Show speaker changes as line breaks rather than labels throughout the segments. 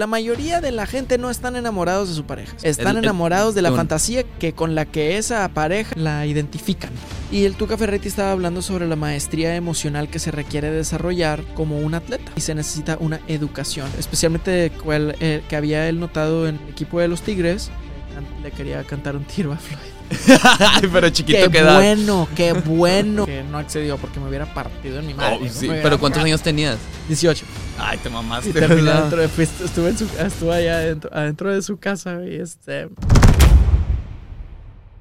La mayoría de la gente no están enamorados de su pareja. Están
El- el-
enamorados de la fantasía que con la que esa pareja la identifican. Y el Tuca Ferretti estaba hablando sobre la maestría emocional que se requiere desarrollar como un atleta. Y se necesita una educación. Especialmente cual, eh, que había él notado en el equipo de los Tigres. Le quería cantar un tiro a Floyd.
Ay, pero chiquito
Qué bueno, qué bueno. que no accedió porque me hubiera partido en mi madre.
Oh,
¿no?
sí,
hubiera-
Pero ¿cuántos años tenías?
18.
Ay, te mamaste.
Y terminé adentro de, estuve, en su, estuve allá adentro, adentro de su casa y este...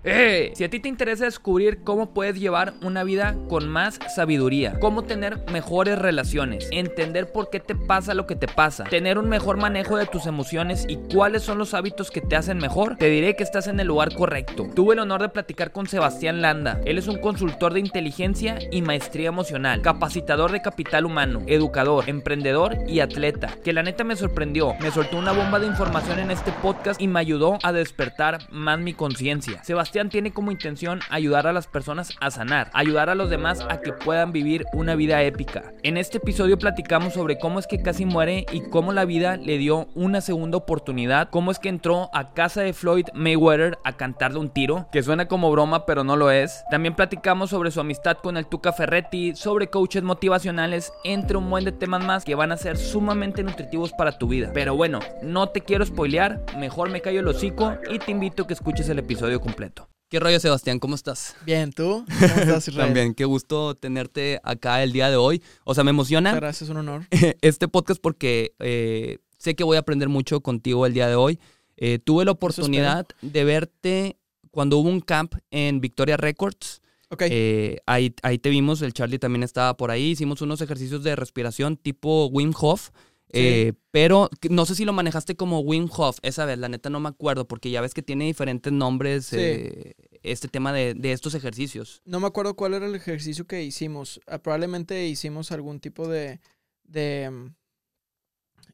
¡Eh! Si a ti te interesa descubrir cómo puedes llevar una vida con más sabiduría, cómo tener mejores relaciones, entender por qué te pasa lo que te pasa, tener un mejor manejo de tus emociones y cuáles son los hábitos que te hacen mejor, te diré que estás en el lugar correcto. Tuve el honor de platicar con Sebastián Landa. Él es un consultor de inteligencia y maestría emocional, capacitador de capital humano, educador, emprendedor y atleta, que la neta me sorprendió. Me soltó una bomba de información en este podcast y me ayudó a despertar más mi conciencia. Sebastián tiene como intención ayudar a las personas a sanar, ayudar a los demás a que puedan vivir una vida épica. En este episodio platicamos sobre cómo es que casi muere y cómo la vida le dio una segunda oportunidad, cómo es que entró a casa de Floyd Mayweather a cantarle un tiro, que suena como broma pero no lo es. También platicamos sobre su amistad con el Tuca Ferretti, sobre coaches motivacionales, entre un buen de temas más que van a ser sumamente nutritivos para tu vida. Pero bueno, no te quiero spoilear, mejor me callo el hocico y te invito a que escuches el episodio completo.
¿Qué rollo, Sebastián? ¿Cómo estás?
Bien, ¿tú? ¿Cómo estás, Israel?
También, qué gusto tenerte acá el día de hoy. O sea, me emociona
gracias, un honor.
este podcast porque eh, sé que voy a aprender mucho contigo el día de hoy. Eh, tuve la oportunidad de verte cuando hubo un camp en Victoria Records.
Ok.
Eh, ahí, ahí te vimos, el Charlie también estaba por ahí. Hicimos unos ejercicios de respiración tipo Wim Hof. Eh, pero no sé si lo manejaste como Wim Hof esa vez, la neta no me acuerdo, porque ya ves que tiene diferentes nombres
Sí.
eh, este tema de, de estos ejercicios.
No me acuerdo cuál era el ejercicio que hicimos. Ah, probablemente hicimos algún tipo de... de, mm,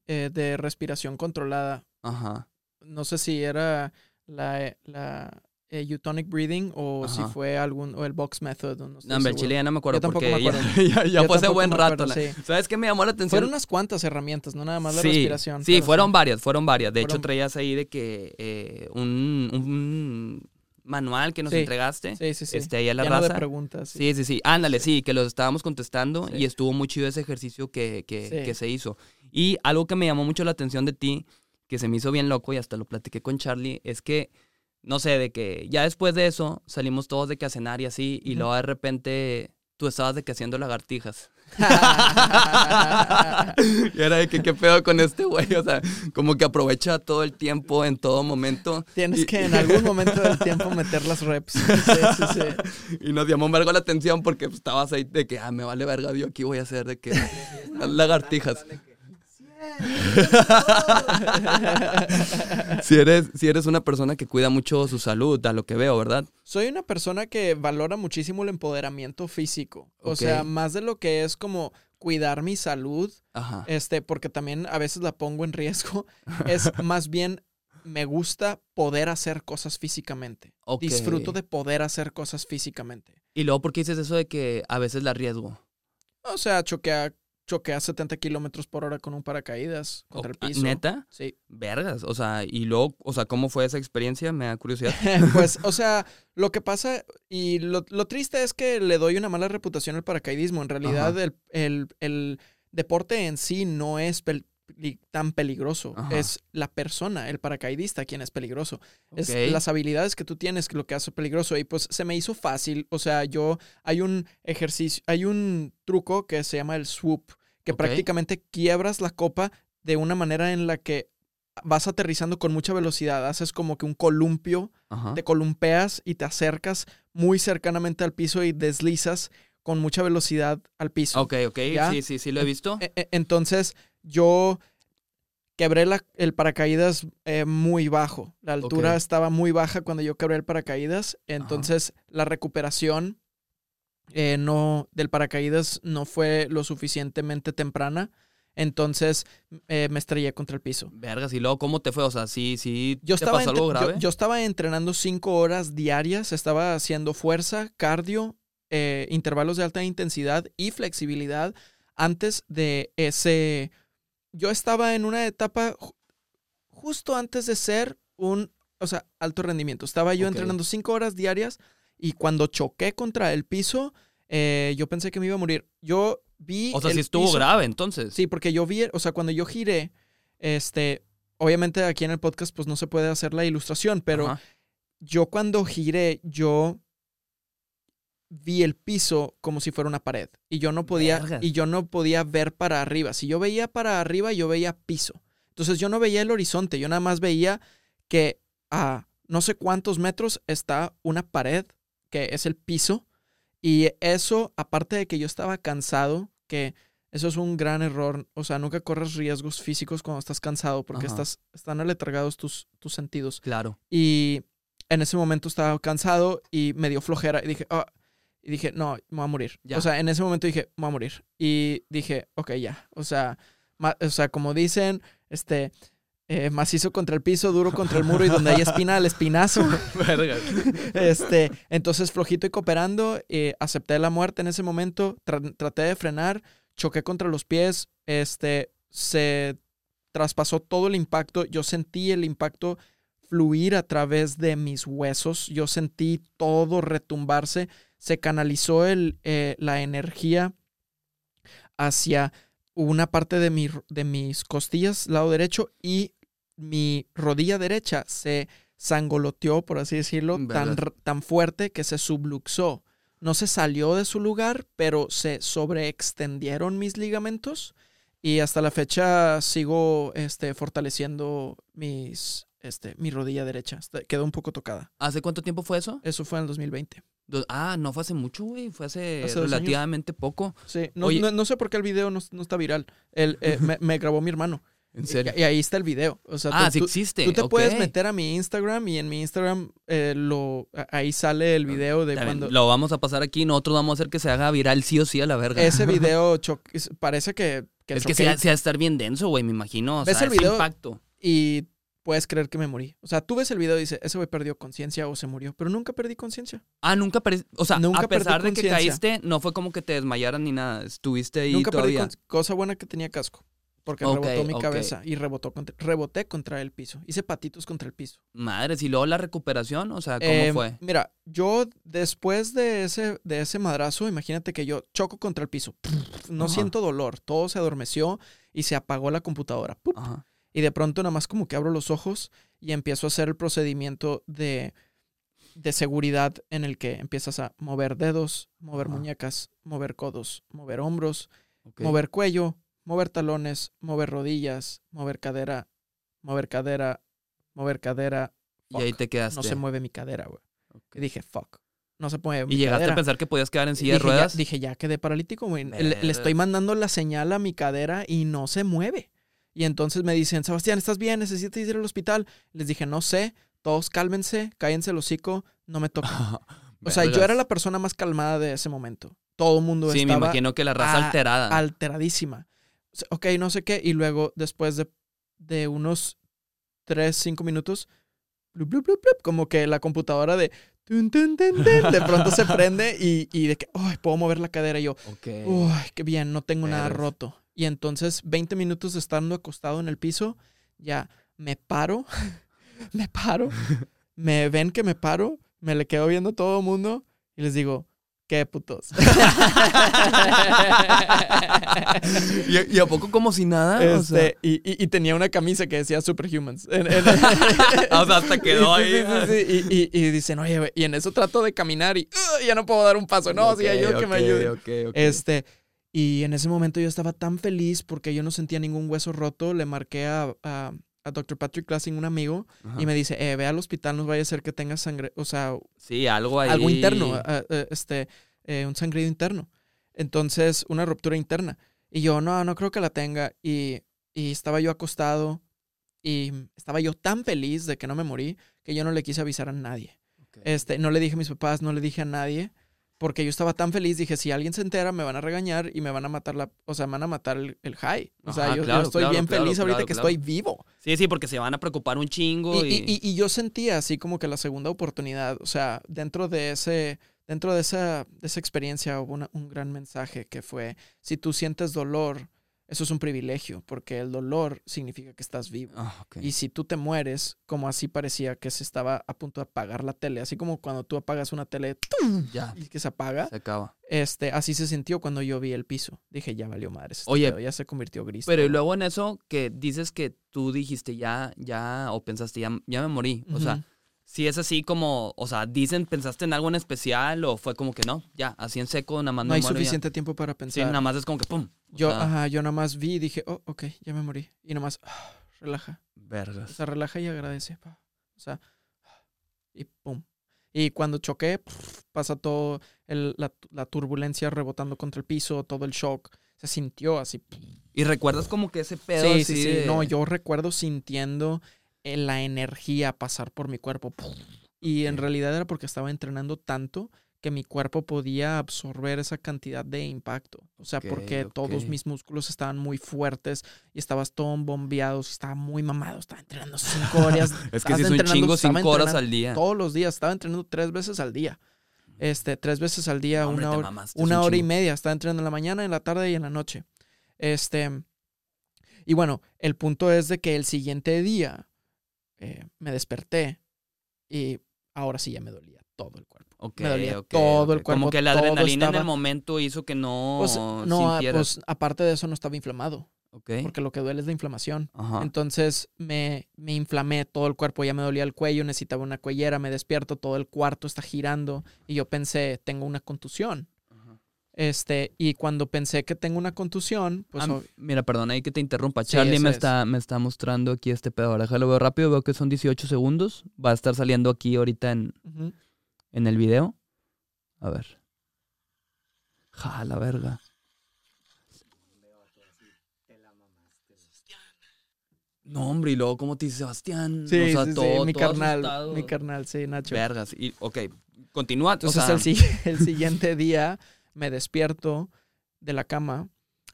eh, de respiración controlada.
Ajá.
No sé si era la, la eh, Eutonic Breathing o si fue algún... o el Box Method. No, estoy
No, hombre, chile ya no me acuerdo
Yo
porque
me
ya-
acuerdo.
ya, fue hace buen rato.
acuerdo,
la-
sí.
¿Sabes qué me llamó la atención?
Fueron unas cuantas herramientas, no nada más la
sí,
respiración.
Sí, fueron varias, fueron varias. De hecho, traías ahí de que eh, un, un manual que nos
Sí,
entregaste.
Sí, sí, sí.
Este, ahí a la
Lleno de
raza.
preguntas. sí.
Sí, sí, sí. Ándale, sí, que los estábamos contestando y estuvo muy chido ese ejercicio que, que, que se hizo. Y algo que me llamó mucho la atención de ti, que se me hizo bien loco y hasta lo platiqué con Charlie, es que, no sé, de que ya después de eso salimos todos de que a cenar y así, y luego de repente tú estabas de que haciendo lagartijas. y era de que qué pedo con este güey, o sea, como que aprovecha todo el tiempo en todo momento.
Tienes
Y-
que en algún momento del tiempo meter las reps. Sí, sí, sí.
Y nos llamó un vergo la atención porque pues, estabas ahí de que, ah, me vale verga, yo aquí voy a hacer de que lagartijas. si, eres, si eres una persona que cuida mucho su salud, a lo que veo, ¿verdad?
Soy una persona que valora muchísimo el empoderamiento físico. O sea, más de lo que es como cuidar mi salud,
Ajá.
este, porque también a veces la pongo en riesgo, es más bien me gusta poder hacer cosas físicamente. Disfruto de poder hacer cosas físicamente.
Y luego, ¿por qué dices eso de que a veces la arriesgo?
O sea, choquea, choquea 70 kilómetros por hora con un paracaídas contra el
O-
piso.
¿Neta?
Sí.
Vergas. O sea, y luego, o sea, ¿cómo fue esa experiencia? Me da curiosidad.
pues, o sea, lo que pasa y lo, lo triste es que le doy una mala reputación al paracaidismo. En realidad, el, el- el deporte en sí no es pel- tan peligroso.
Ajá.
Es la persona, el paracaidista, quien es peligroso. Es las habilidades que tú tienes lo que hace peligroso. Y pues se me hizo fácil. O sea, yo, hay un ejercicio, hay un truco que se llama el swoop, que prácticamente quiebras la copa de una manera en la que vas aterrizando con mucha velocidad. Haces como que un columpio
Ajá.
te columpeas y te acercas muy cercanamente al piso y deslizas con mucha velocidad al piso.
Ok, ok.
¿Ya?
Sí, sí, sí, lo he visto.
E- e- Entonces yo quebré la- el paracaídas eh, muy bajo. La altura estaba muy baja cuando yo quebré el paracaídas. Entonces la recuperación eh, no, del paracaídas no fue lo suficientemente temprana. Entonces eh, me estrellé contra el piso.
Vergas. Y luego, ¿cómo te fue? O sea, sí, sí.
Yo
¿Te
estaba,
pasó algo
yo-
grave?
yo estaba entrenando cinco horas diarias, estaba haciendo fuerza, cardio, eh, intervalos de alta intensidad y flexibilidad antes de ese... Yo estaba en una etapa ju- justo antes de ser un, o sea, alto rendimiento. Estaba yo entrenando cinco horas diarias y cuando choqué contra el piso, eh, yo pensé que me iba a morir. Yo vi...
O sea, sí estuvo
piso-
grave entonces.
Sí, porque yo vi, o sea, cuando yo giré, este, obviamente aquí en el podcast pues no se puede hacer la ilustración, pero
Ajá.
yo cuando giré, yo vi el piso como si fuera una pared y yo no podía y yo no podía ver para arriba. Si yo veía para arriba, yo veía piso. Entonces yo no veía el horizonte, yo nada más veía que a no sé cuántos metros está una pared que es el piso y eso aparte de que yo estaba cansado, que eso es un gran error, o sea, nunca corres riesgos físicos cuando estás cansado porque
Ajá.
estás están aletargados tus tus sentidos.
Claro.
Y en ese momento estaba cansado y me dio flojera. Y dije, "Ah", y dije, no, me voy a morir.
Ya.
O sea, en ese momento dije, me voy a morir. Y dije, ok, ya. O sea, ma- o sea como dicen, este, eh, macizo contra el piso, duro contra el muro y donde hay espina, al espinazo.
Vergas.
este, entonces, flojito y cooperando, eh, acepté la muerte en ese momento. tra- traté de frenar, choqué contra los pies. Este, se traspasó todo el impacto. Yo sentí el impacto fluir a través de mis huesos. Yo sentí todo retumbarse. Se canalizó el, eh, la energía hacia una parte de, mi, de mis costillas, lado derecho, y mi rodilla derecha se sangoloteó, por así decirlo, tan,
Vergas.
r- tan fuerte que se subluxó. No se salió de su lugar, pero se sobreextendieron mis ligamentos y hasta la fecha sigo este, fortaleciendo mis, este, mi rodilla derecha. Quedó un poco tocada.
¿Hace cuánto tiempo fue eso?
Eso fue en el 2020.
Ah, no fue hace mucho, güey. Fue hace,
Hace dos años.
relativamente poco.
Sí, no,
Oye.
no, no sé por qué el video no, no está viral. El, eh, me, me grabó mi hermano.
En serio.
Y, y ahí está el video. O sea,
ah,
tú-
sí existe.
Tú te puedes meter a mi Instagram y en mi Instagram eh, lo a- ahí sale el video de cuando
Lo vamos a pasar aquí. Nosotros vamos a hacer que se haga viral sí o sí a la verga.
ese video parece que, que
es que se ha, se ha de estar bien denso, güey, me imagino. O
¿Ves
sea,
el video?
impacto.
y puedes creer que me morí. O sea, tú ves el video y dices, ese güey perdió conciencia o se murió, pero nunca perdí conciencia.
Ah, nunca pare- O sea,
Nunca
a pesar
perdí
de que caíste, no fue como que te desmayaras ni nada. Estuviste ahí
Nunca perdí
todavía.
con- cosa buena que tenía casco. Porque rebotó mi cabeza y rebotó contra, reboté contra el piso. Hice patitos contra el piso.
Madres, y luego la recuperación, o sea, ¿cómo
Eh,
fue?
Mira, yo después de ese, de ese madrazo, imagínate que yo choco contra el piso. No
Ajá.
siento dolor. Todo se adormeció y se apagó la computadora.
Ajá.
Y de pronto nada más como que abro los ojos y empiezo a hacer el procedimiento de, de seguridad en el que empiezas a mover dedos, mover muñecas, mover codos, mover hombros, mover cuello, mover talones, mover rodillas, mover cadera, mover cadera, mover cadera.
Y ahí te quedaste.
No se mueve mi cadera, güey. Y dije, fuck. No se mueve mi
Y llegaste
cadera.
a pensar que podías quedar en silla
dije,
de ruedas.
Ya, dije, ya quedé paralítico, güey. Le, estoy mandando la señal a mi cadera y no se mueve. Y entonces me dicen, Sebastián, ¿estás bien? ¿Necesitas ir al hospital? Les dije, no sé. Todos cálmense, cállense el hocico, no me toquen. O sea, yo era la persona más calmada de ese momento. Todo el mundo
Sí, me
estaba
imagino que la raza
a-
alterada.
alteradísima. O sea, Ok, no sé qué. Y luego, después de, de unos 3, 5 minutos, blup, blup, blup, como que la computadora de... tun, tun, tun, tun, de pronto se prende y, y de que, ay, puedo mover la cadera. Y yo, uy, qué bien, no tengo nada roto. Y entonces, 20 minutos estando acostado en el piso, ya me paro, me paro, me ven que me paro, me le quedo viendo a todo el mundo y les digo, qué putos.
¿Y, y a poco como si nada? O sea,
Este, y, y- y tenía una camisa que decía Superhumans. En- en-
o sea, hasta quedó ahí.
sí, sí, sí. Y, dicen, oye, güey", y en eso trato de caminar y "Ugh, ya no puedo dar un paso. No, sí, ayuda que me ayude. Este, y en ese momento yo estaba tan feliz porque yo no sentía ningún hueso roto. Le marqué a, a, a Dr. Patrick Classing, un amigo, y me dice, eh, ve al hospital, no vaya a ser que tengas sangre, o sea,
Sí, algo ahí.
algo interno, a- este, eh, un sangrido interno. Entonces, una ruptura interna. Y yo, no, no creo que la tenga. Y, y estaba yo acostado y estaba yo tan feliz de que no me morí que yo no le quise avisar a nadie.
Ok.
Este, no le dije a mis papás, no le dije a nadie, porque yo estaba tan feliz, dije, si alguien se entera, me van a regañar y me van a matar la, o sea, me van a matar el, el high. O sea,
Ajá,
yo, yo estoy
claro,
bien
claro,
feliz ahorita que estoy vivo.
Sí, sí, porque se van a preocupar un chingo.
Y,
Y,
y- y- y yo sentía así como que la segunda oportunidad, o sea, dentro de ese, dentro de esa, de esa experiencia hubo una- un gran mensaje que fue, si tú sientes dolor, Eso es un privilegio, porque el dolor significa que estás vivo.
Ah.
Y si tú te mueres, como así parecía que se estaba a punto de apagar la tele, así como cuando tú apagas una tele ¡tum!
Ya,
y que se apaga,
se acaba.
este, así se sintió cuando yo vi el piso. Dije, ya valió madres. este
Oye,
pedo, ya se convirtió gris.
Pero y
todo".
luego en eso que dices que tú dijiste ya, ya, o pensaste ya, ya me morí. O sea. Si es así como, o sea, dicen, pensaste en algo en especial o fue como que no, ya, así en seco, nada más
no
me
hay
muero y ya.
suficiente tiempo para
Sí,
pensar.
nada más es como que pum. o
yo,
sea,
ajá, yo nada más vi y dije, oh, ok, ya me morí. Y nada más, ah, relaja. O
Vergas.
sea, relaja y agradece. pa. O sea, y pum. Y cuando choqué, pasa todo el- la, la turbulencia rebotando contra el piso, todo el shock. Se sintió así.
Y recuerdas como que ese pedo
Sí,
así
sí, sí.
de-
No, yo recuerdo sintiendo la energía pasar por mi cuerpo. Y en realidad era porque estaba entrenando tanto que mi cuerpo podía absorber esa cantidad de impacto. O sea, porque todos mis músculos estaban muy fuertes y estabas todo bombeado, estaba muy mamado, estaba entrenando cinco horas.
Es que sí es un chingo cinco horas al día.
Todos los días, estaba entrenando tres veces al día. Este, tres veces al día,
No, hombre,
una hora,
mamaste,
una
un
hora y media. Estaba entrenando en la mañana, en la tarde y en la noche. Este. Y bueno, el punto es de que el siguiente día eh, me desperté y ahora sí ya me dolía todo el cuerpo. Me dolía todo el
ok. Como
cuerpo,
que la adrenalina en el momento hizo que no
Pues, no, ah, pues aparte de eso no estaba inflamado, porque lo que duele es la inflamación.
Ajá.
Entonces me, me inflamé todo el cuerpo, ya me dolía el cuello, necesitaba una cuellera, me despierto, todo el cuarto está girando y yo pensé, tengo una contusión. Este, y cuando pensé que tengo una contusión, pues
Ah, mira, perdón, ahí que te interrumpa.
Sí,
Charlie me
es.
está, me está mostrando aquí este pedo. Ahora déjalo veo rápido. Veo que son 18 segundos. Va a estar saliendo aquí ahorita en,
Ujú.
en el video. A ver. Ja, la verga. No, hombre, y luego, ¿cómo te dice Sebastián?
Sí,
o sea,
sí, sí,
todo,
mi
todo
carnal,
asustado.
mi carnal, sí, Nacho.
Vergas. Y, ok, continúa.
Entonces
o sea,
el, el siguiente día me despierto de la cama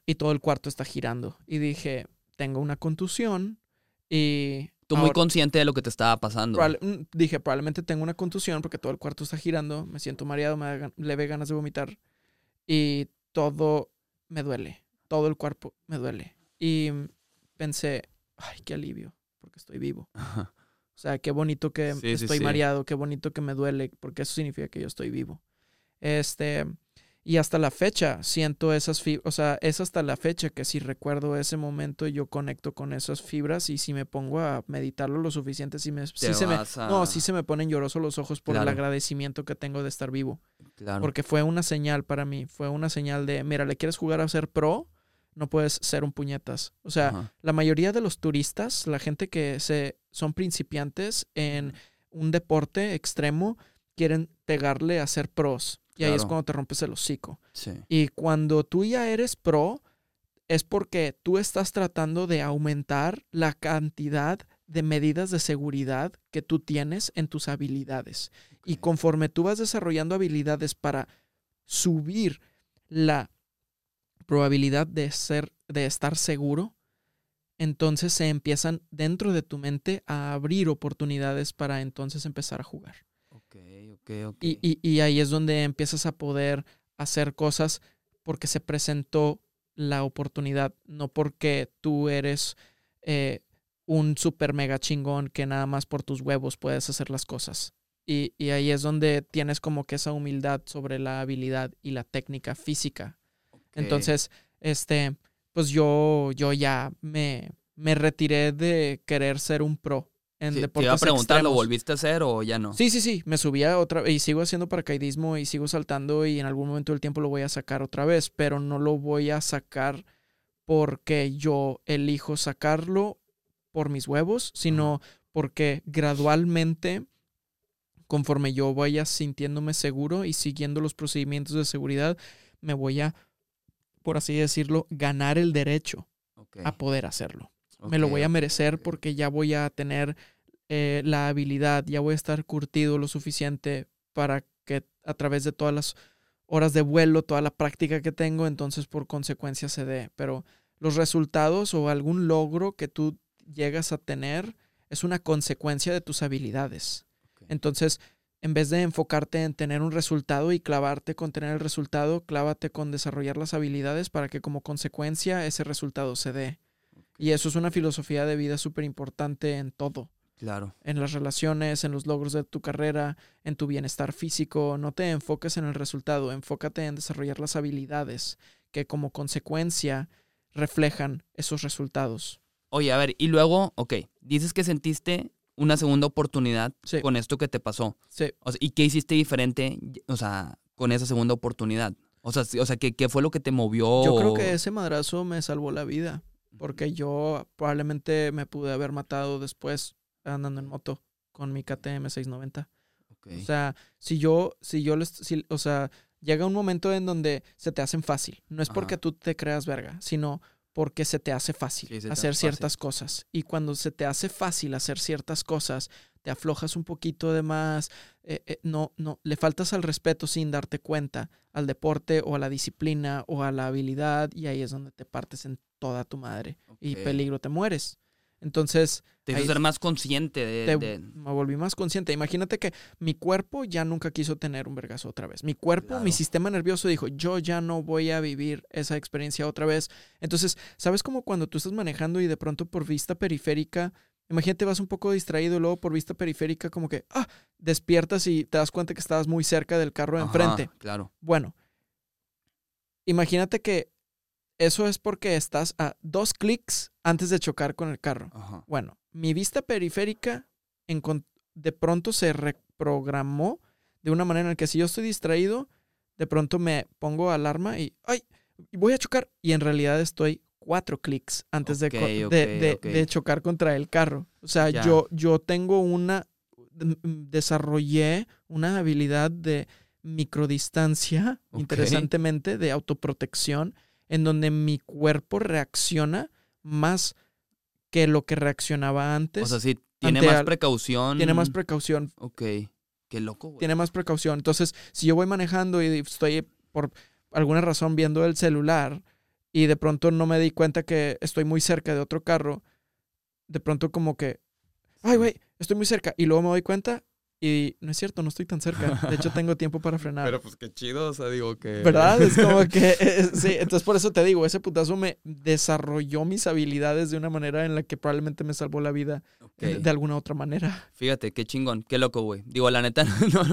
y todo el cuarto está girando. Y dije, tengo una contusión y...
tú muy consciente de lo que te estaba pasando.
probable- mm, dije, probablemente tengo una contusión porque todo el cuarto está girando, me siento mareado, me da leve ganas de vomitar y todo me duele, todo el cuerpo me duele. Y pensé, ay, qué alivio, porque estoy vivo.
Ajá.
O sea, qué bonito que
Sí, sí,
estoy
sí.
mareado, qué bonito que me duele, porque eso significa que yo estoy vivo. Este, y hasta la fecha siento esas fibras, o sea, es hasta la fecha que si recuerdo ese momento yo conecto con esas fibras y si me pongo a meditarlo lo suficiente, si me,
Te
se me,
a-
no, sí se me ponen llorosos los ojos por el agradecimiento que tengo de estar vivo.
Claro.
Porque fue una señal para mí, fue una señal de, mira, ¿le quieres jugar a ser pro? No puedes ser un puñetas. O sea,
Ajá.
la mayoría de los turistas, la gente que se, son principiantes en un deporte extremo, quieren pegarle a ser pros. Y ahí es cuando te rompes el hocico.
Sí.
Y cuando tú ya eres pro, es porque tú estás tratando de aumentar la cantidad de medidas de seguridad que tú tienes en tus habilidades. Y conforme tú vas desarrollando habilidades para subir la probabilidad de ser de estar seguro, entonces se empiezan dentro de tu mente a abrir oportunidades para entonces empezar a jugar. Y, y- y ahí es donde empiezas a poder hacer cosas porque se presentó la oportunidad, no porque tú eres eh, un super mega chingón que nada más por tus huevos puedes hacer las cosas. Y, y ahí es donde tienes como que esa humildad sobre la habilidad y la técnica física. Entonces, este, pues yo, yo ya me, me retiré de querer ser un pro en
Sí, te iba a preguntar, ¿lo volviste a hacer o ya no?
Sí, sí, sí, me subía otra vez y sigo haciendo paracaidismo y sigo saltando y en algún momento del tiempo lo voy a sacar otra vez, pero no lo voy a sacar porque yo elijo sacarlo por mis huevos, sino porque gradualmente, conforme yo vaya sintiéndome seguro y siguiendo los procedimientos de seguridad, me voy a, por así decirlo, ganar el derecho a poder hacerlo me lo voy a merecer porque ya voy a tener eh, la habilidad, ya voy a estar curtido lo suficiente para que a través de todas las horas de vuelo, toda la práctica que tengo, entonces por consecuencia se dé. Pero los resultados o algún logro que tú llegas a tener es una consecuencia de tus habilidades. Entonces, en vez de enfocarte en tener un resultado y clavarte con tener el resultado, clávate con desarrollar las habilidades para que como consecuencia ese resultado se dé. Y eso es una filosofía de vida súper importante en todo.
Claro.
En las relaciones, en los logros de tu carrera, en tu bienestar físico. No te enfoques en el resultado, enfócate en desarrollar las habilidades que como consecuencia reflejan esos resultados.
Oye, a ver, y luego, ok, dices que sentiste una segunda oportunidad
Sí.
con esto que te pasó.
Sí.
O sea, ¿Y qué hiciste diferente, o sea, con esa segunda oportunidad? O sea, o sea ¿qué, qué fue lo que te movió?
Yo creo que ese madrazo me salvó la vida, porque yo probablemente me pude haber matado después andando en moto con mi KTM 690.
Ok.
O sea, si yo, si yo les, si- o sea, llega un momento en donde se te hacen fácil. No es porque
Ajá.
tú te creas verga, sino porque se te hace fácil
Sí, se te
hacer
hace
ciertas cosas. Y cuando se te hace fácil hacer ciertas cosas, te aflojas un poquito de más, eh, eh, no, no, le faltas al respeto sin darte cuenta, al deporte o a la disciplina o a la habilidad, y ahí es donde te partes en toda tu madre. Y peligro te mueres. Entonces,
Te hizo
ahí-
ser más consciente de...
te-
de-
me volví más consciente. Imagínate que mi cuerpo ya nunca quiso tener un vergazo otra vez. Mi cuerpo, mi sistema nervioso dijo, yo ya no voy a vivir esa experiencia otra vez. Entonces, ¿sabes cómo cuando tú estás manejando y de pronto por vista periférica, imagínate vas un poco distraído y luego por vista periférica como que, ah, despiertas y te das cuenta que estabas muy cerca del carro de
Ajá,
enfrente.
Claro.
Bueno, imagínate que eso es porque estás a dos clics antes de chocar con el carro.
Ajá.
Bueno, mi vista periférica encon- de pronto se reprogramó de una manera en la que si yo estoy distraído, de pronto me pongo alarma y ¡ay! voy a chocar. Y en realidad estoy cuatro clics antes de, chocar contra el carro. O sea,
Ya.
yo, yo tengo una, m- m- desarrollé una habilidad de microdistancia, interesantemente, de autoprotección, en donde mi cuerpo reacciona más que lo que reaccionaba antes.
O sea, sí, tiene más
al-
precaución.
tiene más precaución,
Ok. Qué loco, güey.
tiene más precaución. Entonces, si yo voy manejando y estoy por alguna razón viendo el celular y de pronto no me di cuenta que estoy muy cerca de otro carro, de pronto como que, ay, güey, estoy muy cerca. Y luego me doy cuenta y no es cierto, no estoy tan cerca. De hecho, tengo tiempo para frenar.
Pero pues qué chido, o sea, digo que...
¿Verdad? Es como que, eh, sí, entonces por eso te digo, ese putazo me desarrolló mis habilidades de una manera en la que probablemente me salvó la vida de alguna otra manera.
Fíjate, qué chingón, qué loco, güey. Digo, la neta, no,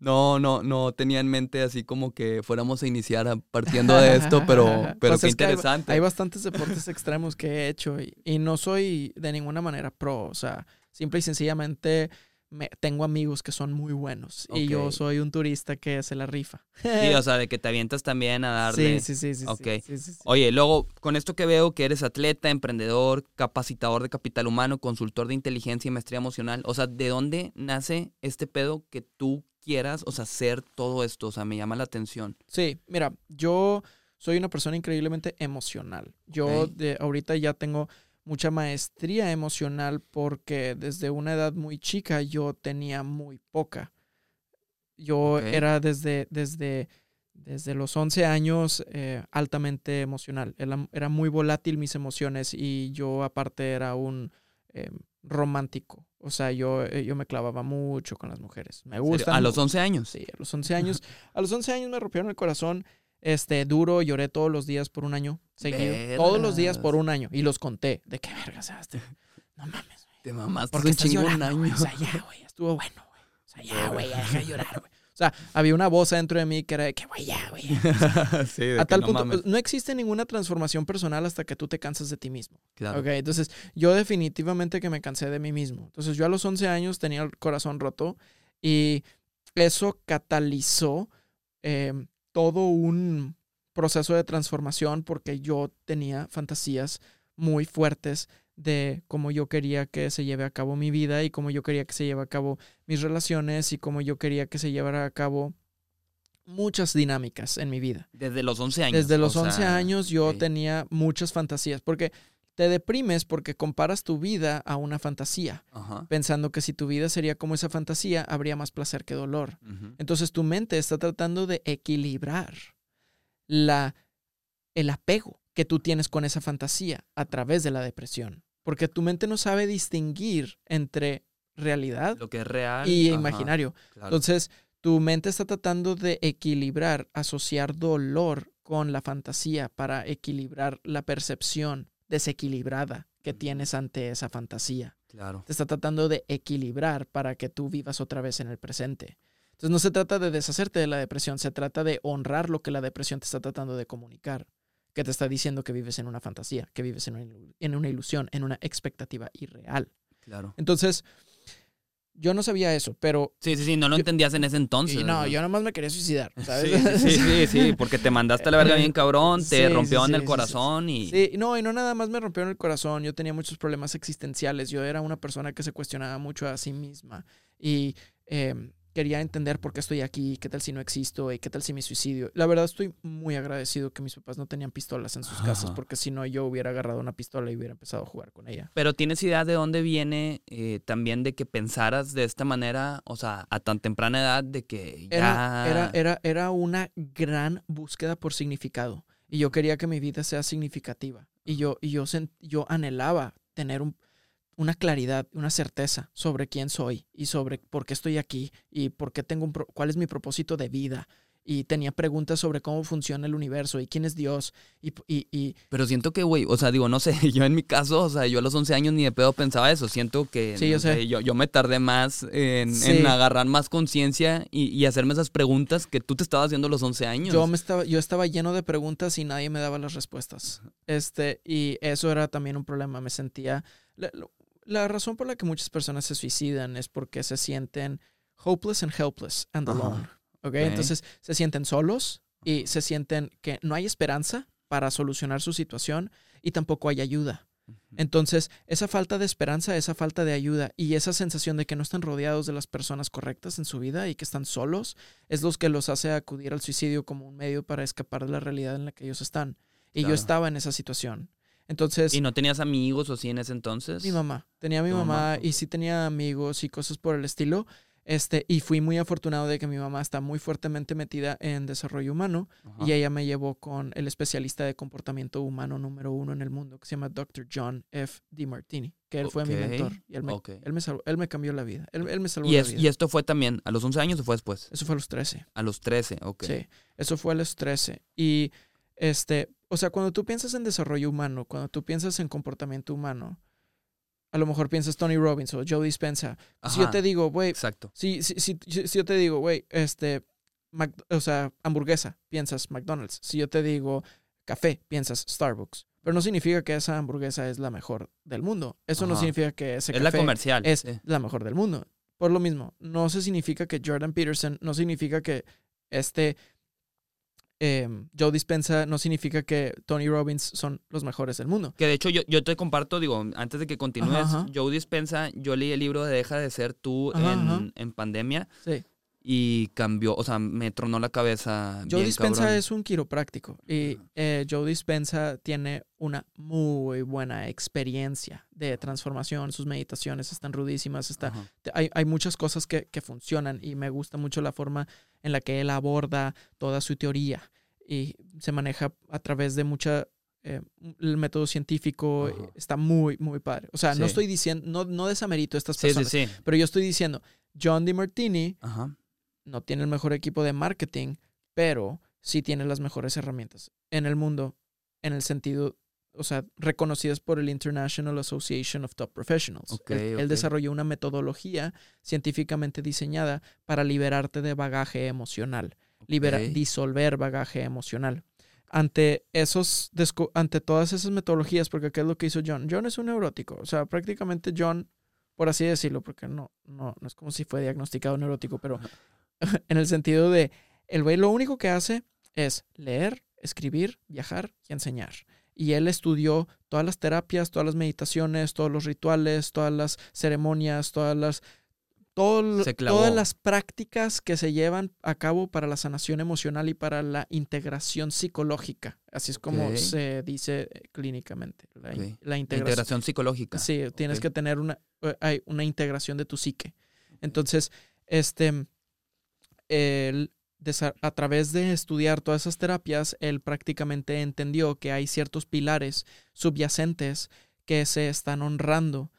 no, no, no, tenía en mente así como que fuéramos a iniciar partiendo de esto, pero, pero
Pues
qué
hay-
interesante.
Hay, bastantes deportes extremos que he hecho y, y no soy de ninguna manera pro, o sea, simple y sencillamente me, tengo amigos que son muy buenos y yo soy un turista que se la rifa.
Sí, o sea, de que te avientas también a darle.
sí, sí, sí, sí, sí.
Oye, luego, con esto que veo que eres atleta, emprendedor, capacitador de capital humano, consultor de inteligencia y maestría emocional, o sea, ¿de dónde nace este pedo que tú quieras, o sea, hacer todo esto? O sea, me llama la atención.
Sí, mira, yo soy una persona increíblemente emocional. Yo de ahorita ya tengo mucha maestría emocional porque desde una edad muy chica yo tenía muy poca. Yo era desde, desde, desde los 11 años eh, altamente emocional. Era, era muy volátil mis emociones y yo aparte era un eh, romántico. O sea, yo, eh, yo me clavaba mucho con las mujeres. Me gustan.
A los
mu-
11 años.
Sí, a los 11 años. A los 11 años me rompieron el corazón. Este, duro, lloré todos los días por un año seguido. Todos los días por un año. Y los conté. ¿De qué verga se haste? No mames, güey.
Te mamaste
Porque
un
güey.
año.
O sea, ya, güey. Estuvo bueno, güey. O sea, ya, güey. Ya deja de llorar, güey. O sea, había una voz dentro de mí que era de que, güey, ya, güey. ya.
sí, de
A tal
no
punto,
mames.
no existe ninguna transformación personal hasta que tú te cansas de ti mismo.
Claro.
Ok, entonces yo definitivamente que me cansé de mí mismo. Entonces yo a los 11 años tenía el corazón roto y eso catalizó eh, todo un proceso de transformación porque yo tenía fantasías muy fuertes de cómo yo quería que se lleve a cabo mi vida y cómo yo quería que se lleve a cabo mis relaciones y cómo yo quería que se llevara a cabo muchas dinámicas en mi vida.
Desde los 11 años.
Desde los
o
11
sea,
años yo tenía muchas fantasías, porque te deprimes porque comparas tu vida a una fantasía,
Ajá.
pensando que si tu vida sería como esa fantasía, habría más placer que dolor. Entonces tu mente está tratando de equilibrar la, el apego que tú tienes con esa fantasía a través de la depresión, porque tu mente no sabe distinguir entre realidad
Lo que es real.
y
ajá,
imaginario.
claro.
Entonces, tu mente está tratando de equilibrar, asociar dolor con la fantasía para equilibrar la percepción desequilibrada que tienes ante esa fantasía.
claro.
Te está tratando de equilibrar para que tú vivas otra vez en el presente. Entonces, no se trata de deshacerte de la depresión, se trata de honrar lo que la depresión te está tratando de comunicar, que te está diciendo que vives en una fantasía, que vives en una, en una ilusión, en una expectativa irreal.
Claro.
Entonces, yo no sabía eso, pero
Sí, sí, sí, no lo
Yo-
entendías en ese entonces.
y no,
¿no?
yo nomás me quería suicidar, ¿sabes?
Sí, sí, sí, sí, porque te mandaste a la verga bien cabrón, te
Sí,
rompió
sí,
en
sí,
el corazón y...
Sí, no, y no nada más me rompieron el corazón, yo tenía muchos problemas existenciales, yo era una persona que se cuestionaba mucho a sí misma y eh, quería entender por qué estoy aquí, qué tal si no existo y qué tal si me suicidio. La verdad estoy muy agradecido que mis papás no tenían pistolas en sus casas, porque si no yo hubiera agarrado una pistola y hubiera empezado a jugar con ella.
Pero tienes idea de dónde viene eh, también de que pensaras de esta manera, o sea, a tan temprana edad de que ya...
Era, era, era, era una gran búsqueda por significado. Y yo quería que mi vida sea significativa. Y yo, y yo, sent- yo anhelaba tener un- una claridad, una certeza sobre quién soy y sobre por qué estoy aquí y por qué tengo un pro- cuál es mi propósito de vida. Y tenía preguntas sobre cómo funciona el universo y quién es Dios. Y, y, y
Pero siento que, güey, o sea, digo, no sé, yo en mi caso, o sea, yo a los 11 años ni de pedo pensaba eso. Siento que
Sí, yo
no sé,
sé.
yo, yo me tardé más en,
Sí.
en agarrar más conciencia y, y hacerme esas preguntas que tú te estabas haciendo a los 11 años.
Yo, me estaba, yo estaba lleno de preguntas y nadie me daba las respuestas. Este, y eso era también un problema. Me sentía. La, razón por la que muchas personas se suicidan es porque se sienten hopeless and helpless and alone. ¿ok?
Ok.
Entonces se sienten solos y se sienten que no hay esperanza para solucionar su situación y tampoco hay ayuda. Entonces, esa falta de esperanza, esa falta de ayuda y esa sensación de que no están rodeados de las personas correctas en su vida y que están solos, es lo que los hace acudir al suicidio como un medio para escapar de la realidad en la que ellos están. Y yo estaba en esa situación. Entonces,
¿Y no tenías amigos o así en ese entonces?
mi mamá, tenía a mi mamá,
mamá,
y sí tenía amigos y cosas por el estilo. Este, y fui muy afortunado de que mi mamá está muy fuertemente metida en desarrollo humano
Ajá.
y ella me llevó con el especialista de comportamiento humano número uno en el mundo, que se llama Dr. John F. DiMartini, que él fue mi mentor. Y él me,
ok.
él me, salvó- él me cambió la vida. Él, él me salvó
¿Y,
la
es-
vida.
¿Y esto fue también a los 11 años o fue después?
Eso fue a los 13.
A los 13, ok.
Sí, eso fue a los 13. Y, este, o sea, cuando tú piensas en desarrollo humano, cuando tú piensas en comportamiento humano, a lo mejor piensas Tony Robbins o Joe Dispenza. Si yo te digo, güey,
Exacto.
si, si, si, si- yo te digo, güey, este, Mac- o sea, hamburguesa, piensas McDonald's. Si yo te digo café, piensas Starbucks. Pero no significa que esa hamburguesa es la mejor del mundo. Eso no significa que ese
Es la
café
comercial.
es
sí.
la mejor del mundo. Por lo mismo, no se significa que Jordan Peterson, no significa que este em, Joe Dispensa, no significa que Tony Robbins son los mejores del mundo.
Que de hecho yo, yo te comparto, digo, antes de que continúes,
Ajá, ajá.
Joe Dispensa, yo leí el libro de Deja de ser tú
Ajá,
en, en pandemia
Sí.
Y cambió, o sea, me tronó la cabeza.
Joe
bien
Dispensa
cabrón.
es un quiropráctico y eh, Joe Dispensa tiene una muy buena experiencia de transformación. Sus meditaciones están rudísimas. Está, hay, hay muchas cosas que, que funcionan y me gusta mucho la forma en la que él aborda toda su teoría y se maneja a través de mucha... eh, el método científico
Ajá.
está muy, muy padre. O sea, no estoy diciendo, no, no desamerito a estas
sí,
personas,
sí.
pero yo estoy diciendo, John DiMartini
Ajá.
No tiene el mejor equipo de marketing, pero sí tiene las mejores herramientas en el mundo, en el sentido, o sea, reconocidas por el International Association of Top Professionals.
Ok,
él, él
ok.
desarrolló una metodología científicamente diseñada para liberarte de bagaje emocional, libera-
Ok.
disolver bagaje emocional. Ante esos, ante todas esas metodologías, porque ¿qué es lo que hizo John? John es un neurótico, o sea, prácticamente John, por así decirlo, porque no, no, no es como si fue diagnosticado neurótico, pero en el sentido de, el güey lo único que hace es leer, escribir, viajar y enseñar. Y él estudió todas las terapias, todas las meditaciones, todos los rituales, todas las ceremonias, todas las, todo todas las prácticas que se llevan a cabo para la sanación emocional y para la integración psicológica. Así es como se dice eh, clínicamente. La, integración.
Integración psicológica.
Sí, tienes que tener una, eh, hay una integración de tu psique. Entonces, este, él, a través de estudiar todas esas terapias, él prácticamente entendió que hay ciertos pilares subyacentes que se están honrando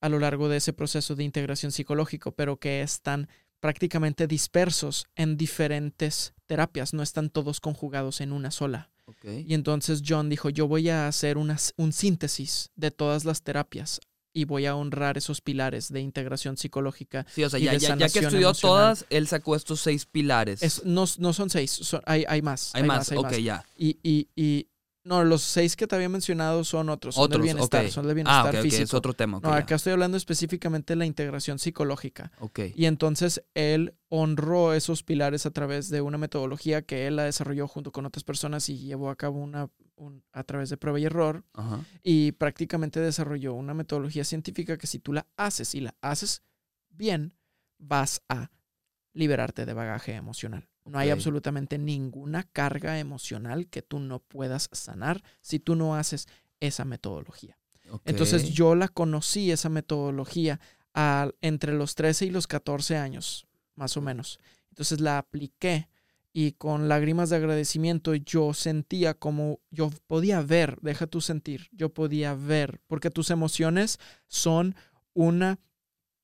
a lo largo de ese proceso de integración psicológico, pero que están prácticamente dispersos en diferentes terapias, no están todos conjugados en una sola. Y entonces John dijo, yo voy a hacer una, un síntesis de todas las terapias y voy a honrar esos pilares de integración psicológica.
Sí, o sea, ya,
de
ya, ya que estudió
emocional.
todas, él sacó estos seis pilares.
Es- no, no son seis, son- hay, hay más.
hay, más,
hay
ok, ya.
Y, y, y no, los seis que te había mencionado son otros, son
Otros,
del bienestar,
ok.
son del
Ah,
bienestar
ok, ok,
físico.
es otro tema.
no,
ya.
acá estoy hablando específicamente de la integración psicológica.
Ok.
Y entonces él honró esos pilares a través de una metodología que él la desarrolló junto con otras personas y llevó a cabo una, un- a través de prueba y error.
Ajá.
Y prácticamente desarrolló una metodología científica que si tú la haces y la haces bien, vas a liberarte de bagaje emocional. No hay absolutamente ninguna carga emocional que tú no puedas sanar si tú no haces esa metodología. Entonces yo la conocí, esa metodología, entre los 13 y los 14 años, más o menos. Entonces la apliqué y con lágrimas de agradecimiento yo sentía como yo podía ver, deja tu sentir, yo podía ver, porque tus emociones son una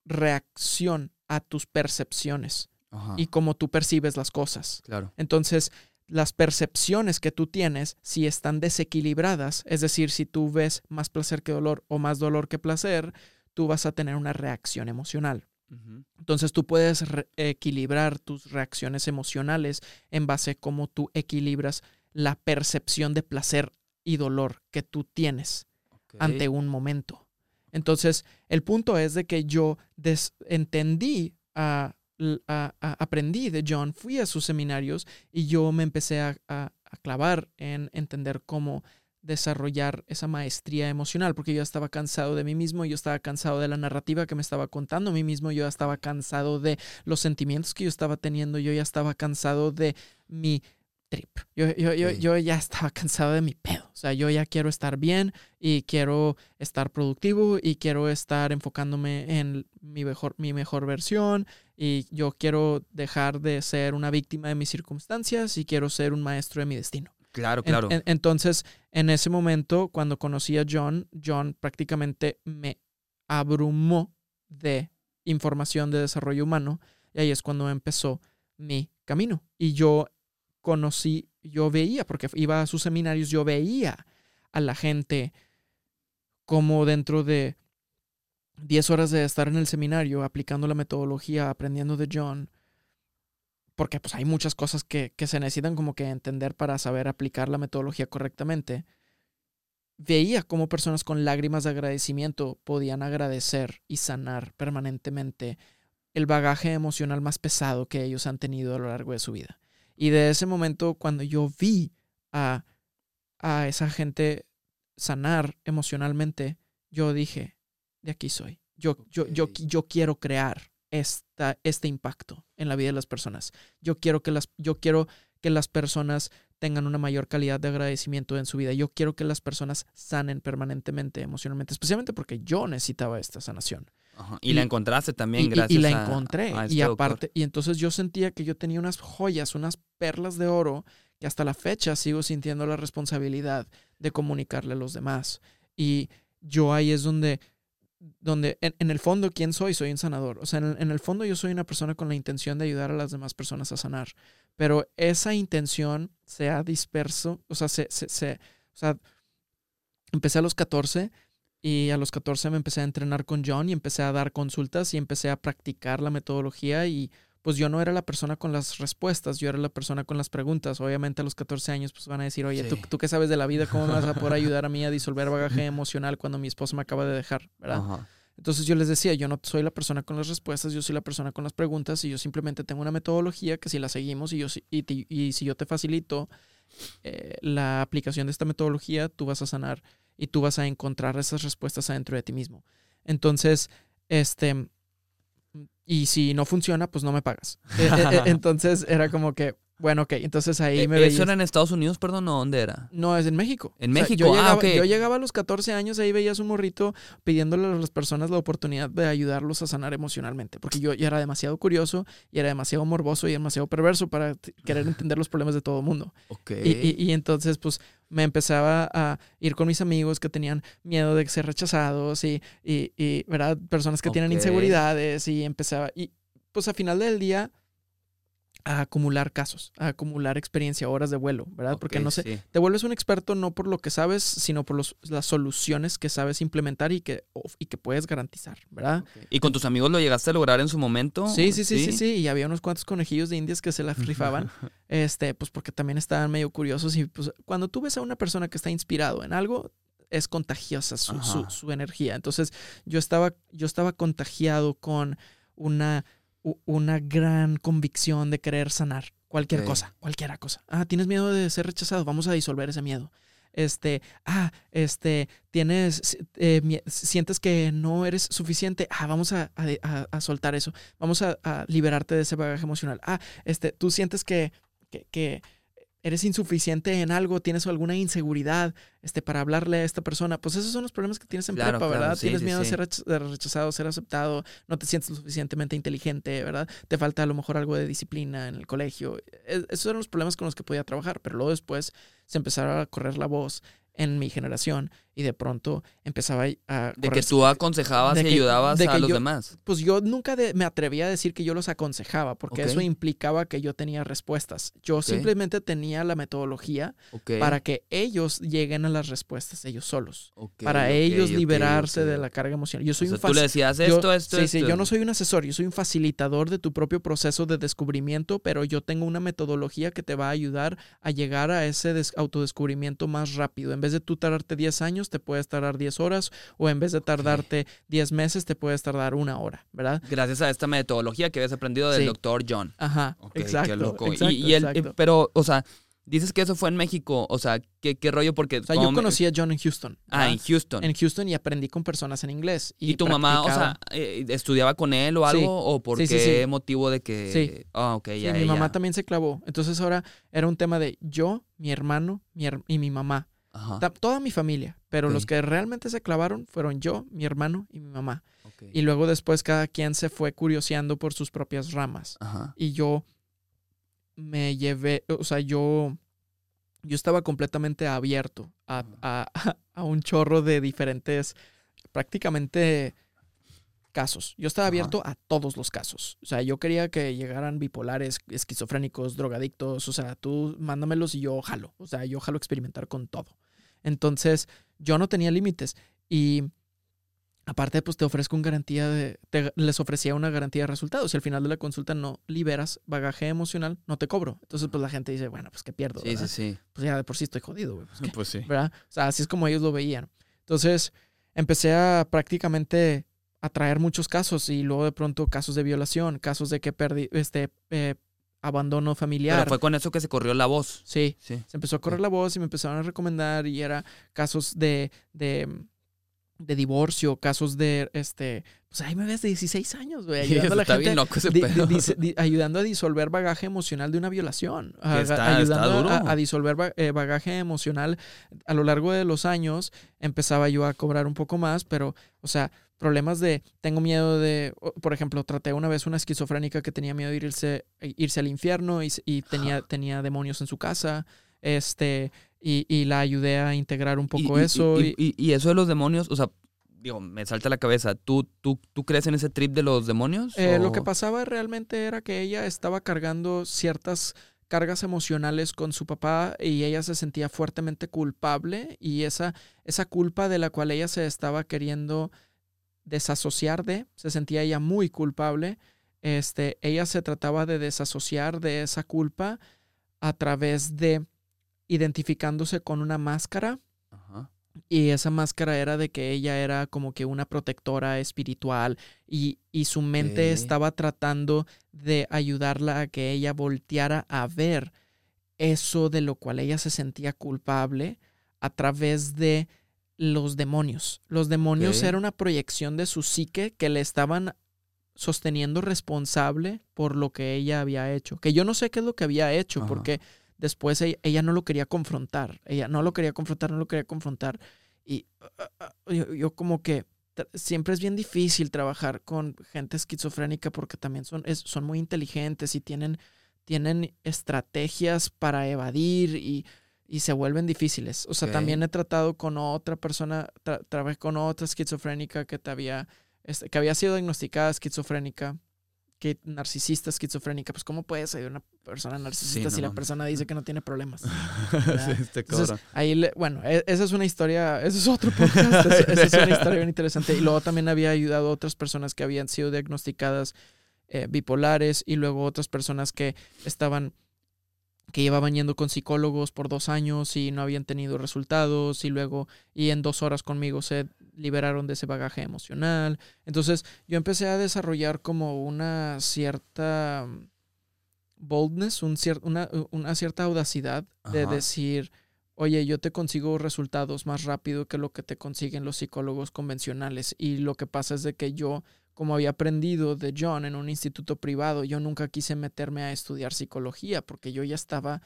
reacción a tus percepciones
Ajá,
y cómo tú percibes las cosas.
Claro.
Entonces, las percepciones que tú tienes, si están desequilibradas, es decir, si tú ves más placer que dolor o más dolor que placer, tú vas a tener una reacción emocional. Entonces tú puedes equilibrar tus reacciones emocionales en base a cómo tú equilibras la percepción de placer y dolor que tú tienes ante un momento. Entonces, el punto es de que yo entendí, aprendí de John, fui a sus seminarios y yo me empecé a, a- a clavar en entender cómo desarrollar esa maestría emocional, porque yo ya estaba cansado de mí mismo, yo estaba cansado de la narrativa que me estaba contando a mí mismo, yo ya estaba cansado de los sentimientos que yo estaba teniendo, yo ya estaba cansado de mi trip. Yo, yo, yo,
Sí.
yo ya estaba cansado de mi pedo. O sea, yo ya quiero estar bien y quiero estar productivo y quiero estar enfocándome en mi mejor, mi mejor versión y yo quiero dejar de ser una víctima de mis circunstancias y quiero ser un maestro de mi destino.
Claro,
En-
claro.
en- entonces, en ese momento, cuando conocí a John, John prácticamente me abrumó de información de desarrollo humano y ahí es cuando empezó mi camino. Y yo conocí, yo veía, porque iba a sus seminarios, yo veía a la gente como dentro de 10 horas de estar en el seminario, aplicando la metodología, aprendiendo de John, porque pues hay muchas cosas que, que se necesitan como que entender para saber aplicar la metodología correctamente. Veía cómo personas con lágrimas de agradecimiento podían agradecer y sanar permanentemente el bagaje emocional más pesado que ellos han tenido a lo largo de su vida. Y de ese momento, cuando yo vi a, a esa gente sanar emocionalmente, yo dije, de aquí soy. Yo, yo, yo, yo quiero crear esta, este impacto en la vida de las personas. Yo quiero que las, yo quiero que las personas tengan una mayor calidad de agradecimiento en su vida. Yo quiero que las personas sanen permanentemente, emocionalmente, especialmente porque yo necesitaba esta sanación.
Ajá. Y,
y-
la encontraste también
Y, y-
gracias
y la
a-
encontré.
a este
y
doctor.
aparte, y entonces yo sentía que yo tenía unas joyas, unas perlas de oro que hasta la fecha sigo sintiendo la responsabilidad de comunicarle a los demás. Y yo ahí es donde, donde en, en el fondo, ¿quién soy? Soy un sanador. O sea, en en el fondo yo soy una persona con la intención de ayudar a las demás personas a sanar. Pero esa intención se ha disperso, o sea, se, se, se- o sea, empecé a los 14 y a los 14 me empecé a entrenar con John y empecé a dar consultas y empecé a practicar la metodología y pues yo no era la persona con las respuestas, yo era la persona con las preguntas. Obviamente a los 14 años pues van a decir, oye, ¿tú,
Sí.
tú qué sabes de la vida, ¿cómo me vas a poder ayudar a mí a disolver bagaje emocional cuando mi esposa me acaba de dejar? ¿verdad?
Ajá.
Entonces yo les decía, yo no soy la persona con las respuestas, yo soy la persona con las preguntas y yo simplemente tengo una metodología que si la seguimos y, yo, y si yo te facilito eh, la aplicación de esta metodología, tú vas a sanar y tú vas a encontrar esas respuestas adentro de ti mismo. Entonces, este, y si no funciona, pues no me pagas. Eh, eh, eh, Entonces era como que, Bueno, ok, entonces ahí
Eh,
me
¿Eso
veías-
era en Estados Unidos, perdón, o dónde era?
No, es en México.
En
O sea,
México,
yo
ah,
llegaba,
ok.
yo llegaba a los 14 años, ahí veías un morrito pidiéndole a las personas la oportunidad de ayudarlos a sanar emocionalmente. Porque yo ya era demasiado curioso y era demasiado morboso y demasiado perverso para querer entender los problemas de todo el mundo.
Ok.
Y, y- y entonces, pues, me empezaba a ir con mis amigos que tenían miedo de ser rechazados y, y, y, ¿verdad? Personas que tienen
Ok.
inseguridades y empezaba... Y, pues, a final del día, a acumular casos, a acumular experiencia, horas de vuelo, ¿verdad? Porque no sé,
sí.
te vuelves un experto no por lo que sabes, sino por los- las soluciones que sabes implementar y que, y que puedes garantizar, ¿verdad?
¿Y con tus amigos lo llegaste a lograr en su momento?
Sí, sí, sí, sí, sí. Y había unos cuantos conejillos de indias que se las rifaban, este, pues porque también estaban medio curiosos. Y pues cuando tú ves a una persona que está inspirado en algo, es contagiosa su, su- su energía. Entonces, yo estaba, yo estaba contagiado con una, una gran convicción de querer sanar cualquier cosa, cualquier cosa. Ah, tienes miedo de ser rechazado, vamos a disolver ese miedo. Este, ah, este, tienes, eh, sientes que no eres suficiente, ah, vamos a, a- a- a soltar eso, vamos a, a liberarte de ese bagaje emocional. Ah, este, tú sientes que, que, que eres insuficiente en algo, tienes alguna inseguridad este, para hablarle a esta persona, pues esos son los problemas que tienes en
Claro,
prepa,
claro,
¿verdad?
sí,
tienes
sí,
miedo de
sí.
ser rech- de rechazado, ser aceptado, no te sientes lo suficientemente inteligente, ¿verdad? Te falta a lo mejor algo de disciplina en el colegio. E- Esos eran los problemas con los que podía trabajar, pero luego después se empezaba a correr la voz en mi generación y de pronto empezaba a
De que tú aconsejabas y
que-
ayudabas
de
a
que
los
yo-
demás.
pues yo nunca de- me atrevía a decir que yo los aconsejaba, porque eso implicaba que yo tenía respuestas. Yo simplemente tenía la metodología para que ellos lleguen a las respuestas ellos solos, para ellos liberarse de la carga emocional. Yo soy
O sea,
un
tú le decías
yo-
esto, esto,
sí,
esto.
sí, yo no soy un asesor, yo soy un facilitador de tu propio proceso de descubrimiento, pero yo tengo una metodología que te va a ayudar a llegar a ese des- autodescubrimiento más rápido. En vez de tú tardarte 10 años, te puedes tardar 10 horas, o en vez de tardarte 10 meses, te puedes tardar una hora, ¿verdad?
Gracias a esta metodología que habías aprendido del
Sí.
doctor John.
Ajá,
Ok, qué
exacto.
loco. Y-
exacto,
y, él,
exacto.
pero, o sea, dices que eso fue en México. O sea, ¿qué, qué rollo? Porque.
O sea, yo conocí a John en Houston.
Ah, en Houston.
en Houston y aprendí con personas en inglés. Y,
¿Y, tu mamá, o sea, eh, estudiaba con él o algo?
Sí.
¿O por
Sí, sí,
qué
sí.
motivo de que.?
Sí.
Ah, ok, ya.
mi
ya.
mamá también se clavó. Entonces ahora era un tema de yo, mi hermano mi her- y mi mamá.
Ajá.
Toda mi familia. Pero los que realmente se clavaron fueron yo, mi hermano y mi mamá. Y luego después cada quien se fue curioseando por sus propias ramas.
Ajá.
Y yo me llevé, o sea, yo, yo estaba completamente abierto a, a- a un chorro de diferentes, prácticamente casos. Yo estaba
Ajá.
abierto a todos los casos. O sea, yo quería que llegaran bipolares, esquizofrénicos, drogadictos. O sea, tú mándamelos y yo jalo. O sea, yo jalo experimentar con todo. Entonces, yo no tenía límites. Y aparte, pues te ofrezco una garantía de. te- les ofrecía una garantía de resultados. Si al final de la consulta no liberas bagaje emocional, no te cobro. Entonces, pues la gente dice, bueno, pues qué pierdo.
Sí,
¿verdad?
sí, sí.
Pues ya de por sí estoy jodido, güey. Pues.
Pues sí.
¿verdad? O sea, así es como ellos lo veían. Entonces, empecé a prácticamente a traer muchos casos y luego de pronto casos de violación, casos de que perdí, este, eh, abandono familiar.
Pero fue con eso que se corrió la voz.
Sí,
Sí.
se empezó a correr la voz y me empezaron a recomendar y era casos de, de, de divorcio, casos de, este, pues ahí me ves de 16 años, güey, ayudando a la
Está
gente
bien loco ese
di-
pedo.
di- dis- di- ayudando a disolver bagaje emocional de una violación. a-
está-
ayudando
está duro.
A, a disolver eh, bagaje emocional. A lo largo de los años empezaba yo a cobrar un poco más, pero, o sea, problemas de, tengo miedo de, por ejemplo, traté una vez una esquizofrénica que tenía miedo de irse, irse al infierno y, y tenía, tenía demonios en su casa. Este, y, y la ayudé a integrar un poco
Y-
eso.
Y, y- eso de los demonios, o sea, digo, me salta a la cabeza. ¿Tú, tú, ¿Tú crees en ese trip de los demonios?
Eh, Lo que pasaba realmente era que ella estaba cargando ciertas cargas emocionales con su papá y ella se sentía fuertemente culpable y esa, esa culpa de la cual ella se estaba queriendo desasociar de, se sentía ella muy culpable, este, ella se trataba de desasociar de esa culpa a través de identificándose con una máscara
Ajá.
y esa máscara era de que ella era como que una protectora espiritual y, y su mente estaba tratando de ayudarla a que ella volteara a ver eso de lo cual ella se sentía culpable a través de los demonios. Los demonios
Ok.
era una proyección de su psique que le estaban sosteniendo responsable por lo que ella había hecho. Que yo no sé qué es lo que había hecho,
Ajá.
porque después ella, ella no lo quería confrontar. Ella no lo quería confrontar, no lo quería confrontar. Y ah, ah, yo, yo como que siempre es bien difícil trabajar con gente esquizofrénica porque también son, es- son muy inteligentes y tienen, tienen estrategias para evadir y, y se vuelven difíciles. O sea, también he tratado con otra persona, tra- trabajé con otra esquizofrénica que te había, este, que había sido diagnosticada esquizofrénica, que narcisista esquizofrénica. Pues, ¿cómo puedes ser una persona narcisista
Sí,
si
no.
la persona dice que no tiene problemas?
este
Entonces, ahí, le- bueno, e- esa es una historia, eso es otro podcast, es- esa es una historia bien interesante. Y luego también había ayudado a otras personas que habían sido diagnosticadas eh, bipolares y luego otras personas que estaban, que llevaban yendo con psicólogos por dos años y no habían tenido resultados y luego, y en dos horas conmigo se liberaron de ese bagaje emocional. Entonces yo empecé a desarrollar como una cierta mm, boldness, un cier- una, una cierta audacidad de
Ajá.
decir, oye, yo te consigo resultados más rápido que lo que te consiguen los psicólogos convencionales. Y lo que pasa es de que yo, como había aprendido de John en un instituto privado, yo nunca quise meterme a estudiar psicología porque yo ya estaba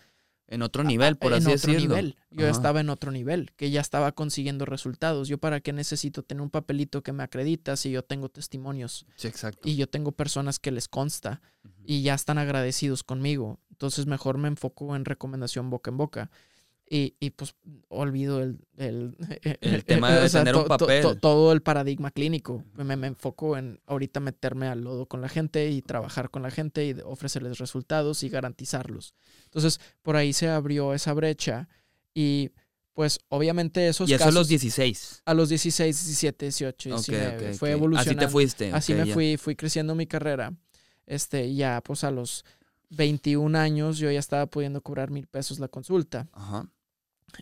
En otro nivel, por
en
así
otro
decirlo.
nivel. Yo
Ajá.
estaba en otro nivel, que ya estaba consiguiendo resultados. Yo para qué necesito tener un papelito que me acredita si yo tengo testimonios
Sí, exacto.
y yo tengo personas que les consta y ya están agradecidos conmigo. Entonces mejor me enfoco en recomendación boca en boca. Y, y, pues olvido el, el,
El tema de tener un papel.
todo el paradigma clínico. Me, me enfoco en ahorita meterme al lodo con la gente y trabajar con la gente y ofrecerles resultados y garantizarlos. Entonces por ahí se abrió esa brecha y pues obviamente esos
Y eso a los 16.
a los 16, 17, 18,
Ok,
19
ok,
fue
ok.
evolucionando.
Así te fuiste.
Así me
ya.
fui, fui creciendo mi carrera. Este, ya pues a los 21 años yo ya estaba pudiendo cobrar mil pesos la consulta.
Ajá.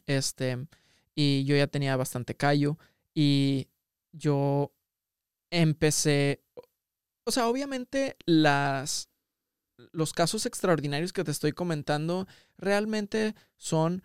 Este, y yo ya tenía bastante callo y yo empecé, o sea, obviamente las, los casos extraordinarios que te estoy comentando realmente son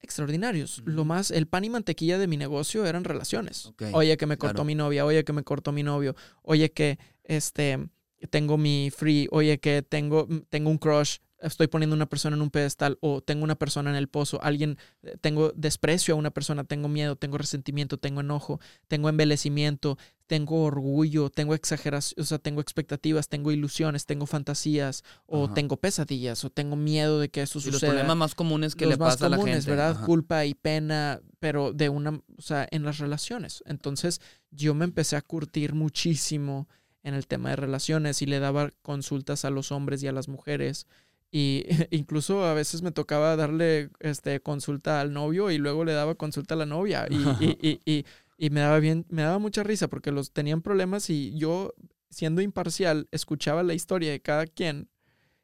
extraordinarios. Lo más, el pan y mantequilla de mi negocio eran relaciones. Oye, que me cortó
claro.
mi novia, oye, que me cortó mi novio, oye, que este, tengo mi free, oye, que tengo, tengo un crush, estoy poniendo una persona en un pedestal o tengo una persona en el pozo, alguien, eh, tengo desprecio a una persona, tengo miedo, tengo resentimiento, tengo enojo, tengo embellecimiento, tengo orgullo, tengo exageración, o sea, tengo expectativas, tengo ilusiones, tengo fantasías o
Ajá.
tengo pesadillas o tengo miedo de que eso
Y los problemas más comunes que
los
le
más
pasa a la
comunes,
gente.
¿verdad?
Ajá.
Culpa y pena, pero de una, o sea, en las relaciones. Entonces, yo me empecé a curtir muchísimo en el tema de relaciones y le daba consultas a los hombres y a las mujeres. Y incluso a veces me tocaba darle este, consulta al novio y luego le daba consulta a la novia. Y, y, y, y- y me daba bien, me daba mucha risa porque los tenían problemas y yo, siendo imparcial, escuchaba la historia de cada quien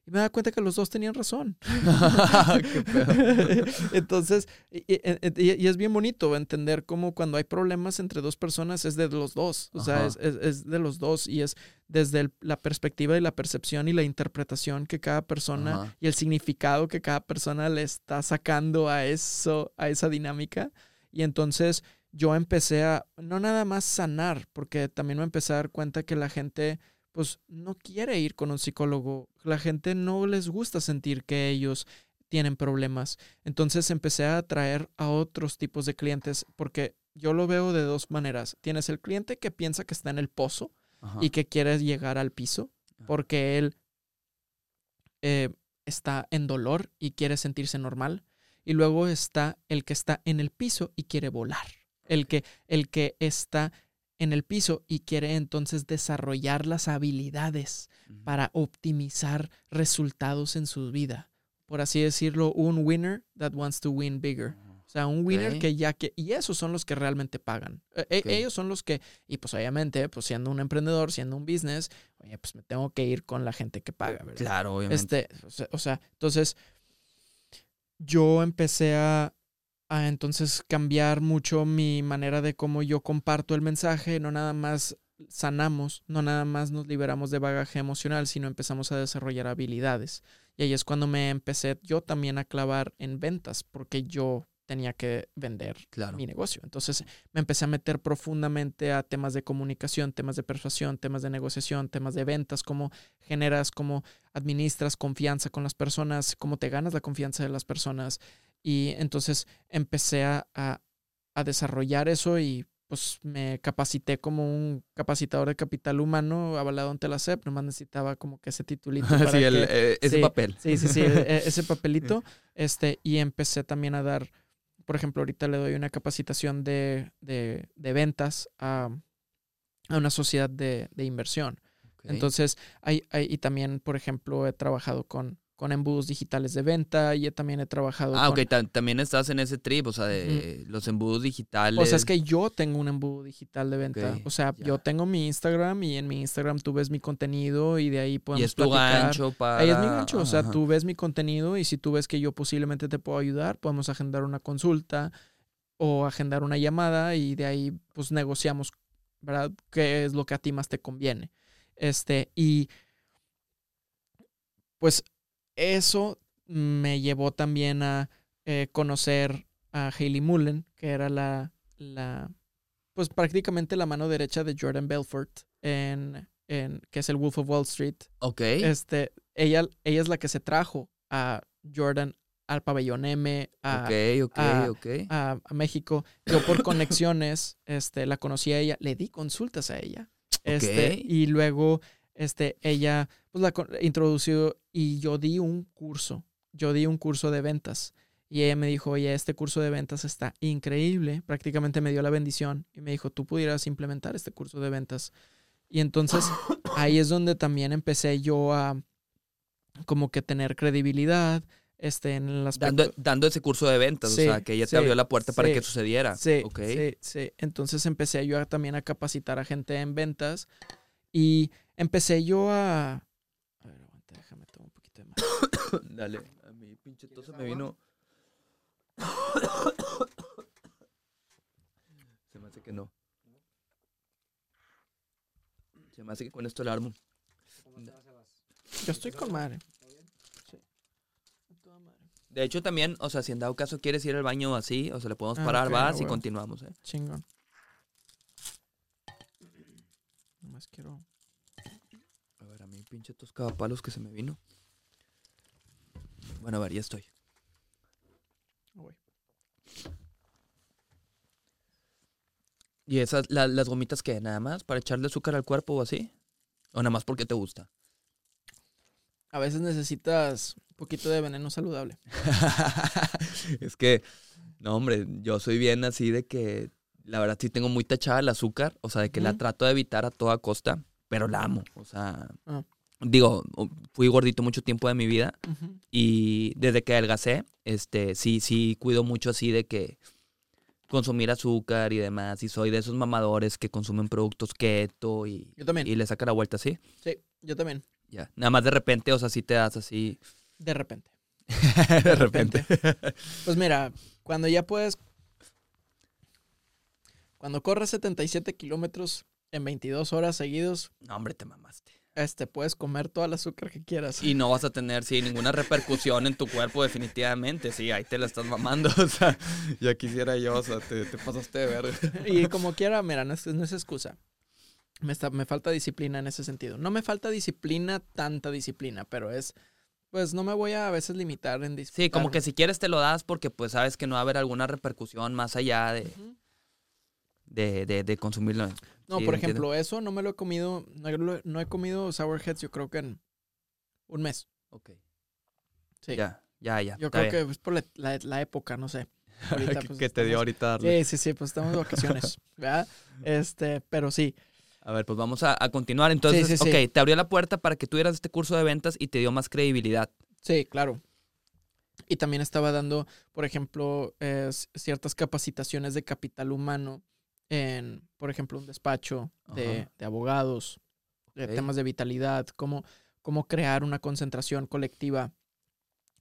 y me daba cuenta que los dos tenían razón. Entonces, y, y- y- es bien bonito entender cómo cuando hay problemas entre dos personas es de los dos. O sea, es, es- es de los dos y es desde el- la perspectiva y la percepción y la interpretación que cada persona
Ajá.
y el significado que cada persona le está sacando a eso, a esa dinámica. Y entonces yo empecé a no nada más sanar, porque también me empecé a dar cuenta que la gente pues no quiere ir con un psicólogo. La gente no les gusta sentir que ellos tienen problemas. Entonces empecé a atraer a otros tipos de clientes porque yo lo veo de dos maneras. Tienes el cliente que piensa que está en el pozo
Ajá.
y que quiere llegar al piso porque él eh, está en dolor y quiere sentirse normal. Y luego está el que está en el piso y quiere volar. El que, el que está en el piso y quiere entonces desarrollar las habilidades para optimizar resultados en su vida. Por así decirlo, un winner that wants to win bigger. O sea, un winner que ya que... Y esos son los que realmente pagan. Eh,
Ok.
Ellos son los que... Y pues obviamente, pues siendo un emprendedor, siendo un business, oye, pues me tengo que ir con la gente que paga, ¿verdad?
Claro, obviamente.
Este, o sea, o sea, entonces yo empecé a, a entonces cambiar mucho mi manera de cómo yo comparto el mensaje, no nada más sanamos, no nada más nos liberamos de bagaje emocional, sino empezamos a desarrollar habilidades. Y ahí es cuando me empecé yo también a clavar en ventas, porque yo tenía que vender
Claro.
mi negocio. Entonces me empecé a meter profundamente a temas de comunicación, temas de persuasión, temas de negociación, temas de ventas, cómo generas, cómo administras confianza con las personas, cómo te ganas la confianza de las personas. Y entonces empecé a, a- a desarrollar eso y pues me capacité como un capacitador de capital humano avalado ante la SEP. Nomás necesitaba como que ese titulito. para
sí, el,
que-
eh, ese
sí,
papel.
Sí, sí, sí, e- ese papelito. Este, y empecé también a dar, por ejemplo, ahorita le doy una capacitación de, de, de ventas a, a una sociedad de, de inversión. Entonces, hay, hay, y también, por ejemplo, he trabajado con, con embudos digitales de venta y también he trabajado
Ah,
con...
ok, ta- también estás en ese trip, o sea, de los embudos digitales.
O sea, es que yo tengo un embudo digital de venta. O sea,
ya.
yo tengo mi Instagram y en mi Instagram tú ves mi contenido y de ahí podemos
y es tu
platicar.
gancho para...
Ahí es mi gancho, o sea,
Ajá.
tú ves mi contenido y si tú ves que yo posiblemente te puedo ayudar, podemos agendar una consulta o agendar una llamada y de ahí pues negociamos, ¿verdad? ¿Qué es lo que a ti más te conviene? Este, y pues eso me llevó también a eh, conocer a Hayley Mullen, que era la, la, pues prácticamente la mano derecha de Jordan Belfort en, en, que es el Wolf of Wall Street.
Ok.
Este, ella, ella es la que se trajo a Jordan al pabellón M, a,
ok, ok,
ah,
ok.
a, a México. Yo por conexiones, este, la conocí a ella, le di consultas a ella. Este, y luego, este, ella, pues la introdució y yo di un curso. Yo di un curso de ventas. Y ella me dijo, oye, este curso de ventas está increíble. Prácticamente me dio la bendición y me dijo, tú pudieras implementar este curso de ventas. Y entonces ahí es donde también empecé yo a como que tener credibilidad este, en el aspecto.
Dando, dando ese curso de ventas,
Sí,
o sea, que ella
sí,
te abrió la puerta para
sí,
que sucediera.
Sí,
Ok.
sí, sí. Entonces empecé yo a- también a capacitar a gente en ventas y empecé yo a... A ver, aguanta, déjame tomar un poquito de más.
Dale, a mí pinche tos me vino. se me hace que no. Se me hace que con esto el armo.
Yo estoy con madre. Sí. A toda madre.
De hecho, también, o sea, si en dado caso quieres ir al baño así, o sea, le podemos
Ah,
parar,
ok,
vas
a
y continuamos, ¿eh?
Chingón. Nomás quiero...
Pinche tos palos que se me vino. Bueno, a ver, ya estoy.
Güey.
¿Y esas, la- las gomitas qué? ¿Nada más? ¿Para echarle azúcar al cuerpo o así? ¿O nada más porque te gusta?
A veces necesitas un poquito de veneno saludable.
es que, no, hombre, yo soy bien así de que, la verdad sí tengo muy tachada el azúcar, o sea, de que la trato de evitar a toda costa, pero la amo, o sea,
Ah.
Digo, fui gordito mucho tiempo de mi vida y desde que adelgacé, este, sí, sí cuido mucho así de que consumir azúcar y demás, y soy de esos mamadores que consumen productos keto y,
Yo también.
y le saca la vuelta así,
Sí, yo también.
ya, nada más de repente, o sea, sí te das así,
De repente.
de repente.
Pues mira, cuando ya puedes. Cuando corres 77 kilómetros en 22 horas seguidos,
No, hombre, te mamaste.
Este, puedes comer todo el azúcar que quieras.
Y no vas a tener, sí, ninguna repercusión en tu cuerpo, definitivamente. Sí, ahí te la estás mamando. O sea, ya quisiera yo, o sea, te, te pasaste de verga.
Y como quiera, mira, no es, no es excusa. Me, está- me falta disciplina en ese sentido. No me falta disciplina, tanta disciplina, pero es. Pues no me voy a a veces limitar en disciplina.
Sí, como que si quieres te lo das porque pues sabes que no va a haber alguna repercusión más allá de, de, de, de consumirlo.
No,
Sí,
por
entiendo.
ejemplo, eso no me lo he comido. No, he- no he comido Sour Heads, yo creo que en un mes.
Ok.
Sí.
Ya, ya, ya.
Yo creo
bien.
que es por la, la- la época, no sé. Ahorita,
que,
pues,
que te dio
estamos-
ahorita darle.
Sí, sí, sí, pues estamos de vacaciones, ¿verdad? Este, pero sí,
A ver, pues vamos a, a continuar. Entonces,
sí, sí.
ok, te abrió la puerta para que tuvieras este curso de ventas y te dio más credibilidad.
sí, claro. Y también estaba dando, por ejemplo, eh, ciertas capacitaciones de capital humano en, por ejemplo, un despacho de, de abogados, de temas de vitalidad, cómo, cómo crear una concentración colectiva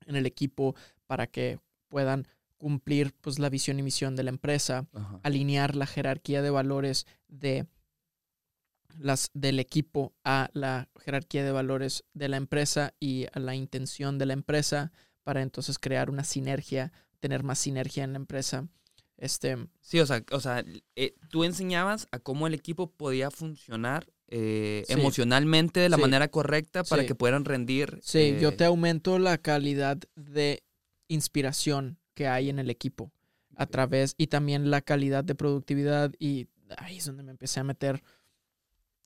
en el equipo para que puedan cumplir pues, la visión y misión de la empresa.
Ajá.
alinear la jerarquía de valores de las del equipo a la jerarquía de valores de la empresa y a la intención de la empresa para entonces crear una sinergia tener más sinergia en la empresa. Este,
Sí, o sea, o sea eh, tú enseñabas a cómo el equipo podía funcionar eh,
Sí.
emocionalmente de la
Sí.
manera correcta para
Sí.
que pudieran rendir.
sí, yo
eh,
te aumento la calidad de inspiración que hay en el equipo a través y también la calidad de productividad y ahí es donde me empecé a meter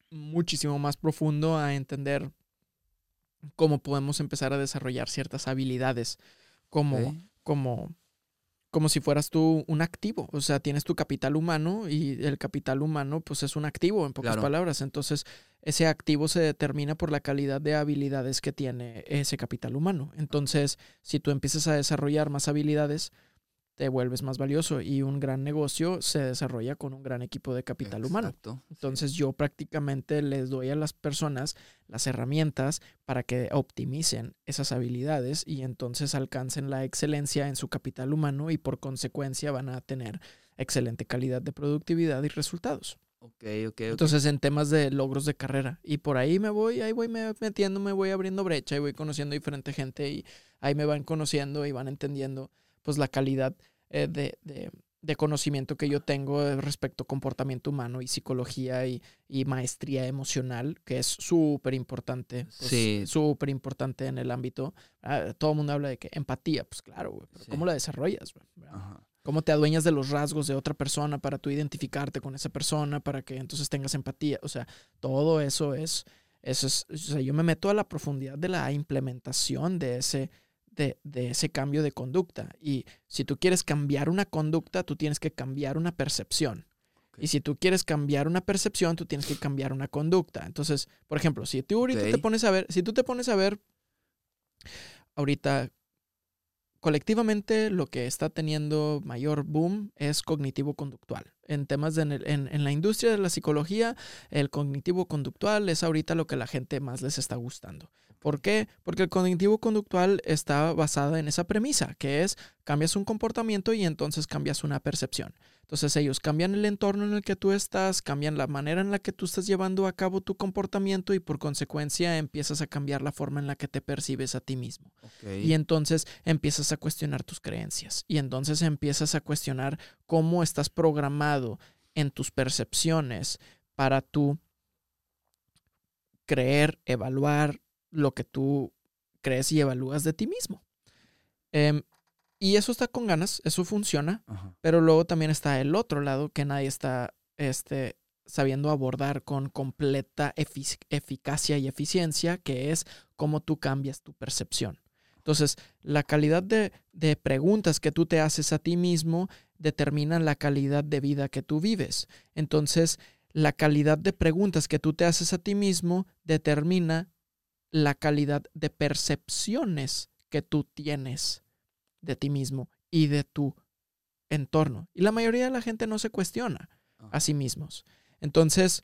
muchísimo más profundo a entender cómo podemos empezar a desarrollar ciertas habilidades como como, como si fueras tú un activo. O sea, tienes tu capital humano y el capital humano pues es un activo, en pocas
Claro.
palabras. Entonces, ese activo se determina por la calidad de habilidades que tiene ese capital humano. Entonces, si tú empiezas a desarrollar más habilidades, te vuelves más valioso y un gran negocio se desarrolla con un gran equipo de capital humano.
Exacto, sí.
Entonces yo prácticamente les doy a las personas las herramientas para que optimicen esas habilidades y entonces alcancen la excelencia en su capital humano y por consecuencia van a tener excelente calidad de productividad y resultados.
Ok, ok, ok.
Entonces en temas de logros de carrera y por ahí me voy, ahí voy me- metiendo, me voy abriendo brecha y voy conociendo diferente gente y ahí me van conociendo y van entendiendo pues la calidad eh, de, de- de conocimiento que yo tengo eh, respecto a comportamiento humano y psicología y, y maestría emocional, que es súper importante. pues,
Sí.
Súper importante en el ámbito. Ah, todo el mundo habla de que empatía, pues claro, güey, pero
Sí.
¿cómo la desarrollas? güey?
Ajá.
cómo te adueñas de los rasgos de otra persona para tú identificarte con esa persona, para que entonces tengas empatía. O sea, todo eso es, eso es, o sea, yo me meto a la profundidad de la implementación de ese, de, de ese cambio de conducta. Y si tú quieres cambiar una conducta, tú tienes que cambiar una percepción. Y si tú quieres cambiar una percepción, tú tienes que cambiar una conducta. Entonces, por ejemplo, si tú ahorita te pones a ver, si tú te pones a ver ahorita colectivamente lo que está teniendo mayor boom es cognitivo-conductual. En temas de en, el- en- en la industria de la psicología, el cognitivo-conductual es ahorita lo que la gente más les está gustando. ¿Por qué? Porque el cognitivo-conductual está basada en esa premisa, que es cambias un comportamiento y entonces cambias una percepción. Entonces ellos cambian el entorno en el que tú estás, cambian la manera en la que tú estás llevando a cabo tu comportamiento y por consecuencia empiezas a cambiar la forma en la que te percibes a ti mismo. Y entonces empiezas a cuestionar tus creencias. Y entonces empiezas a cuestionar cómo estás programado en tus percepciones para tú creer, evaluar lo que tú crees y evalúas de ti mismo. Em, y eso está con ganas, eso funciona,
Ajá.
pero luego también está el otro lado que nadie está este, sabiendo abordar con completa efic- eficacia y eficiencia, que es cómo tú cambias tu percepción. Entonces, la calidad de, de preguntas que tú te haces a ti mismo determina la calidad de vida que tú vives. Entonces, la calidad de preguntas que tú te haces a ti mismo determina la calidad de percepciones que tú tienes de ti mismo y de tu entorno. Y la mayoría de la gente no se cuestiona a sí mismos. Entonces,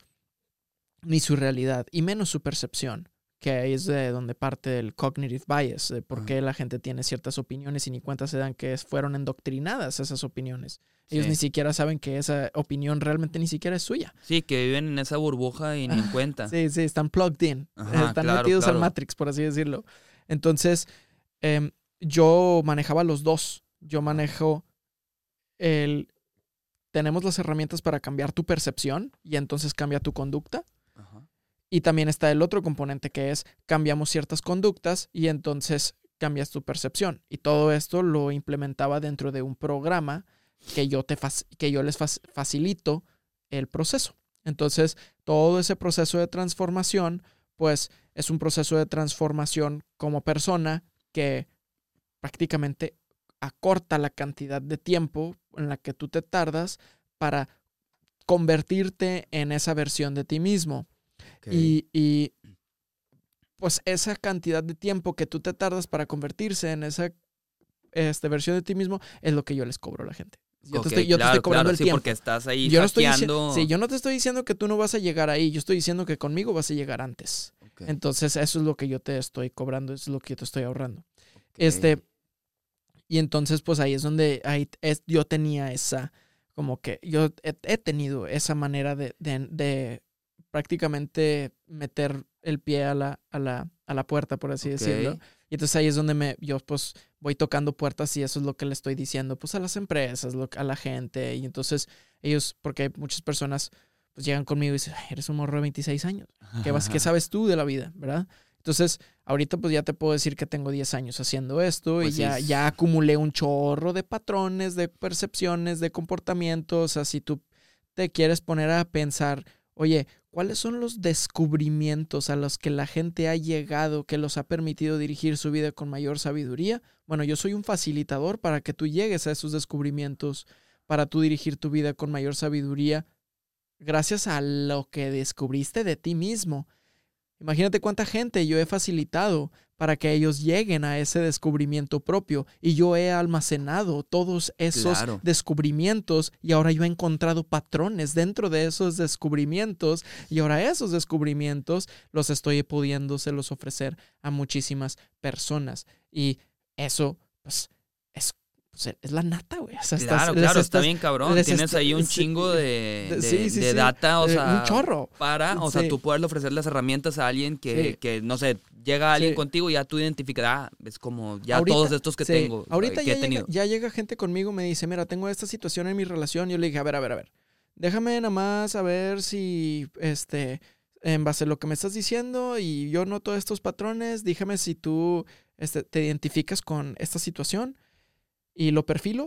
ni su realidad y menos su percepción, que ahí es de donde parte el cognitive bias, de por
Ajá.
qué la gente tiene ciertas opiniones y ni cuenta se dan que fueron endoctrinadas esas opinioes. Ellos
Sí.
ni siquiera saben que esa opinión realmente ni siquiera es suya.
Sí, que viven en esa burbuja y ni en cuenta.
Sí, sí, están plugged in.
Ajá,
están
claro,
metidos
claro.
al Matrix, por así decirlo. Entonces, em, yo manejaba los dos. Yo manejo el... Tenemos las herramientas para cambiar tu percepción y entonces cambia tu conducta. Y también está el otro componente que es cambiamos ciertas conductas y entonces cambias tu percepción. Y todo esto lo implementaba dentro de un programa que yo, te que yo les fac- facilito el proceso. Entonces, todo ese proceso de transformación, pues es un proceso de transformación como persona que prácticamente acorta la cantidad de tiempo en la que tú te tardas para convertirte en esa versión de ti mismo. Y, y, pues esa cantidad de tiempo que tú te tardas para convertirse en esa este, versión de ti mismo es lo que yo les cobro a la gente. Yo, te, estoy, yo te
claro,
estoy cobrando
claro,
el
sí,
tiempo.
porque estás ahí
Yo no, estoy sí, yo no te estoy diciendo que tú no vas a llegar ahí, yo estoy diciendo que conmigo vas a llegar antes. Entonces eso es lo que yo te estoy cobrando, eso es lo que yo te estoy ahorrando.
ok.
Este, y entonces pues ahí es donde ahí es, yo tenía esa, como que yo he, he tenido esa manera de, de, de prácticamente meter el pie a la, a la, a la puerta, por así decirlo. Y entonces ahí es donde me, yo pues voy tocando puertas y eso es lo que le estoy diciendo pues a las empresas, lo- a la gente. Y entonces ellos, porque muchas personas pues llegan conmigo y dicen, "Ay, eres un morro de 26 años. ¿Qué, vas, ¿Qué sabes tú de la vida? ¿Verdad? Entonces, ahorita pues ya te puedo decir que tengo 10 años haciendo esto
Pues
y
sí,
ya,
es-
ya acumulé un chorro de patrones, de percepciones, de comportamientos. O sea, si tú te quieres poner a pensar, oye, ¿cuáles son los descubrimientos a los que la gente ha llegado que los ha permitido dirigir su vida con mayor sabiduría? Bueno, yo soy un facilitador para que tú llegues a esos descubrimientos, para tú dirigir tu vida con mayor sabiduría, gracias a lo que descubriste de ti mismo. Imagínate cuánta gente yo he facilitado para que ellos lleguen a ese descubrimiento propio y yo he almacenado todos esos
Claro.
descubrimientos y ahora yo he encontrado patrones dentro de esos descubrimientos y ahora esos descubrimientos los estoy pudiéndoselos ofrecer a muchísimas personas y eso pues es, pues, es la nata, güey. O sea, estás-
Claro, claro, está bien cabrón. Tienes
está-
ahí un
sí,
chingo de,
de- sí, sí,
de
sí.
data, o
Eh,
sea,
un chorro.
para, o sea, tú poderle ofrecer las herramientas a alguien que, que, no sé, llega alguien contigo y ya tú identificas, ah, es como ya
Ahorita-
todos estos que tengo, sea,
Ahorita
que
ya
he
llega,
tenido.
ya llega gente conmigo, me dice, mira, tengo esta situación en mi relación. Yo le dije, a ver, a ver, a ver. Déjame nada más a ver si, este, en base a lo que me estás diciendo y yo noto estos patrones, dígame si tú este, te identificas con esta situación y lo perfilo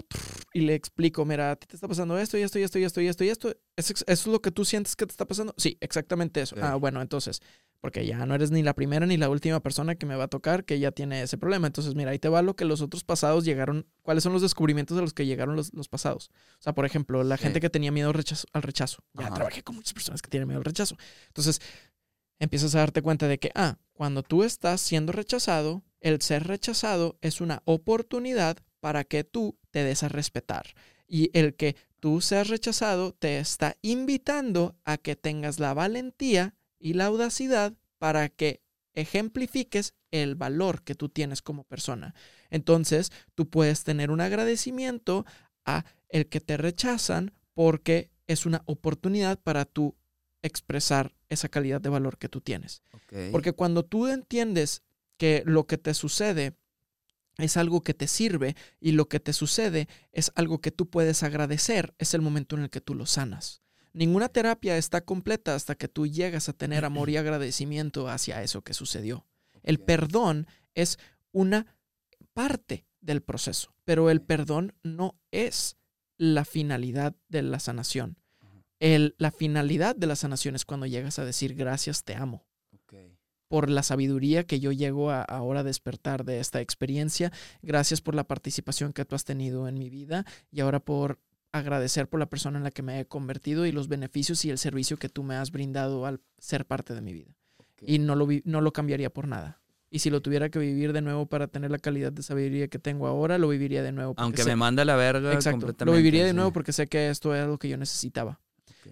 y le explico, mira, a ti te está pasando esto y esto y esto y esto y esto y esto. ¿Es ¿Eso es lo que tú sientes que te está pasando? Sí, exactamente eso. Ah, bueno, entonces, porque ya no eres ni la primera ni la última persona que me va a tocar que ya tiene ese problema. Entonces, mira, ahí te va lo que los otros pasados llegaron, cuáles son los descubrimientos a los que llegaron los, los pasados. O sea, por ejemplo, la
Sí.
gente que tenía miedo al rechazo. Al rechazo. Ya
Ajá.
trabajé con muchas personas que tienen miedo al rechazo. Entonces, empiezas a darte cuenta de que, ah, cuando tú estás siendo rechazado, el ser rechazado es una oportunidad para que tú te des a respetar. Y el que tú seas rechazado te está invitando a que tengas la valentía y la audacidad para que ejemplifiques el valor que tú tienes como persona. Entonces, tú puedes tener un agradecimiento a el que te rechazan porque es una oportunidad para tú expresar esa calidad de valor que tú tienes. Porque cuando tú entiendes que lo que te sucede es algo que te sirve y lo que te sucede es algo que tú puedes agradecer, es el momento en el que tú lo sanas. Ninguna terapia está completa hasta que tú llegas a tener amor y agradecimiento hacia eso que sucedió. El perdón es una parte del proceso, pero el perdón no es la finalidad de la sanación. El- la finalidad de la sanación es cuando llegas a decir gracias, te amo. Por la sabiduría que yo llego a ahora despertar de esta experiencia. Gracias por la participación que tú has tenido en mi vida y ahora por agradecer por la persona en la que me he convertido y los beneficios y el servicio que tú me has brindado al ser parte de mi vida. Y no lo, vi- no lo cambiaría por nada. Y si lo tuviera que vivir de nuevo para tener la calidad de sabiduría que tengo ahora, lo viviría de nuevo.
Aunque
sé-
me manda la verga
Exacto.
completamente.
Lo viviría de
sí.
nuevo porque sé que esto era lo que yo necesitaba.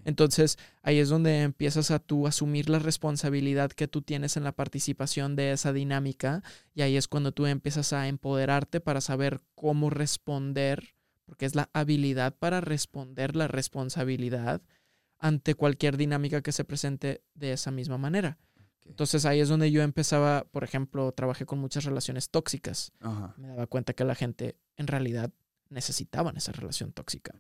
Entonces, ahí es donde empiezas a tú asumir la responsabilidad que tú tienes en la participación de esa dinámica y ahí es cuando tú empiezas a empoderarte para saber cómo responder, porque es la habilidad para responder la responsabilidad ante cualquier dinámica que se presente de esa misma manera. Entonces ahí es donde yo empezaba, por ejemplo, trabajé con muchas relaciones tóxicas.
Ajá.
Me daba cuenta que la gente en realidad necesitaban esa relación tóxica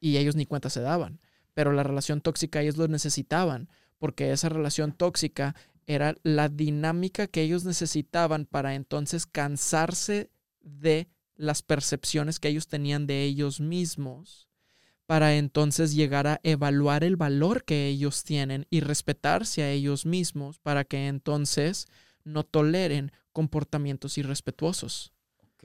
y ellos ni cuenta se daban. Pero la relación tóxica ellos lo necesitaban porque esa relación tóxica era la dinámica que ellos necesitaban para entonces cansarse de las percepciones que ellos tenían de ellos mismos para entonces llegar a evaluar el valor que ellos tienen y respetarse a ellos mismos para que entonces no toleren comportamientos irrespetuosos.
Ok.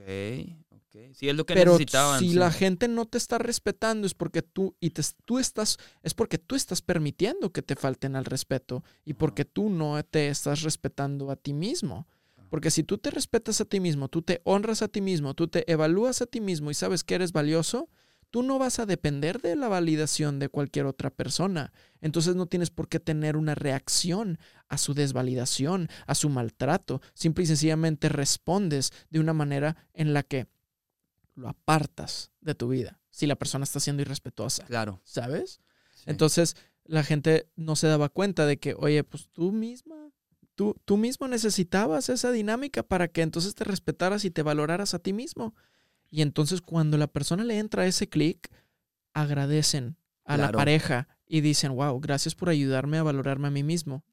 Sí, es lo que
Pero
necesitaban.
si
sí.
la gente no te está respetando es porque tú y te- tú estás es porque tú estás permitiendo que te falten al respeto y
Ajá.
porque tú no te estás respetando a ti mismo. Porque si tú te respetas a ti mismo, tú te honras a ti mismo, tú te evalúas a ti mismo y sabes que eres valioso, tú no vas a depender de la validación de cualquier otra persona. Entonces no tienes por qué tener una reacción a su desvalidación, a su maltrato. Simple y sencillamente respondes de una manera en la que lo apartas de tu vida. Si la persona está siendo irrespetuosa,
Claro.
¿sabes?
sí.
Entonces la gente no se daba cuenta de que, oye, pues tú misma tú, tú mismo necesitabas esa dinámica para que entonces te respetaras y te valoraras a ti mismo. Y entonces cuando la persona le entra ese clic, agradecen a la pareja y dicen, wow, gracias por ayudarme a valorarme a mí mismo.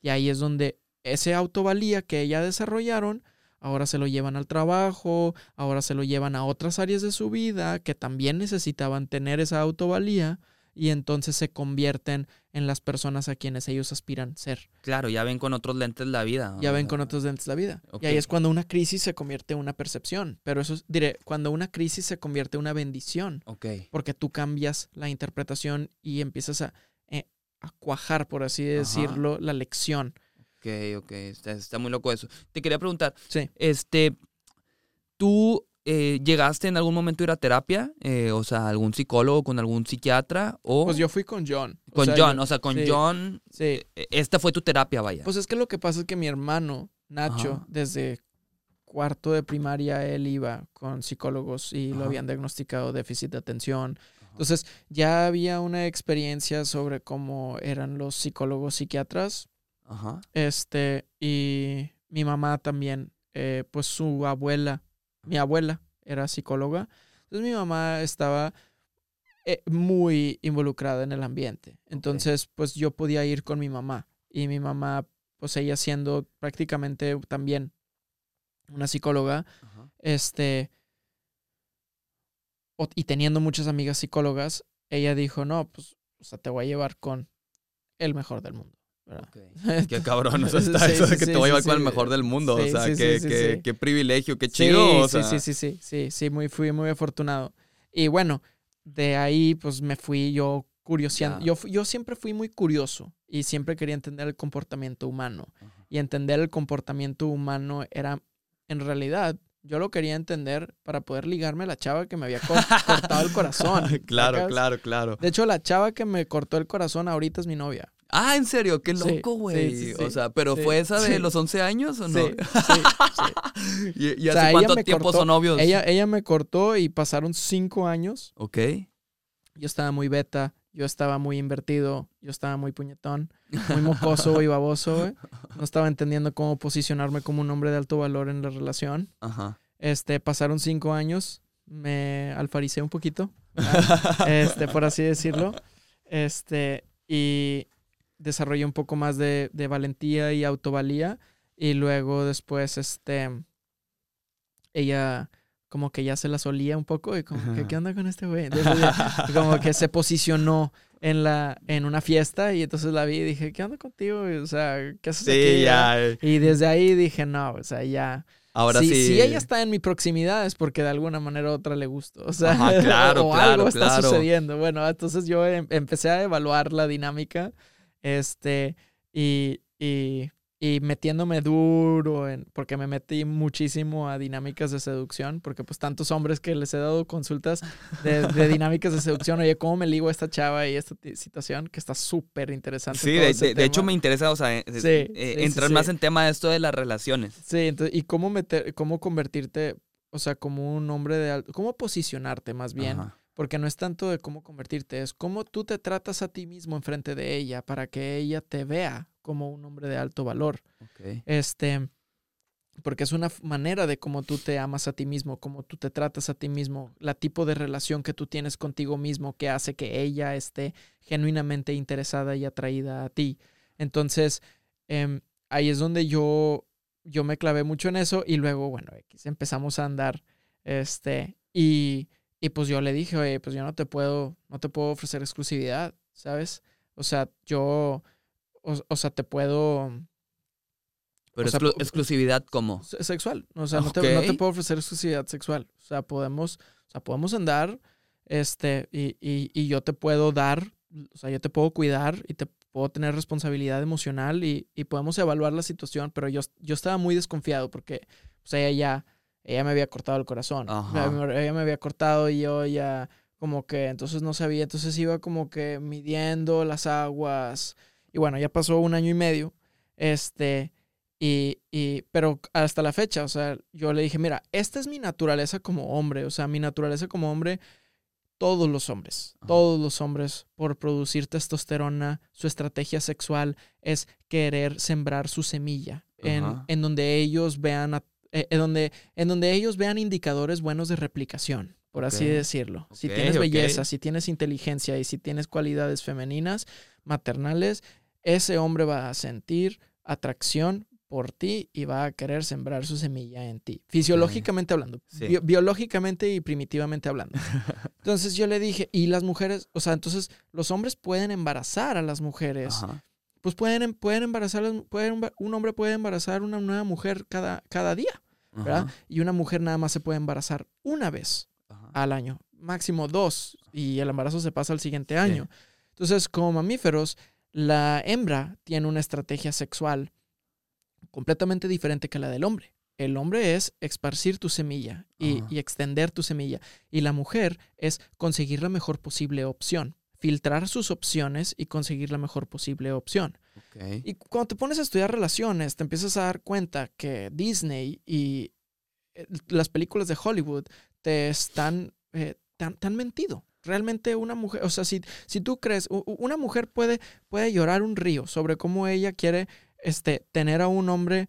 Y ahí es donde ese autovalía que ya desarrollaron, ahora se lo llevan al trabajo, ahora se lo llevan a otras áreas de su vida que también necesitaban tener esa autovalía y entonces se convierten en las personas a quienes ellos aspiran ser.
Claro, ya ven con otros lentes la vida.
Ya ven con otros dentes la vida. Y ahí es cuando una crisis se convierte en una percepción. Pero eso es, diré, cuando una crisis se convierte en una bendición.
Ok.
Porque tú cambias la interpretación y empiezas a, eh, a cuajar, por así decirlo, la lección.
Ok, ok. Está, está muy loco eso. Te quería preguntar,
Sí.
este, ¿tú eh, llegaste en algún momento a ir a terapia? Eh, o sea, algún psicólogo, con algún psiquiatra o
Pues yo fui con John. O
con
sea,
John.
yo-
o sea, con
sí,
John,
Sí.
eh, esta fue tu terapia, vaya.
Pues es que lo que pasa es que mi hermano, Nacho,
Ajá.
desde cuarto de primaria, él iba con psicólogos y lo habían diagnosticado déficit de atención. Entonces, ya había una experiencia sobre cómo eran los psicólogos psiquiatras.
Ajá.
Este, y mi mamá también, eh, pues su abuela, mi abuela era psicóloga. Entonces mi mamá estaba eh, muy involucrada en el ambiente. Entonces, pues yo podía ir con mi mamá. Y mi mamá, pues ella siendo prácticamente también una psicóloga,
Ajá.
este, o- y teniendo muchas amigas psicólogas, ella dijo, no, pues, o sea, te voy a llevar con el mejor del mundo.
Qué cabrón, o sea, está
Sí,
eso de que
sí,
te voy a llevar con el mejor del mundo. O sea, qué, qué- qué privilegio, qué chido. o sea.
sí, sí, sí, sí, sí, muy, fui muy afortunado. Y bueno, de ahí pues me fui yo curioseando. Yo, yo siempre fui muy curioso y siempre quería entender el comportamiento humano. Y entender el comportamiento humano era, en realidad, yo lo quería entender para poder ligarme a la chava que me había cor- cortado el corazón.
claro,
¿sacas?
claro, claro.
De hecho, la chava que me cortó el corazón ahorita es mi novia.
Ah, ¿en serio? Qué loco, güey.
sí, sí,
O sea, ¿pero fue esa de los 11 años o no?
Sí, sí.
¿Y, y
O
hace
sea, ella
cuánto tiempo
cortó-
son novios?
Ella, ella me cortó y pasaron cinco años.
Ok.
Yo estaba muy beta, yo estaba muy invertido, yo estaba muy puñetón, muy mocoso y baboso, güey. No estaba entendiendo cómo posicionarme como un hombre de alto valor en la relación.
Ajá.
Este, pasaron cinco años, me alfaricé un poquito, ¿verdad? este, por así decirlo. Este, y desarrollé un poco más de, de valentía y autovalía. Y luego después, este, ella como que ya se la solía un poco y como que, ¿qué onda con este güey? Entonces, como que se posicionó en la en una fiesta y entonces la vi y dije, ¿qué onda contigo? O sea, ¿qué haces aquí?
Sí, ya. eh.
Y desde ahí dije, no, o sea, ya.
Ahora
si,
sí.
si ella está en mi proximidad es porque de alguna manera u otra le gusto. O sea,
Ajá, claro,
o
claro,
algo está
claro.
sucediendo. Bueno, entonces yo em- empecé a evaluar la dinámica. Este, y, y, y metiéndome duro en, porque me metí muchísimo a dinámicas de seducción, porque pues tantos hombres que les he dado consultas de, de dinámicas de seducción, oye, ¿cómo me ligo a esta chava y esta situación? Que está súper interesante.
Sí, de, de- de hecho me interesa, o sea, eh,
Sí,
eh,
sí,
entrar
sí.
más en tema de esto de las relaciones.
Sí, entonces, y cómo meter, cómo convertirte, o sea, como un hombre de alto, cómo posicionarte más bien,
Ajá.
Porque no es tanto de cómo convertirte, es cómo tú te tratas a ti mismo enfrente de ella para que ella te vea como un hombre de alto valor.
Ok.
Este, porque es una manera de cómo tú te amas a ti mismo, cómo tú te tratas a ti mismo, la tipo de relación que tú tienes contigo mismo que hace que ella esté genuinamente interesada y atraída a ti. Entonces, em, ahí es donde yo, yo me clavé mucho en eso y luego, bueno, empezamos a andar, este, y, y pues yo le dije, oye, pues yo no te puedo, no te puedo ofrecer exclusividad, ¿sabes? O sea, yo, o, o sea, te puedo,
Pero
o sea,
exclu-
po-
exclusividad, ¿cómo?
se- sexual. O sea, no, te, no te puedo ofrecer exclusividad sexual. O sea, podemos, o sea, podemos andar, este, y, y, y yo te puedo dar, o sea, yo te puedo cuidar y te puedo tener responsabilidad emocional y, y podemos evaluar la situación, pero yo, yo estaba muy desconfiado porque, pues, ella ya, ella me había cortado el corazón.
Ajá.
ella me había cortado y yo ya, como que, entonces no sabía, entonces iba como que midiendo las aguas. Y bueno, ya pasó un año y medio, este, y, y, pero hasta la fecha, o sea, yo le dije, mira, esta es mi naturaleza como hombre, o sea, mi naturaleza como hombre, todos los hombres, todos los hombres, por producir testosterona, su estrategia sexual es querer sembrar su semilla en, en donde ellos vean, eh, en, donde, en donde ellos vean indicadores buenos de replicación, por así decirlo. si tienes belleza, si tienes inteligencia y si tienes cualidades femeninas, maternales, ese hombre va a sentir atracción por ti y va a querer sembrar su semilla en ti. Fisiológicamente hablando, biológicamente y primitivamente hablando. Entonces yo le dije, y las mujeres, o sea, entonces los hombres pueden embarazar a las mujeres. Pues pueden, pueden embarazar, pueden, un hombre puede embarazar una nueva mujer cada, cada día, ¿verdad? Y una mujer nada más se puede embarazar una vez al año, máximo dos, y el embarazo se pasa al siguiente año. Entonces, como mamíferos, la hembra tiene una estrategia sexual completamente diferente que la del hombre. El hombre es esparcir tu semilla y, extender tu semilla. Y la mujer es conseguir la mejor posible opción. Filtrar sus opciones y conseguir la mejor posible opción. Y cuando te pones a estudiar relaciones, te empiezas a dar cuenta que Disney y eh, las películas de Hollywood te están, eh, han mentido. Realmente una mujer, o sea, si, si tú crees, una mujer puede, puede llorar un río sobre cómo ella quiere este, tener a un hombre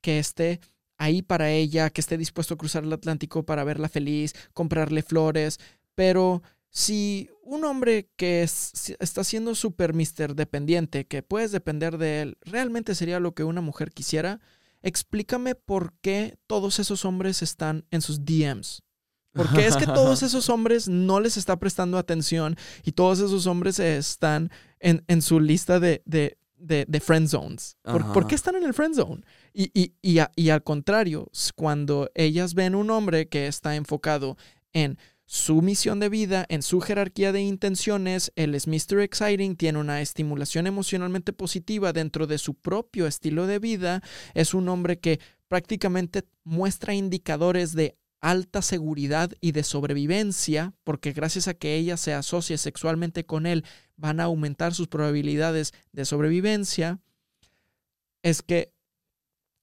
que esté ahí para ella, que esté dispuesto a cruzar el Atlántico para verla feliz, comprarle flores, pero si un hombre que está siendo súper mister dependiente, que puedes depender de él, realmente sería lo que una mujer quisiera, explícame por qué todos esos hombres están en sus DMs. ¿Por qué es que todos esos hombres no les está prestando atención y todos esos hombres están en, en su lista de, de, de, friend zones. ¿Por, qué están en el friend zone? Y, y, y, y, al contrario, cuando ellas ven un hombre que está enfocado en su misión de vida, en su jerarquía de intenciones, él es Mr. Exciting, tiene una estimulación emocionalmente positiva dentro de su propio estilo de vida, es un hombre que prácticamente muestra indicadores de alta seguridad y de sobrevivencia, porque gracias a que ella se asocie sexualmente con él, van a aumentar sus probabilidades de sobrevivencia, es que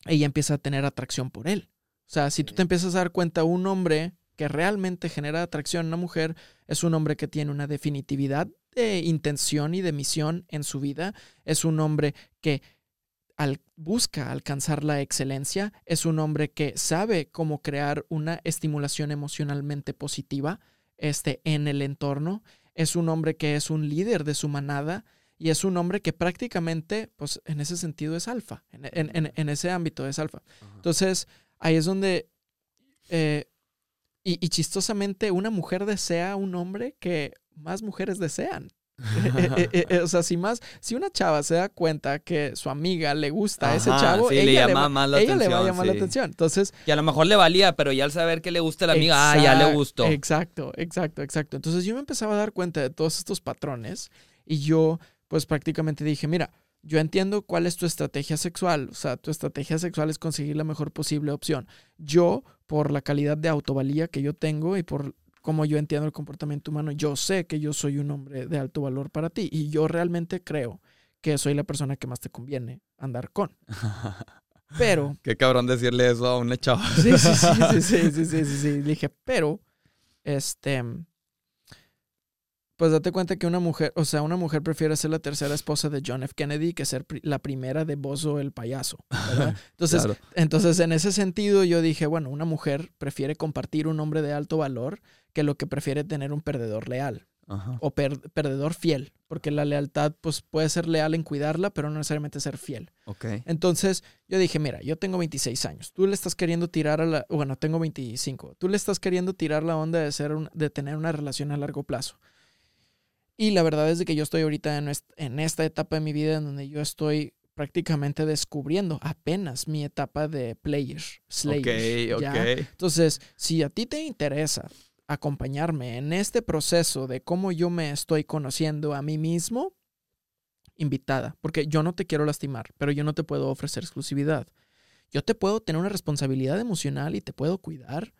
ella empieza a tener atracción por él. O sea, si tú te empiezas a dar cuenta, un hombre que realmente genera atracción a una mujer es un hombre que tiene una definitividad de intención y de misión en su vida, es un hombre que busca alcanzar la excelencia, es un hombre que sabe cómo crear una estimulación emocionalmente positiva este, en el entorno, es un hombre que es un líder de su manada y es un hombre que prácticamente, pues en ese sentido es alfa, en, ese ámbito es alfa. Entonces, ahí es donde, eh, y, y chistosamente, una mujer desea a un hombre que más mujeres desean. Eh, eh, eh, o sea, si más, si una chava se da cuenta que su amiga le gusta a ese chavo, ella, le, llama más la ella le va a llamar la atención. Entonces,
y a lo mejor le valía, pero ya al saber que le gusta la amiga, ah, ya le gustó.
Exacto, exacto, exacto. Entonces yo me empezaba a dar cuenta de todos estos patrones y yo, pues prácticamente dije, mira, yo entiendo cuál es tu estrategia sexual. O sea, tu estrategia sexual es conseguir la mejor posible opción. Yo, por la calidad de autovalía que yo tengo y por como yo entiendo el comportamiento humano, yo sé que yo soy un hombre de alto valor para ti y yo realmente creo que soy la persona que más te conviene andar con. Pero...
Qué cabrón decirle eso a una chava.
Sí, sí, sí, sí, sí, sí, sí, sí, sí. dije, pero, este, pues date cuenta que una mujer, o sea, una mujer prefiere ser la tercera esposa de John F. Kennedy que ser la primera de Bozo el payaso. Entonces, entonces, en ese sentido, yo dije, bueno, una mujer prefiere compartir un hombre de alto valor que lo que prefiere tener un perdedor leal. O perdedor fiel, porque la lealtad pues, puede ser leal en cuidarla, pero no necesariamente ser fiel.
Okay.
Entonces yo dije, mira, yo tengo 26 años, tú le estás queriendo tirar a la, bueno, tengo 25, tú le estás queriendo tirar la onda de, ser de tener una relación a largo plazo. Y la verdad es de que yo estoy ahorita en, esta etapa de mi vida en donde yo estoy prácticamente descubriendo apenas mi etapa de player, slayer. Entonces, si a ti te interesa acompañarme en este proceso de cómo yo me estoy conociendo a mí mismo, invitada, porque yo no te quiero lastimar, pero yo no te puedo ofrecer exclusividad. Yo te puedo tener una responsabilidad emocional y te puedo cuidar,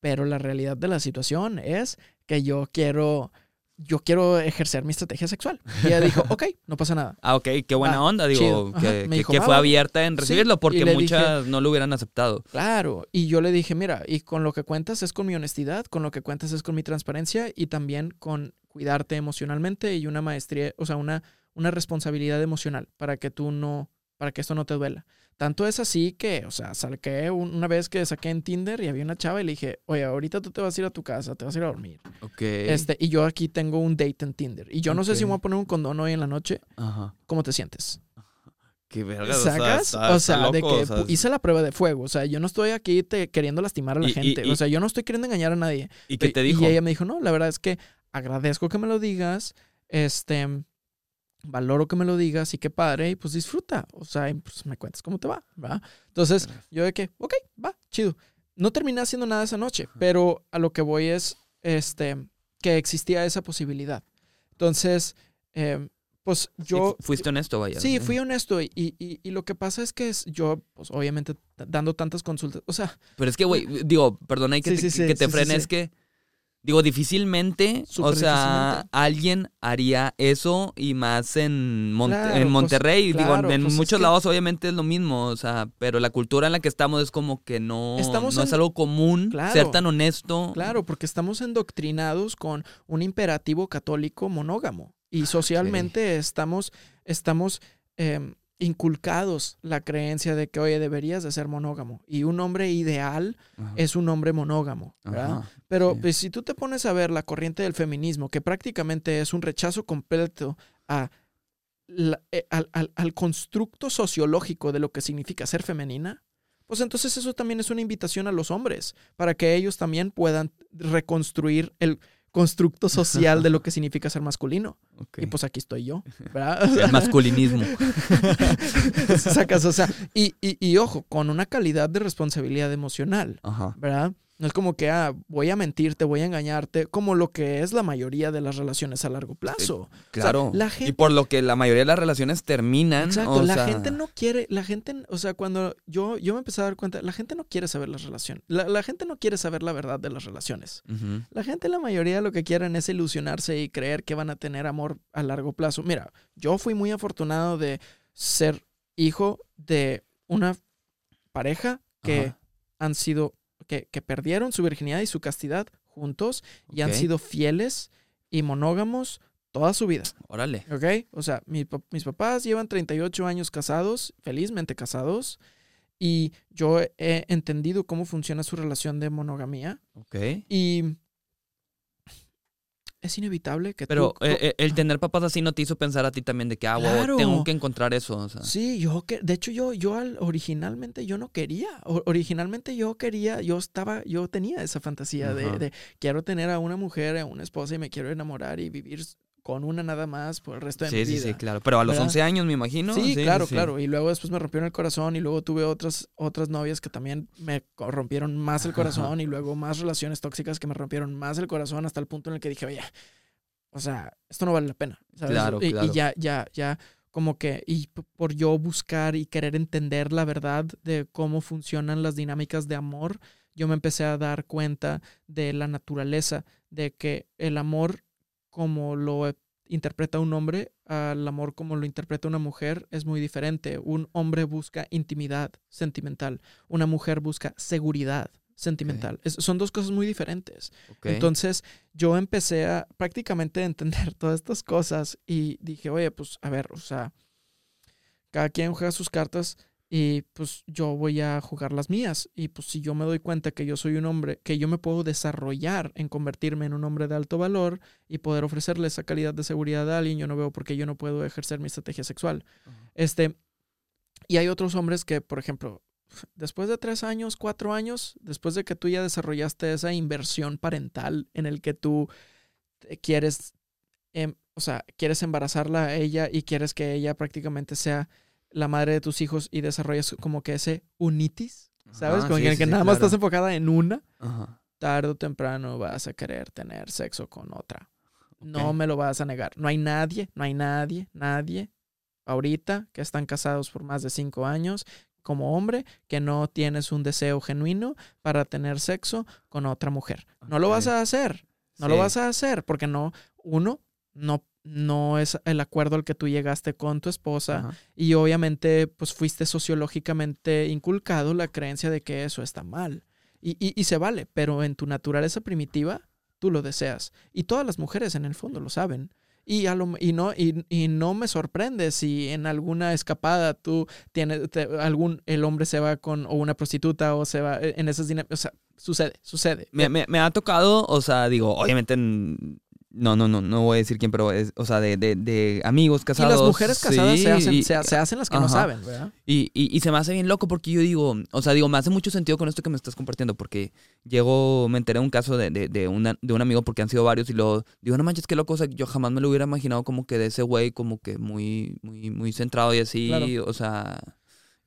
pero la realidad de la situación es que yo quiero yo quiero ejercer mi estrategia sexual. Y ella dijo, ok, no pasa nada.
Ah, ok, qué buena onda, digo, que, que-
dijo,
que
va,
fue abierta en recibirlo, porque muchas no lo hubieran aceptado.
Claro, y yo le dije, mira, y con lo que cuentas es con mi honestidad, con lo que cuentas es con mi transparencia y también con cuidarte emocionalmente y una maestría, o sea, una, una responsabilidad emocional para que tú no, para que esto no te duela. Tanto es así que, o sea, saqué un- una vez que saqué en Tinder y había una chava y le dije, oye, ahorita tú te vas a ir a tu casa, te vas a ir a dormir.
Ok.
Este, y yo aquí tengo un date en Tinder. Y yo no sé si me voy a poner un condón hoy en la noche.
Ajá.
¿Cómo te sientes?
Qué verga, o sea,
¿Sacas?
está-
o sea, de que
o sea,
pu- hice la prueba de fuego. O sea, yo no estoy aquí te- queriendo lastimar a la
Y- y-
gente.
y-
o sea, yo no estoy queriendo engañar a nadie.
¿Y qué te dijo?
Y ella me dijo, no, la verdad es que agradezco que me lo digas. Este, valoro que me lo digas y qué padre. Y pues disfruta. O sea, pues me cuentas cómo te va. ¿va? Entonces, yo de que, ok, va, chido. No terminé haciendo nada esa noche, pero a lo que voy es, este, que existía esa posibilidad. Entonces, eh, pues yo...
fu- fuiste honesto, vaya.
Sí, fui honesto y, y, y lo que pasa es que es yo, pues obviamente dando tantas consultas, o sea,
Pero es que, güey, digo, perdona ahí que
Sí,
te,
sí,
que te frene, es que, digo, difícilmente, o sea,
difícilmente.
alguien haría eso y más en, Mon-
Claro,
en
pues,
Monterrey.
claro,
digo, en
pues, es
muchos
que-
lados obviamente es lo mismo, o sea, pero la cultura en la que estamos es como que no,
Estamos
no es algo común
Claro.
ser tan honesto.
claro, porque estamos endoctrinados con un imperativo católico monógamo y socialmente estamos, estamos em, inculcados la creencia de que, oye, deberías de ser monógamo y un hombre ideal
Ajá.
es un hombre monógamo, ¿verdad?
Ajá,
Pero
sí.
pues, si tú te pones a ver la corriente del feminismo, que prácticamente es un rechazo completo a la- eh, al, al- al constructo sociológico de lo que significa ser femenina, pues entonces eso también es una invitación a los hombres, para que ellos también puedan reconstruir el constructo social de lo que significa ser masculino. Y pues aquí estoy yo, ¿verdad?
El masculinismo.
Sacas, o sea, y, y- y ojo, con una calidad de responsabilidad emocional.
Ajá.
¿verdad? No es como que, ah, voy a mentirte, voy a engañarte, como lo que es la mayoría de las relaciones a largo plazo.
Claro.
la
Y
gente-
por lo que la mayoría de las relaciones terminan.
Exacto,
o
la
sea,
gente no quiere, la gente, o sea, cuando yo, yo me empecé a dar cuenta, la gente no quiere saber las relaciones, la, la gente no quiere saber la verdad de las relaciones. La gente, la mayoría, lo que quieren es ilusionarse y creer que van a tener amor a largo plazo. Mira, yo fui muy afortunado de ser hijo de una pareja que
Ajá.
han sido, que, que perdieron su virginidad y su castidad juntos y han sido fieles y monógamos toda su vida.
Órale.
¿Ok? O sea, mi mis papás llevan 38 años casados, felizmente casados, y yo he entendido cómo funciona su relación de monogamía
Ok.
y es inevitable que
Pero
tú...
eh, eh, el tener papás así no te hizo pensar a ti también de que, ah, wow,
Claro.
tengo que encontrar eso. O sea.
Sí, yo que, de hecho yo, yo al- originalmente yo no quería, O- originalmente yo quería, yo estaba, yo tenía esa fantasía de, de quiero tener a una mujer, a una esposa y me quiero enamorar y vivir con una nada más por el resto de
Sí,
mi
sí,
vida.
sí, claro. Pero a los
¿Verdad?
11 años, me imagino.
Sí, claro,
sí.
claro. Y luego después me rompieron el corazón y luego tuve otras, otras novias que también me rompieron más el corazón y luego más relaciones tóxicas que me rompieron más el corazón hasta el punto en el que dije, oye, o sea, esto no vale la pena. ¿sabes?
Claro,
y, y
claro.
ya, ya, ya, como que, y por yo buscar y querer entender la verdad de cómo funcionan las dinámicas de amor, yo me empecé a dar cuenta de la naturaleza, de que el amor como lo interpreta un hombre al amor como lo interpreta una mujer es muy diferente. Un hombre busca intimidad sentimental, una mujer busca seguridad sentimental. Es- son dos cosas muy diferentes. Entonces yo empecé a prácticamente a entender todas estas cosas y dije, oye, pues a ver, o sea, cada quien juega sus cartas y pues yo voy a jugar las mías. Y pues si yo me doy cuenta que yo soy un hombre, que yo me puedo desarrollar en convertirme en un hombre de alto valor y poder ofrecerle esa calidad de seguridad a alguien, yo no veo por qué yo no puedo ejercer mi estrategia sexual. Este, y hay otros hombres que, por ejemplo, después de tres años, cuatro años, después de que tú ya desarrollaste esa inversión parental en el que tú quieres, em, o sea, quieres embarazarla a ella y quieres que ella prácticamente sea la madre de tus hijos y desarrollas como que ese unitis, ¿sabes?
Ajá,
Como
sí,
que,
sí,
que
sí,
nada más
claro.
estás enfocada en una,
Ajá.
tarde o temprano vas a querer tener sexo con otra. No
Ok.
me lo vas a negar. No hay nadie, no hay nadie, nadie ahorita que están casados por más de cinco años como hombre que no tienes un deseo genuino para tener sexo con otra mujer. No lo vas a hacer. No lo vas a hacer porque no, uno, no, no es el acuerdo al que tú llegaste con tu esposa
Ajá.
y obviamente pues fuiste sociológicamente inculcado la creencia de que eso está mal. Y, y- y se vale, pero en tu naturaleza primitiva tú lo deseas. Y todas las mujeres en el fondo lo saben. Y, a lo- y, no, y, y no me sorprende si en alguna escapada tú tienes, te- algún, el hombre se va con o una prostituta o se va eh, en esas dinámicas. O sea, sucede, sucede.
Me, me- me ha tocado, o sea, digo, obviamente, no, no, no, no voy a decir quién, pero es, o sea, de, de, de amigos
y
casados.
las mujeres casadas
sí,
se, hacen,
y-
se, se hacen las que no saben, ¿verdad?
Y, y, y se me hace bien loco porque yo digo, o sea, digo, me hace mucho sentido con esto que me estás compartiendo porque llegó, me enteré de un caso de, de, de, una- de un amigo porque han sido varios y luego digo, no manches, qué loco, o sea, yo jamás me lo hubiera imaginado como que de ese güey como que muy, muy, muy centrado y así,
Claro.
o sea,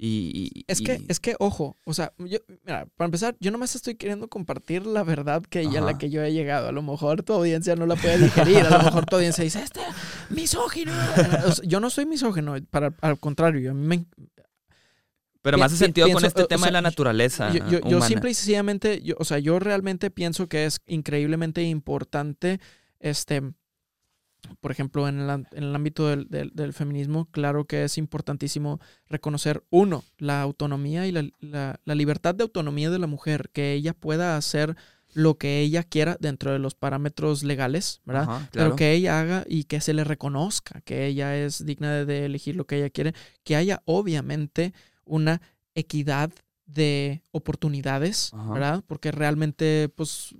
y... y-
Es que,
y-
es que, ojo, o sea, yo, mira, para empezar, yo nomás estoy queriendo compartir la verdad que a la que yo he llegado. A lo mejor tu audiencia no la puede digerir, a lo mejor tu audiencia dice, este misógino. O sea, yo no soy misógino, para, al contrario, a mí me,
Pero me
pi-
hace sentido con este
o
tema
sea,
de la naturaleza
yo, yo- yo simple y sencillamente, yo- o sea, yo realmente pienso que es increíblemente importante, este, por ejemplo, en, la- en el ámbito del, del- del feminismo, claro que es importantísimo reconocer, uno, la autonomía y la, la- la libertad de autonomía de la mujer, que ella pueda hacer lo que ella quiera dentro de los parámetros legales, ¿verdad?
Ajá,
Pero que ella haga y que se le reconozca que ella es digna de, de elegir lo que ella quiere, que haya obviamente una equidad de oportunidades,
Ajá.
¿verdad? Porque realmente, pues,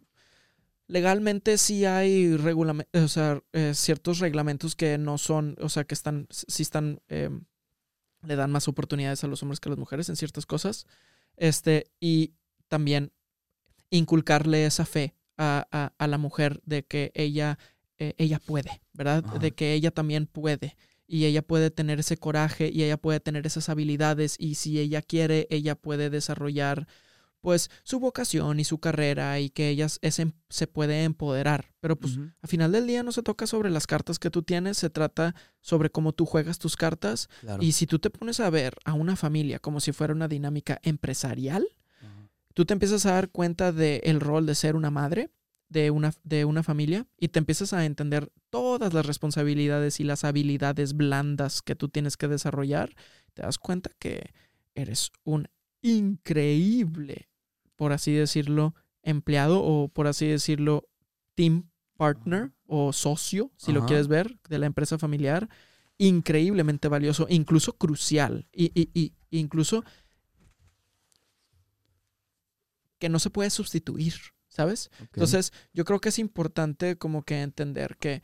legalmente sí hay o sea, eh, ciertos reglamentos que no son, o sea, que están, sí están, eh, le dan más oportunidades a los hombres que a las mujeres en ciertas cosas. Este, y también inculcarle esa fe a, a- a la mujer de que ella, eh, ella puede, ¿verdad?
Ajá.
De que ella también puede. Y ella puede tener ese coraje y ella puede tener esas habilidades y si ella quiere, ella puede desarrollar pues su vocación y su carrera y que ella es- em- se puede empoderar. Pero pues
Ujú.
a final del día no se toca sobre las cartas que tú tienes, se trata sobre cómo tú juegas tus cartas.
Claro.
Y si tú te pones a ver a una familia como si fuera una dinámica empresarial, tú te empiezas a dar cuenta del rol de ser una madre de una, de una familia y te empiezas a entender todas las responsabilidades y las habilidades blandas que tú tienes que desarrollar. Te das cuenta que eres un increíble, por así decirlo, empleado o por así decirlo, team partner o socio, si lo quieres ver, de la empresa familiar. Increíblemente valioso, incluso crucial, y, y- y- incluso que no se puede sustituir, ¿sabes? Entonces, yo creo que es importante como que entender que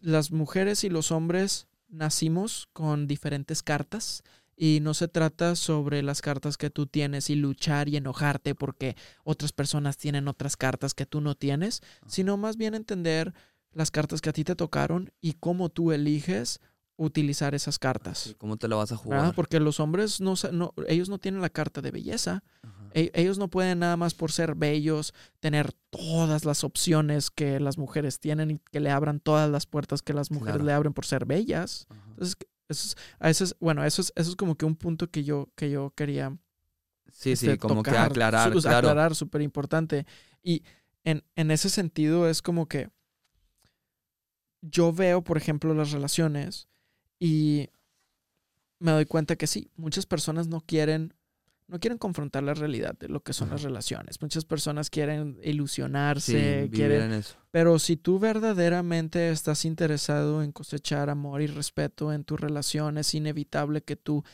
las mujeres y los hombres nacimos con diferentes cartas y no se trata sobre las cartas que tú tienes y luchar y enojarte porque otras personas tienen otras cartas que tú no tienes, sino más bien entender las cartas que a ti te tocaron y cómo tú eliges utilizar esas cartas.
¿Cómo te la vas a
¿verdad?
jugar?
Porque los hombres no, no, ellos no tienen la carta de belleza. E- ellos no pueden nada más por ser bellos tener todas las opciones que las mujeres tienen y que le abran todas las puertas que las mujeres
Claro.
le abren por ser bellas.
Ajá.
Entonces, eso es, a eso es- bueno, eso es, eso es como que un punto que yo, que yo quería
Sí, sí,
este,
como que aclarar,
su-
claro.
aclarar, súper importante. Y en, en ese sentido es como que yo veo, por ejemplo, las relaciones y me doy cuenta que sí, muchas personas no quieren, no quieren confrontar la realidad de lo que son las relaciones. Muchas personas quieren ilusionarse,
Sí,
quieren
en eso.
pero si tú verdaderamente estás interesado en cosechar amor y respeto en tu relación, es inevitable que tú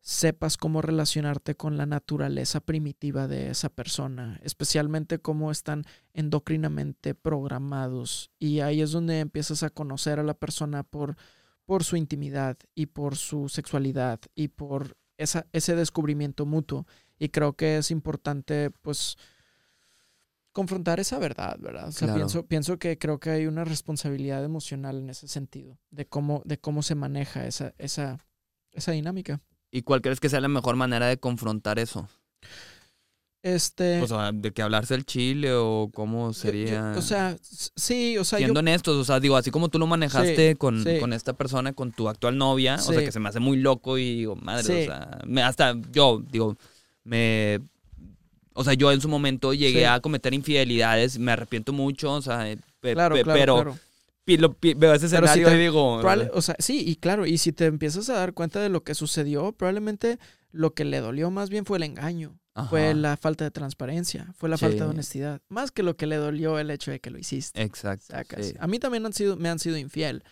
sepas cómo relacionarte con la naturaleza primitiva de esa persona, especialmente cómo están endocrinamente programados. Y ahí es donde empiezas a conocer a la persona por, por su intimidad y por su sexualidad y por esa, ese descubrimiento mutuo. Y creo que es importante, pues, confrontar esa verdad, ¿verdad? O sea,
Claro.
pienso, pienso que creo que hay una responsabilidad emocional en ese sentido, de cómo, de cómo se maneja esa, esa, esa dinámica.
¿Y cuál crees que sea la mejor manera de confrontar eso?
Este.
O sea, de que hablarse el chile o cómo
yo- yo-
sería.
o sea, sí, o sea, yo,
Siendo honestos, o sea, digo, así como tú lo manejaste con,
sí.
con esta persona, con tu actual novia, o sea, que se me hace muy loco y digo, madre, o sea, me- hasta yo, digo, me... O sea, yo en su momento llegué a cometer infidelidades, me arrepiento mucho, o sea, pe-
claro,
pe-
claro,
pero,
claro.
veo ese escenario y digo...
o sea, sí, y claro, y si te empiezas a dar cuenta de lo que sucedió, probablemente lo que le dolió más bien fue el engaño. Fue la falta de transparencia, fue la falta de honestidad. Más que lo que le dolió el hecho de que lo hiciste.
Exacto.
A mí también han sido, me han sido infiel.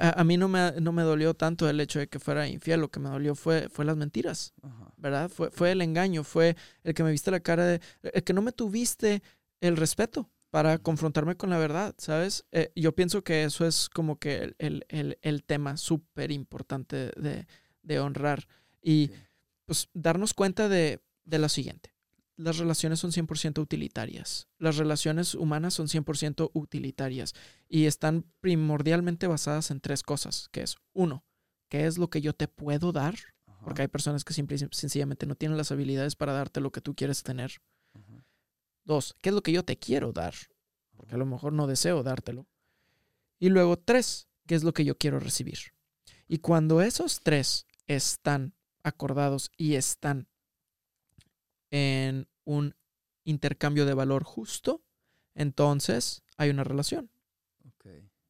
a, mí no me, no me dolió tanto el hecho de que fuera infiel. Lo que me dolió fue, fue las mentiras. ¿Verdad? Fue, fue el engaño, fue el que me viste la cara de. El que no me tuviste el respeto para confrontarme con la verdad, ¿sabes? Eh, yo pienso que eso es como que el, el, el, tema súper importante de, de, honrar. Y pues darnos cuenta de de lo siguiente. Las relaciones son 100% utilitarias. Las relaciones humanas son 100% utilitarias y están primordialmente basadas en tres cosas, que es, uno, ¿qué es lo que yo te puedo dar? Porque hay personas que simple y sencillamente no tienen las habilidades para darte lo que tú quieres tener. Dos, ¿qué es lo que yo te quiero dar? Porque a lo mejor no deseo dártelo. Y luego, tres, ¿qué es lo que yo quiero recibir? Y cuando esos tres están acordados y están en un intercambio de valor justo, entonces hay una relación.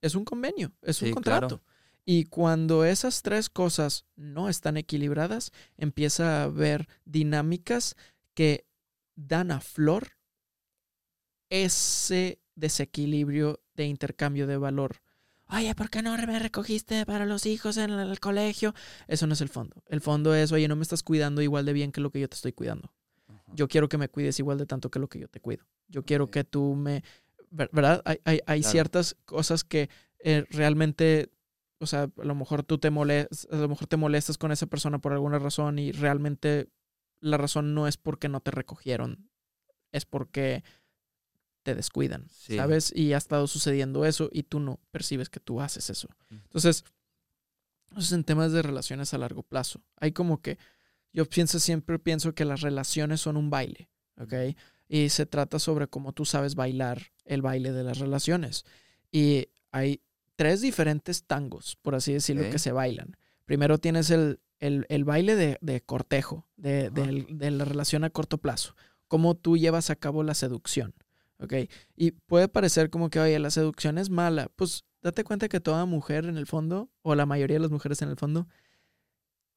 Es un convenio, es un contrato. Y cuando esas tres cosas no están equilibradas, empieza a haber dinámicas que dan a flor ese desequilibrio de intercambio de valor. Oye, ¿por qué no me recogiste para los hijos en el colegio? Eso no es el fondo. El fondo es, oye, no me estás cuidando igual de bien que lo que yo te estoy cuidando. Yo quiero que me cuides igual de tanto que lo que yo te cuido. Yo quiero que tú me... ¿Verdad? Hay, hay, hay ciertas cosas que eh, realmente, o sea, a lo mejor tú te molestas, a lo mejor te molestas con esa persona por alguna razón y realmente la razón no es porque no te recogieron, es porque te descuidan, ¿sabes? Y ha estado sucediendo eso y tú no percibes que tú haces eso. Entonces, eso es en temas de relaciones a largo plazo. Hay como que yo pienso, siempre pienso que las relaciones son un baile, ¿ok? Y se trata sobre cómo tú sabes bailar el baile de las relaciones. Y hay tres diferentes tangos, por así decirlo, que se bailan. Primero tienes el, el, baile de, cortejo, de, de, la relación a corto plazo. Cómo tú llevas a cabo la seducción. ¿Ok? Y puede parecer como que, oye, la seducción es mala. Pues date cuenta que toda mujer en el fondo, o la mayoría de las mujeres en el fondo,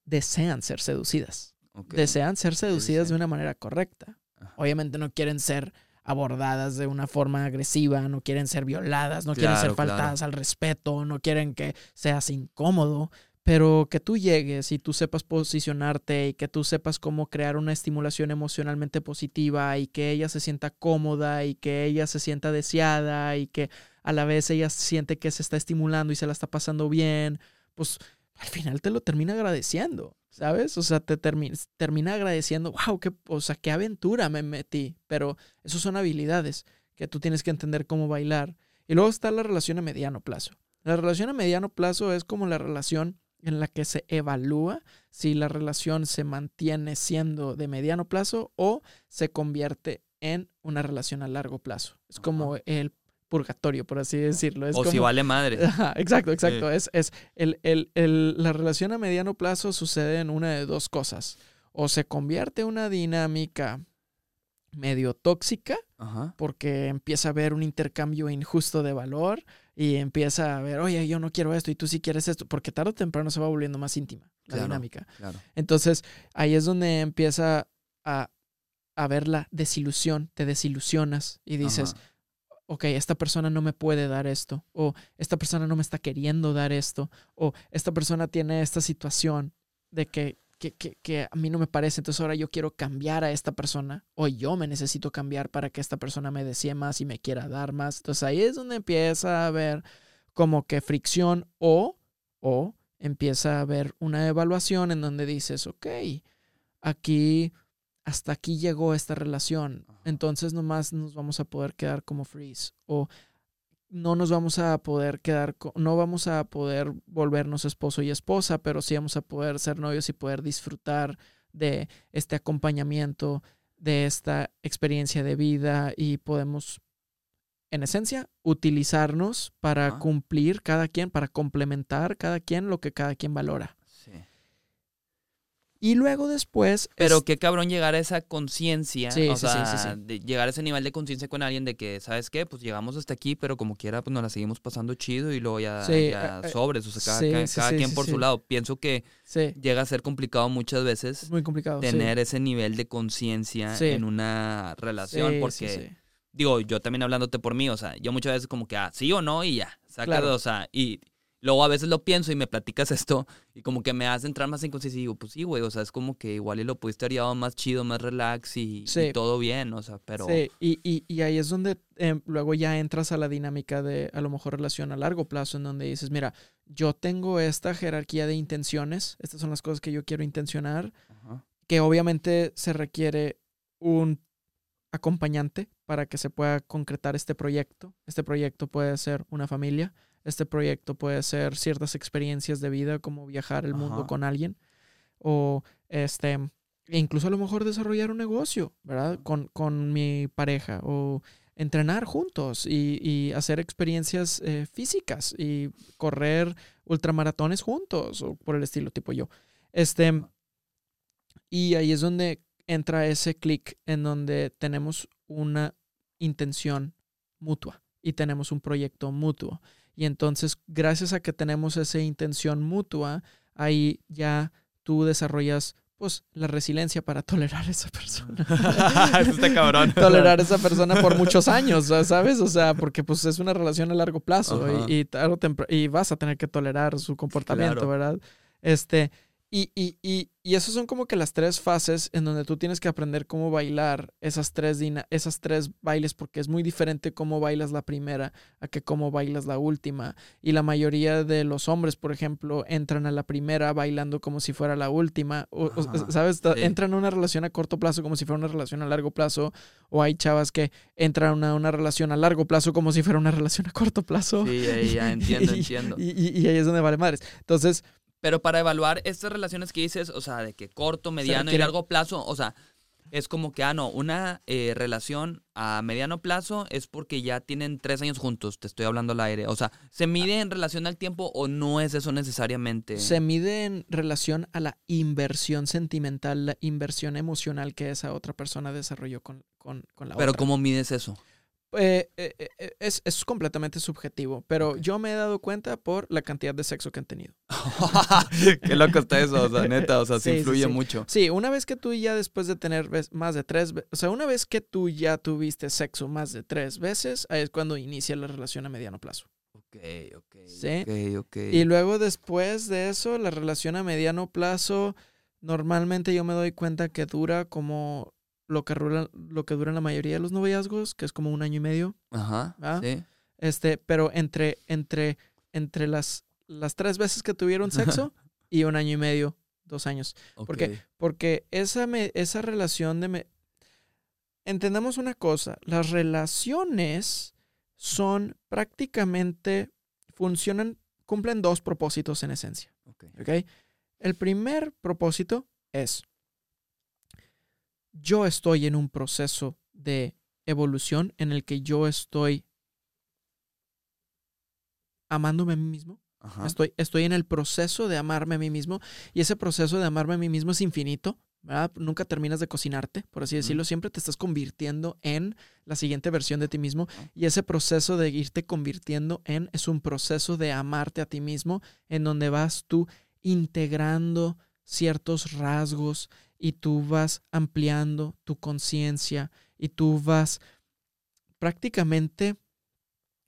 desean ser seducidas. Desean ser seducidas de una manera correcta. Obviamente no quieren ser abordadas de una forma agresiva, no quieren ser violadas, no quieren ser faltadas al respeto, no quieren que seas incómodo, pero que tú llegues y tú sepas posicionarte y que tú sepas cómo crear una estimulación emocionalmente positiva y que ella se sienta cómoda y que ella se sienta deseada y que a la vez ella siente que se está estimulando y se la está pasando bien, pues al final te lo termina agradeciendo, ¿sabes? O sea, te termina, termina agradeciendo, wow, qué, o sea, qué aventura me metí, pero esas son habilidades que tú tienes que entender cómo bailar. Y luego está la relación a mediano plazo. La relación a mediano plazo es como la relación en la que se evalúa si la relación se mantiene siendo de mediano plazo o se convierte en una relación a largo plazo. Es como el purgatorio, por así decirlo.
o si vale madre.
exacto, exacto. Es, es el, la relación a mediano plazo sucede en una de dos cosas. O se convierte en una dinámica medio tóxica, porque empieza a haber un intercambio injusto de valor y empieza a ver, oye, yo no quiero esto y tú sí quieres esto, porque tarde o temprano se va volviendo más íntima la dinámica. Entonces, ahí es donde empieza a, a ver la desilusión, te desilusionas y dices, ok, esta persona no me puede dar esto, o esta persona no me está queriendo dar esto, o esta persona tiene esta situación de que, que, que, a mí no me parece, entonces ahora yo quiero cambiar a esta persona, o yo me necesito cambiar para que esta persona me desee más y me quiera dar más. Entonces ahí es donde empieza a haber como que fricción o, o empieza a haber una evaluación en donde dices, ok, aquí hasta aquí llegó esta relación, entonces nomás nos vamos a poder quedar como freeze o no nos vamos a poder quedar, no vamos a poder volvernos esposo y esposa, pero sí vamos a poder ser novios y poder disfrutar de este acompañamiento, de esta experiencia de vida y podemos, en esencia, utilizarnos para cumplir cada quien, para complementar cada quien lo que cada quien valora. Y luego después...
Pero
es-
qué cabrón llegar a esa conciencia,
Sí,
o
sí,
sea,
sí,
de llegar a ese nivel de conciencia con alguien de que, ¿sabes qué? Pues llegamos hasta aquí, pero como quiera, pues nos la seguimos pasando chido y luego ya,
eh, eh,
sobres, o sea, cada, cada- quien por su lado. Pienso que llega a ser complicado muchas veces
es muy complicado.
tener ese nivel de conciencia en una relación, porque, digo, yo también hablándote por mí, o sea, yo muchas veces como que, ah, sí o no, y ya, saca,
Claro.
o sea, y luego a veces lo pienso y me platicas esto, y como que me hace entrar más en conciencia y digo, pues sí, güey, o sea, es como que igual y lo pudiste haber llevado más chido, más relax y, todo bien, o sea, pero...
Sí, y, y, y ahí es donde em, luego ya entras a la dinámica de a lo mejor relación a largo plazo, en donde dices, mira, yo tengo esta jerarquía de intenciones, estas son las cosas que yo quiero intencionar,
Ajá.
que obviamente se requiere un acompañante para que se pueda concretar este proyecto. Este proyecto puede ser una familia, este proyecto puede ser ciertas experiencias de vida como viajar el mundo
Ajá.
con alguien o este incluso a lo mejor desarrollar un negocio, ¿verdad? Con, con mi pareja o entrenar juntos y, y hacer experiencias eh, físicas y correr ultramaratones juntos o por el estilo tipo yo. Este, y ahí es donde entra ese clic en donde tenemos una intención mutua y tenemos un proyecto mutuo. Y entonces, gracias a que tenemos esa intención mutua, ahí ya tú desarrollas pues la resiliencia para tolerar a esa persona.
Eso está cabrón.
tolerar a esa persona por muchos años, ¿sabes? O sea, porque pues es una relación a largo plazo y, y, y vas a tener que tolerar su comportamiento,
Claro.
¿verdad? Este, y, y, y, y esas son como que las tres fases en donde tú tienes que aprender cómo bailar esas tres, esas tres bailes, porque es muy diferente cómo bailas la primera a que cómo bailas la última. Y la mayoría de los hombres, por ejemplo, entran a la primera bailando como si fuera la última. O, ¿Sabes?
Sí.
Entran a una relación a corto plazo como si fuera una relación a largo plazo. O hay chavas que entran a una relación a largo plazo como si fuera una relación a corto plazo.
Sí, ahí ya entiendo, entiendo.
Y, y- y ahí es donde vale madres. Entonces,
Pero para evaluar estas relaciones que dices, o sea, de que corto, mediano y largo plazo, o sea, es como que, ah, no, una eh, relación a mediano plazo es porque ya tienen tres años juntos, te estoy hablando al aire. O sea, ¿se mide en relación al tiempo o no es eso necesariamente?
se mide en relación a la inversión sentimental, la inversión emocional que esa otra persona desarrolló con, con, con la
Pero
otra.
¿cómo mides eso?
Eh, eh, eh, es, es completamente subjetivo, pero yo me he dado cuenta por la cantidad de sexo que han tenido.
Qué loco está eso, o sea, neta, o sea,
Sí, sí,
influye
sí.
mucho.
Sí, una vez que tú ya después de tener más de tres, ve- o sea, una vez que tú ya tuviste sexo más de tres veces, ahí es cuando inicia la relación a mediano plazo.
Ok, ok.
Sí.
Ok, ok.
Y luego después de eso, la relación a mediano plazo, normalmente yo me doy cuenta que dura como lo que, dura, lo que la mayoría de los noviazgos, que es como un año y medio.
Ajá, sí.
Este, pero entre, entre, entre las, las tres veces que tuvieron sexo y un año y medio, dos años. Porque-
ok.
Porque esa, me- esa relación de... me- Entendamos una cosa, las relaciones son prácticamente, funcionan, cumplen dos propósitos en esencia.
ok.
¿ok? El primer propósito es, yo estoy en un proceso de evolución en el que yo estoy amándome a mí mismo.
Ajá.
Estoy, estoy en el proceso de amarme a mí mismo y ese proceso de amarme a mí mismo es infinito. ¿verdad? Nunca terminas de cocinarte, por así decirlo. Siempre te estás convirtiendo en la siguiente versión de ti mismo.
Ajá.
Y ese proceso de irte convirtiendo en es un proceso de amarte a ti mismo, en donde vas tú integrando ciertos rasgos y tú vas ampliando tu conciencia y tú vas prácticamente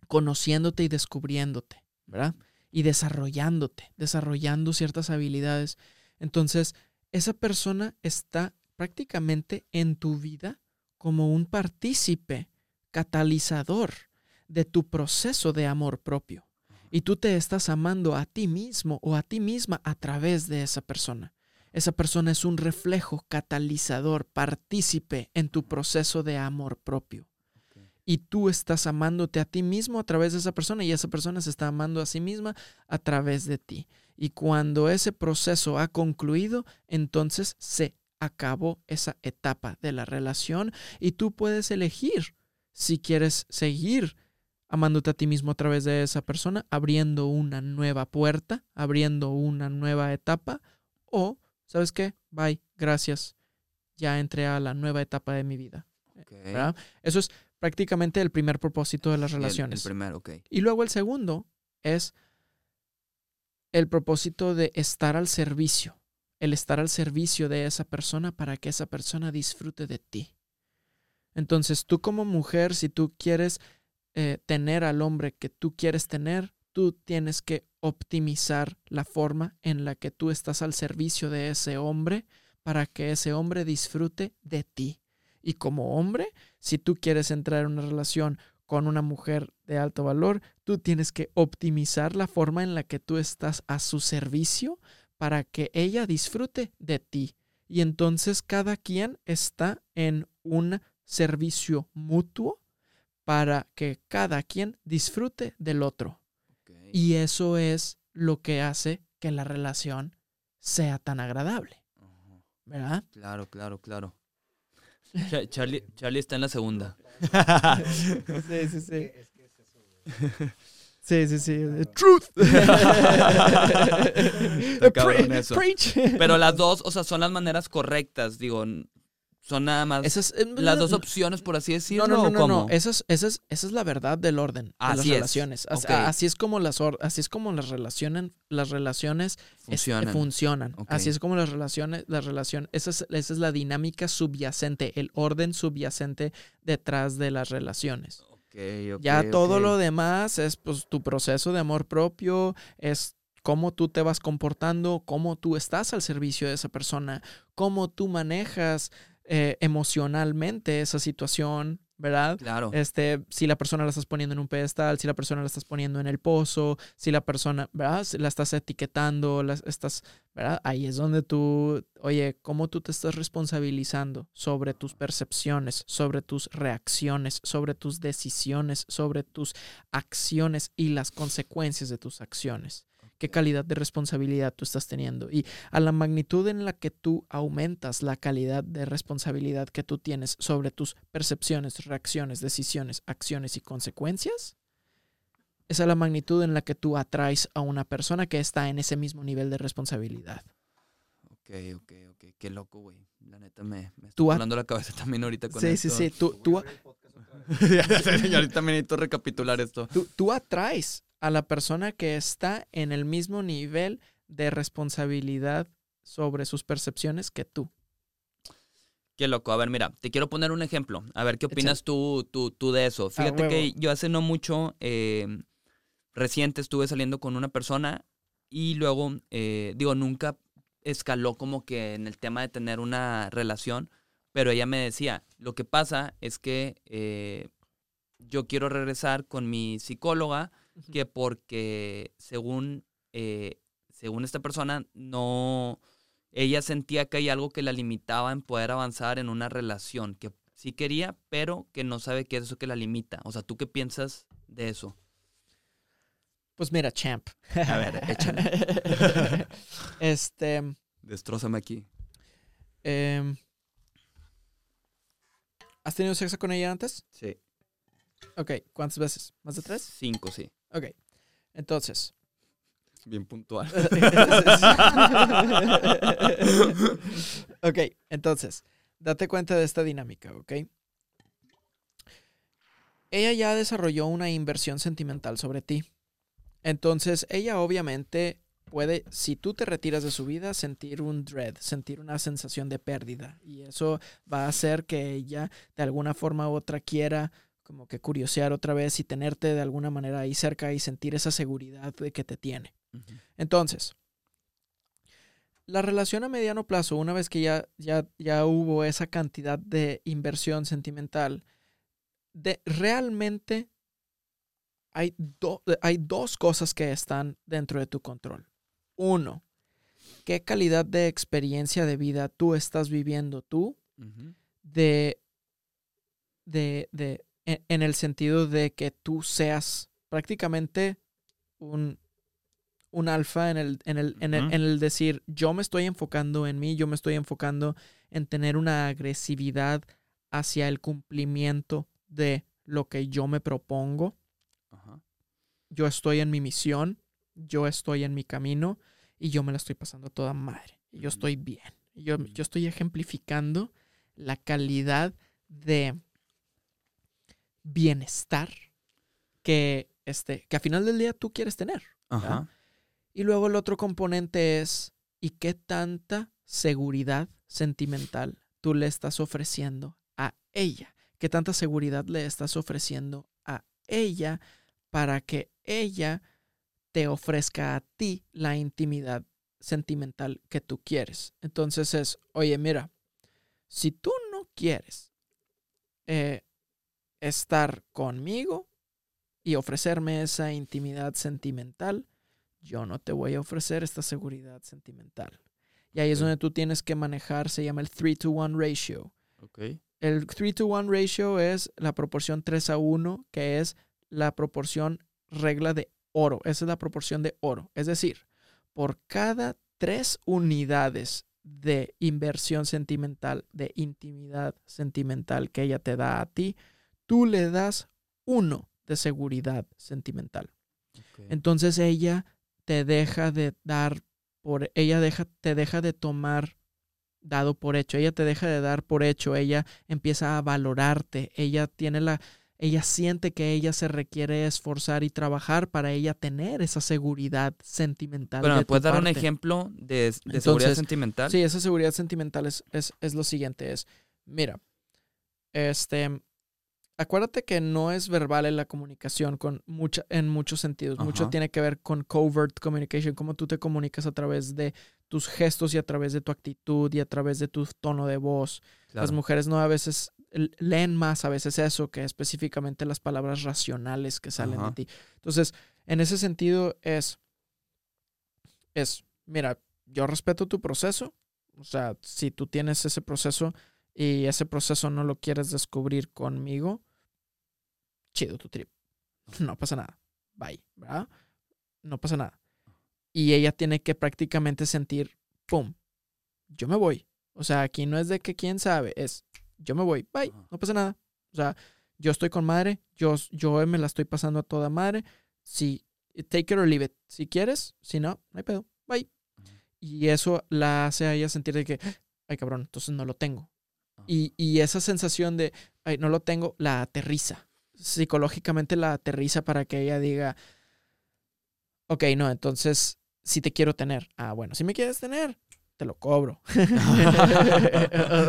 conociéndote y descubriéndote, ¿verdad? Y desarrollándote, desarrollando ciertas habilidades. Entonces, esa persona está prácticamente en tu vida como un partícipe catalizador de tu proceso de amor propio. Y tú te estás amando a ti mismo o a ti misma a través de esa persona. Esa persona es un reflejo catalizador, partícipe en tu proceso de amor propio. Y tú estás amándote a ti mismo a través de esa persona y esa persona se está amando a sí misma a través de ti. Y cuando ese proceso ha concluido, entonces se acabó esa etapa de la relación y tú puedes elegir si quieres seguir amándote a ti mismo a través de esa persona, abriendo una nueva puerta, abriendo una nueva etapa, o ¿sabes qué? Bye, gracias. Ya entré a la nueva etapa de mi vida. Eso es prácticamente el primer propósito de las
El-
relaciones.
El.
Y luego el segundo es el propósito de estar al servicio, el estar al servicio de esa persona para que esa persona disfrute de ti. Entonces tú como mujer, si tú quieres eh, tener al hombre que tú quieres tener, tú tienes que optimizar la forma en la que tú estás al servicio de ese hombre para que ese hombre disfrute de ti. Y como hombre, si tú quieres entrar en una relación con una mujer de alto valor, tú tienes que optimizar la forma en la que tú estás a su servicio para que ella disfrute de ti. Y entonces cada quien está en un servicio mutuo para que cada quien disfrute del otro. Y eso es lo que hace que la relación sea tan agradable. ¿verdad?
Claro, claro, claro. Cha- Charlie, Charlie está en la segunda.
Sí, sí, sí. Sí, sí, sí. Truth. Pre-
eso.
Preach.
Pero las dos, o sea, son las maneras correctas, digo, son nada más
eh,
las dos
no,
opciones, por así
No,
decirlo.
no, no,
¿o
no,
cómo?
no. Esa es, esa, es, esa es la verdad del orden de las
Así es.
relaciones. Así es como las así es como las relaciones, las relaciones este,
Funcionan.
funcionan. Así es como las relaciones, la relación, esa es, esa es la dinámica subyacente, el orden subyacente detrás de las relaciones. Ya todo lo demás es pues tu proceso de amor propio, es cómo tú te vas comportando, cómo tú estás al servicio de esa persona, cómo tú manejas eh, emocionalmente esa situación, ¿verdad?
Claro.
Este, si la persona la estás poniendo en un pedestal, si la persona la estás poniendo en el pozo, si la persona, ¿verdad? Si la estás etiquetando, la estás, ¿verdad? Ahí es donde tú, oye, cómo tú te estás responsabilizando sobre tus percepciones, sobre tus reacciones, sobre tus decisiones, sobre tus acciones y las consecuencias de tus acciones. ¿Qué calidad de responsabilidad tú estás teniendo? Y a la magnitud en la que tú aumentas la calidad de responsabilidad que tú tienes sobre tus percepciones, reacciones, decisiones, acciones y consecuencias, es a la magnitud en la que tú atraes a una persona que está en ese mismo nivel de responsabilidad.
Ok, ok, ok. Qué loco, güey. La neta me, me está
Tú
volando la cabeza también ahorita con
Sí,
esto.
sí, sí. Tú, tú,
y ahorita me necesito recapitular esto.
tú, tú atraes a la persona que está en el mismo nivel de responsabilidad sobre sus percepciones que tú.
Qué loco. A ver, mira, te quiero poner un ejemplo. A ver qué opinas tú, tú, tú de eso. Fíjate que yo hace no mucho, eh, reciente estuve saliendo con una persona y luego, eh, digo, nunca escaló como que en el tema de tener una relación, pero ella me decía, lo que pasa es que eh, yo quiero regresar con mi psicóloga, que porque según, eh, según esta persona, no, ella sentía que hay algo que la limitaba en poder avanzar en una relación, que sí quería, pero que no sabe qué es eso que la limita. O sea, ¿tú qué piensas de eso?
Pues mira, champ.
A ver, échale.
este.
Destrózame aquí.
em, ¿Has tenido sexo con ella antes?
Sí.
Ok, ¿cuántas veces? ¿Más de tres?
Cinco, sí.
Ok. Entonces.
Bien puntual.
ok, entonces, date cuenta de esta dinámica, ¿ok? Ella ya desarrolló una inversión sentimental sobre ti. Entonces, ella obviamente puede, si tú te retiras de su vida, sentir un dread, sentir una sensación de pérdida. Y eso va a hacer que ella, de alguna forma u otra, quiera como que curiosear otra vez y tenerte de alguna manera ahí cerca y sentir esa seguridad de que te tiene. Entonces, la relación a mediano plazo, una vez que ya, ya, ya hubo esa cantidad de inversión sentimental, de, realmente hay, do- hay dos cosas que están dentro de tu control. Uno, qué calidad de experiencia de vida tú estás viviendo tú de, de en, en el sentido de que tú seas prácticamente un, un alfa en el, en, el, en, el, en el decir, yo me estoy enfocando en mí, yo me estoy enfocando en tener una agresividad hacia el cumplimiento de lo que yo me propongo. Yo estoy en mi misión, yo estoy en mi camino y yo me la estoy pasando toda madre. y yo estoy bien. Yo, yo estoy ejemplificando la calidad de bienestar que, este, que a final del día tú quieres tener.
Ajá.
Y luego el otro componente es, ¿y qué tanta seguridad sentimental tú le estás ofreciendo a ella? ¿Qué tanta seguridad le estás ofreciendo a ella para que ella te ofrezca a ti la intimidad sentimental que tú quieres? Entonces es, oye, mira, si tú no quieres eh, estar conmigo y ofrecerme esa intimidad sentimental, yo no te voy a ofrecer esta seguridad sentimental. Y ahí es donde tú tienes que manejar, se llama el 3 to 1 ratio.
Ok.
El 3 to 1 ratio es la proporción 3 a 1, que es la proporción regla de oro. Esa es la proporción de oro. Es decir, por cada tres unidades de inversión sentimental, de intimidad sentimental que ella te da a ti, tú le das uno de seguridad sentimental. Entonces ella te deja de dar por ella deja te deja de tomar dado por hecho, ella te deja de dar por hecho, ella empieza a valorarte, ella tiene la ella siente que ella se requiere esforzar y trabajar para ella tener esa seguridad sentimental.
Bueno,
de
¿me
tu
puedes dar un ejemplo de, de seguridad sentimental?
Sí, esa seguridad sentimental es, es, es lo siguiente, es, mira, este, acuérdate que no es verbal en la comunicación con mucha, en muchos sentidos. Mucho
Ajá.
tiene que ver con covert communication, cómo tú te comunicas a través de tus gestos y a través de tu actitud y a través de tu tono de voz. Las mujeres no a veces leen más a veces eso que específicamente las palabras racionales que salen
Ajá.
de ti. Entonces, en ese sentido es, es, mira, yo respeto tu proceso. O sea, si tú tienes ese proceso y ese proceso no lo quieres descubrir conmigo, chido tu trip. No pasa nada. Bye, ¿verdad? No pasa nada. Y ella tiene que prácticamente sentir, ¡pum! Yo me voy. O sea, aquí no es de que quién sabe, es yo me voy, bye, no pasa nada. O sea, yo estoy con madre, yo, yo me la estoy pasando a toda madre. Si, take it or leave it. Si quieres, si no, no hay pedo, bye. Y eso la hace a ella sentir de que, ay cabrón, entonces no lo tengo. Y, y esa sensación de, ay, no lo tengo, la aterriza. Psicológicamente la aterriza para que ella diga, ok, no, entonces si te quiero tener. Ah, bueno, si me quieres tener, te lo cobro.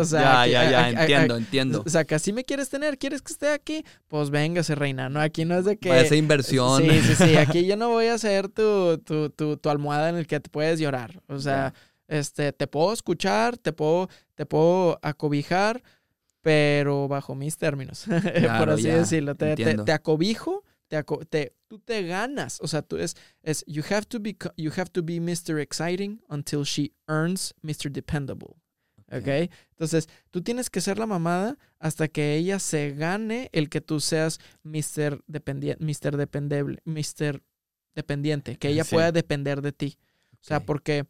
O sea,
ya, ya, ya, entiendo, entiendo.
O sea, que así me quieres tener, quieres que esté aquí, pues véngase, reina. No, aquí no es de que.
Ser inversión.
Sí, sí, sí. Aquí yo no voy a ser tu, tu, tu, tu almohada en el que te puedes llorar. O sea, este, te puedo escuchar, te puedo, te puedo acobijar, pero bajo mis términos. por así
ya,
decirlo. Te, te, acobijo, te, aco- te- tú te ganas. O sea, tú es, es you have to be you have to be Mr. Exciting until she earns Mr. Dependable. ¿Ok? Entonces, tú tienes que ser la mamada hasta que ella se gane el que tú seas Mr. Dependiente, Mr. Dependible, Mr. Dependiente, que ella
Sí.
pueda depender de ti. O sea, porque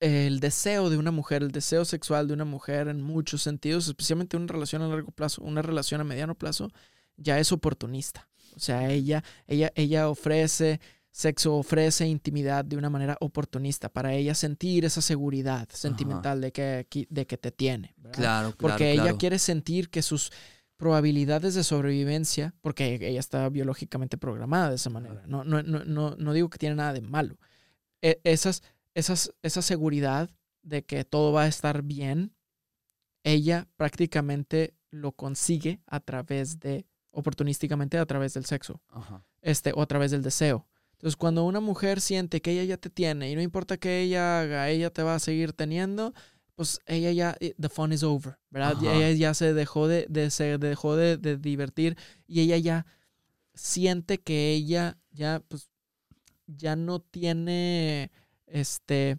el deseo de una mujer, el deseo sexual de una mujer en muchos sentidos, especialmente una relación a largo plazo, una relación a mediano plazo, ya es oportunista. O sea, ella, ella, ella ofrece sexo, ofrece intimidad de una manera oportunista para ella sentir esa seguridad sentimental de que, de que te tiene. ¿verdad?
Claro, claro.
porque ella quiere sentir que sus probabilidades de sobrevivencia, porque ella está biológicamente programada de esa manera, no, no, no, no, no digo que tiene nada de malo, E- esas, esas, esa seguridad de que todo va a estar bien, ella prácticamente lo consigue a través de, oportunísticamente a través del sexo
Ajá.
este, o a través del deseo. Entonces, cuando una mujer siente que ella ya te tiene y no importa qué ella haga, ella te va a seguir teniendo, pues ella ya, eh, the fun is over, ¿verdad?
Ajá.
ella ya se dejó de, de se dejó de, de divertir y ella ya siente que ella ya, pues, ya no tiene, este,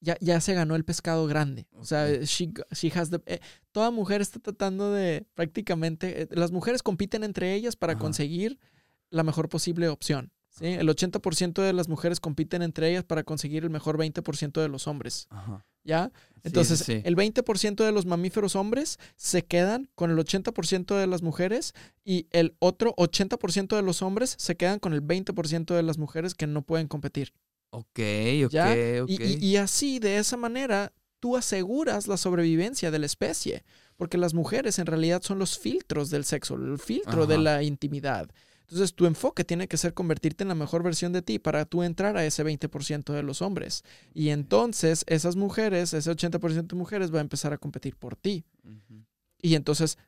ya, ya se ganó el pescado grande. O sea, she, she has the- eh, toda mujer está tratando de prácticamente, eh, las mujeres compiten entre ellas para
Ajá.
conseguir la mejor posible opción. ¿sí? El 80% de las mujeres compiten entre ellas para conseguir el mejor 20% de los hombres.
Ajá.
¿Ya? Entonces,
sí, sí.
el 20% de los mamíferos hombres se quedan con el 80% de las mujeres y el otro 80% de los hombres se quedan con el 20% de las mujeres que no pueden competir.
Ok, ok,
¿ya?
ok.
Y, así, de esa manera, tú aseguras la sobrevivencia de la especie. Porque las mujeres en realidad son los filtros del sexo, el filtro de la intimidad. Entonces, tu enfoque tiene que ser convertirte en la mejor versión de ti para tú entrar a ese 20% de los hombres. Y entonces, esas mujeres, ese 80% de mujeres va a empezar a competir por ti. Y entonces,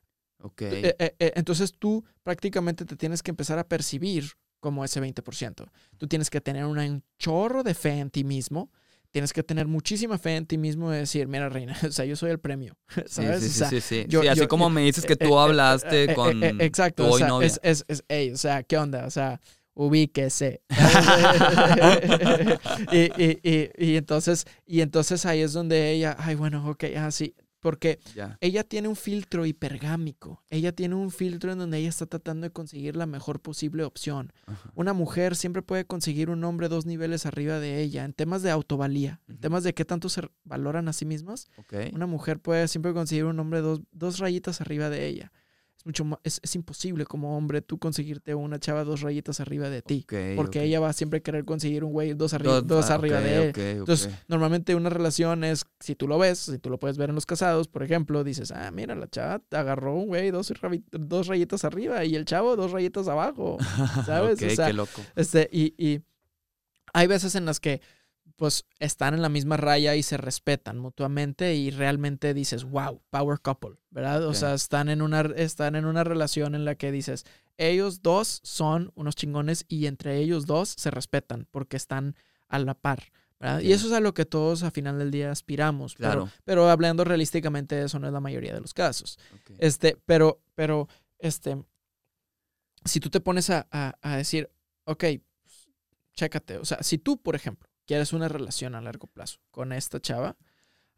eh, eh, eh, entonces tú prácticamente te tienes que empezar a percibir como ese 20%. Tú tienes que tener un chorro de fe en ti mismo. Tienes que tener muchísima fe en ti mismo de decir, mira, reina, o sea, yo soy el premio. ¿Sabes?
sí,
O
sí,
sea,
sí, sí.
yo-
Sí, así
yo-
como me dices que
eh,
tú
eh,
hablaste
eh, eh,
con
eh, exacto,
tu
o
hoy
sea,
novia.
es, es, es, ey, o sea, ¿qué onda? O sea, ubíquese. y, y, y, y entonces, y entonces ahí es donde ella, ay, bueno, ok, así, porque ella tiene un filtro hipergámico. Ella tiene un filtro en donde ella está tratando de conseguir la mejor posible opción. Una mujer siempre puede conseguir un hombre dos niveles arriba de ella en temas de autovalía, en temas de qué tanto se valoran a sí mismas. Una mujer puede siempre conseguir un hombre dos, dos rayitas arriba de ella. Es mucho ma- es, es imposible como hombre tú conseguirte una chava dos rayitas arriba de ti. Porque ella va a siempre querer conseguir un güey dos, arriba
Dos-
dos
ah,
arriba de él. Entonces, normalmente una relación es, si tú lo ves, si tú lo puedes ver en los casados, por ejemplo, dices, ah, mira, la chava agarró un güey dos, dos rayitas arriba y el chavo dos rayitas abajo. ¿sabes? O sea,
qué loco.
Este, y, y hay veces en las que pues están en la misma raya y se respetan mutuamente y realmente dices, wow, power couple, ¿verdad? O sea, están en, una, están en una relación en la que dices, ellos dos son unos chingones y entre ellos dos se respetan porque están a la par. ¿verdad? Y eso es a lo que todos a final del día aspiramos.
Claro.
Pero, hablando realísticamente, eso no es la mayoría de los casos. Este, pero, pero, este, si tú te pones a, a- a decir, ok, pues, chécate, o sea, si tú, por ejemplo, quieres una relación a largo plazo con esta chava,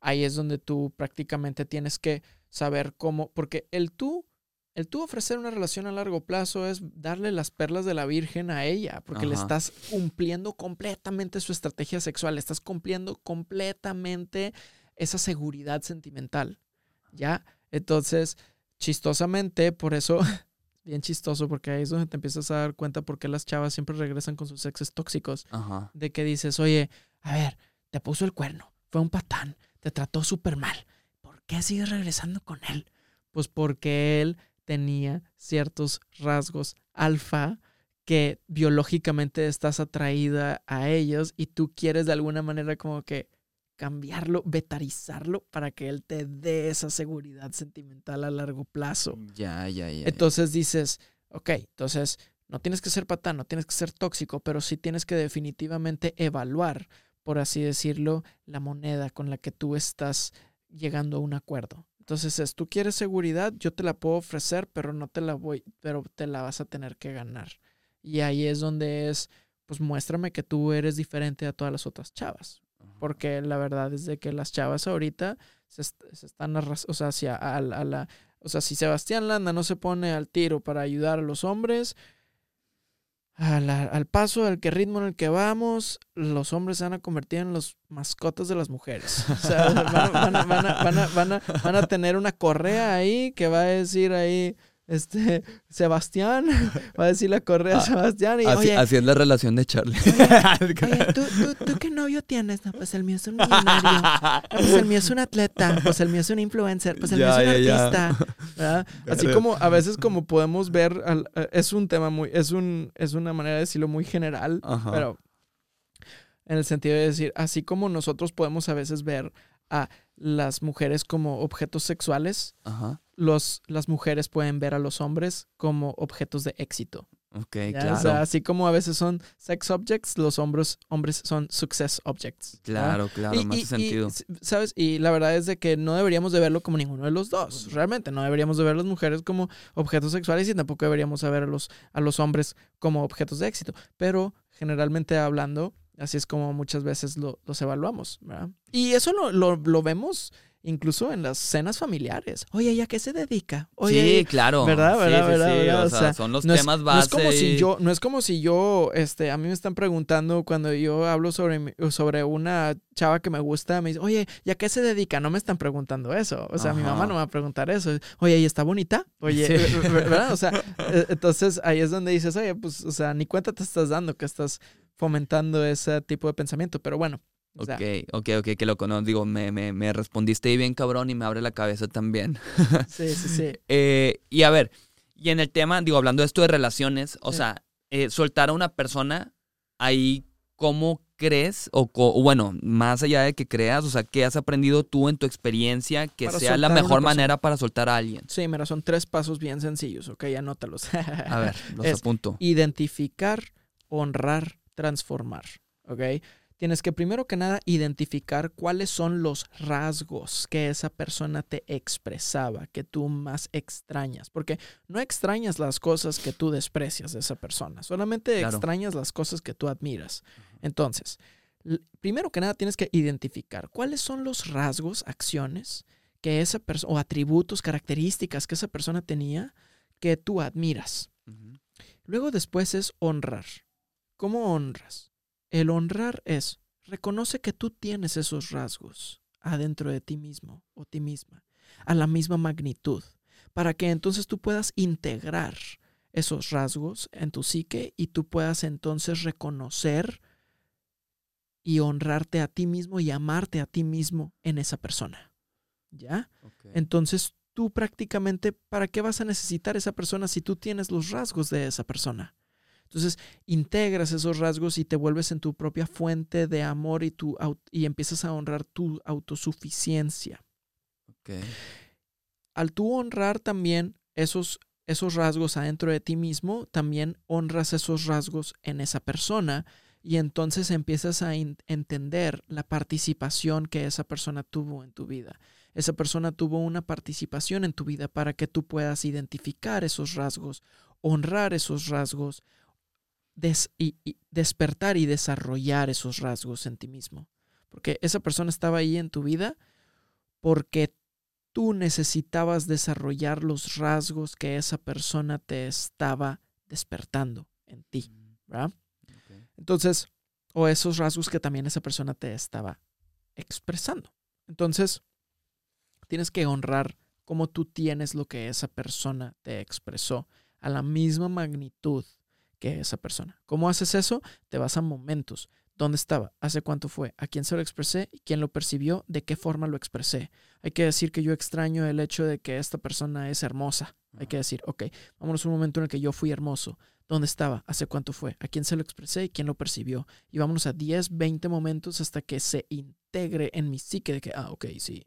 ahí es donde tú prácticamente tienes que saber cómo, porque el tú, el tú ofrecer una relación a largo plazo es darle las perlas de la Virgen a ella, porque le estás cumpliendo completamente su estrategia sexual, le estás cumpliendo completamente esa seguridad sentimental, ¿ya? Entonces, chistosamente, por eso, bien chistoso, porque ahí es donde te empiezas a dar cuenta por qué las chavas siempre regresan con sus exes tóxicos,
Ajá.
de que dices, oye, a ver, te puso el cuerno, fue un patán, te trató súper mal, ¿por qué sigues regresando con él? Pues porque él tenía ciertos rasgos alfa que biológicamente estás atraída a ellos y tú quieres de alguna manera como que cambiarlo, vetarizarlo para que él te dé esa seguridad sentimental a largo plazo.
Ya, ya, ya. ya.
Entonces dices, ok, entonces no tienes que ser patán, no tienes que ser tóxico, pero sí tienes que definitivamente evaluar, por así decirlo, la moneda con la que tú estás llegando a un acuerdo. Entonces es, tú quieres seguridad, yo te la puedo ofrecer, pero no te la voy, pero te la vas a tener que ganar. Y ahí es donde es, pues muéstrame que tú eres diferente a todas las otras chavas. Porque la verdad es de que las chavas ahorita se, est- se están o sea, hacia a, a la, o sea, si Sebastián Landa no se pone al tiro para ayudar a los hombres, al paso, al que ritmo en el que vamos, los hombres se van a convertir en los mascotas de las mujeres. O sea, van van a- van a- van a tener una correa ahí que va a decir ahí, este, Sebastián, va a decir la correa
Ah,
Sebastián y,
Así,
oye,
así es la relación de Charlie.
Oye, ¿tú, tú, ¿tú qué novio tienes? No, pues el mío es un millonario. No, pues el mío es un atleta. Pues el mío es un influencer. Pues el
Ya,
mío es un artista. ¿verdad? Así como a veces como podemos ver, eh, es un tema muy, es un, es una manera de decirlo muy general,
Ajá.
pero en el sentido de decir, así como nosotros podemos a veces ver a las mujeres como objetos sexuales,
Ajá.
Los, las mujeres pueden ver a los hombres como objetos de éxito.
Ok,
¿ya?
claro.
O sea, así como a veces son sex objects, los hombres, hombres son success objects. ¿ya?
claro, claro,
Y-
me
y-
sentido.
y, ¿Sabes? Y la verdad es de que no deberíamos de verlo como ninguno de los dos. Realmente no deberíamos de ver a las mujeres como objetos sexuales y tampoco deberíamos de ver a los, a los hombres como objetos de éxito. Pero generalmente hablando, así es como muchas veces lo- los evaluamos. ¿verdad? Y eso lo, lo- lo vemos incluso en las cenas familiares. Oye, ¿y a qué se dedica? Oye,
sí, claro.
¿verdad?
Sí,
¿verdad?
sí,
¿verdad?
sí,
¿verdad?
O
O
sea,
sea,
son los
no es,
temas
no
base.
es como si yo, no es como si yo, este, a mí me están preguntando cuando yo hablo sobre, sobre una chava que me gusta, me dice, oye, ¿y a qué se dedica? No me están preguntando eso. O sea, mi mamá no me va a preguntar eso. Oye, ¿y está bonita? Oye,
Sí.
¿verdad? O sea, eh, entonces ahí es donde dices, oye, pues, o sea, ni cuenta te estás dando que estás fomentando ese tipo de pensamiento. Pero bueno. O sea,
Ok, ok, ok, que lo conozco. Digo, me, me, me respondiste bien cabrón y me abre la cabeza también.
sí, sí, sí.
Eh, y a ver, y en el tema, digo, hablando de esto de relaciones, o
Sí.
sea, eh, soltar a una persona, ahí, ¿cómo crees? O, bueno, más allá de que creas, o sea, ¿qué has aprendido tú en tu experiencia que
Para
sea la mejor manera para soltar a alguien?
Sí, mira, son tres pasos bien sencillos, ok, anótalos.
A ver, los
Es-
apunto.
Identificar, honrar, transformar, ok. Tienes que primero que nada identificar cuáles son los rasgos que esa persona te expresaba, que tú más extrañas, porque no extrañas las cosas que tú desprecias de esa persona, solamente
Claro.
extrañas las cosas que tú admiras. Entonces, primero que nada tienes que identificar cuáles son los rasgos, acciones que esa persona o atributos, características que esa persona tenía que tú admiras. Luego después es honrar. ¿Cómo honras? El honrar es reconoce que tú tienes esos rasgos adentro de ti mismo o ti misma, a la misma magnitud, para que entonces tú puedas integrar esos rasgos en tu psique y tú puedas entonces reconocer y honrarte a ti mismo y amarte a ti mismo en esa persona. ¿Ya? Entonces tú prácticamente, ¿para qué vas a necesitar esa persona si tú tienes los rasgos de esa persona? Entonces integras esos rasgos y te vuelves en tu propia fuente de amor y, tu, y empiezas a honrar tu autosuficiencia. Al tú honrar también esos, esos rasgos adentro de ti mismo, también honras esos rasgos en esa persona y entonces empiezas a entender la participación que esa persona tuvo en tu vida. Esa persona tuvo una participación en tu vida para que tú puedas identificar esos rasgos, honrar esos rasgos des- y, y despertar y desarrollar esos rasgos en ti mismo. Porque esa persona estaba ahí en tu vida porque tú necesitabas desarrollar los rasgos que esa persona te estaba despertando en ti, ¿verdad?
Ok.
Entonces, o esos rasgos que también esa persona te estaba expresando. Entonces, tienes que honrar cómo tú tienes lo que esa persona te expresó a la misma magnitud que esa persona. ¿Cómo haces eso? Te vas a momentos. ¿Dónde estaba? ¿Hace cuánto fue? ¿A quién se lo expresé? ¿Y quién lo percibió? ¿De qué forma lo expresé? Hay que decir que yo extraño el hecho de que esta persona es hermosa. Hay que decir, ok, vámonos a un momento en el que yo fui hermoso. ¿Dónde estaba? ¿Hace cuánto fue? ¿A quién se lo expresé y quién lo percibió? Y vámonos a 10, 20 momentos hasta que se integre en mi psique de que, ah, ok, sí.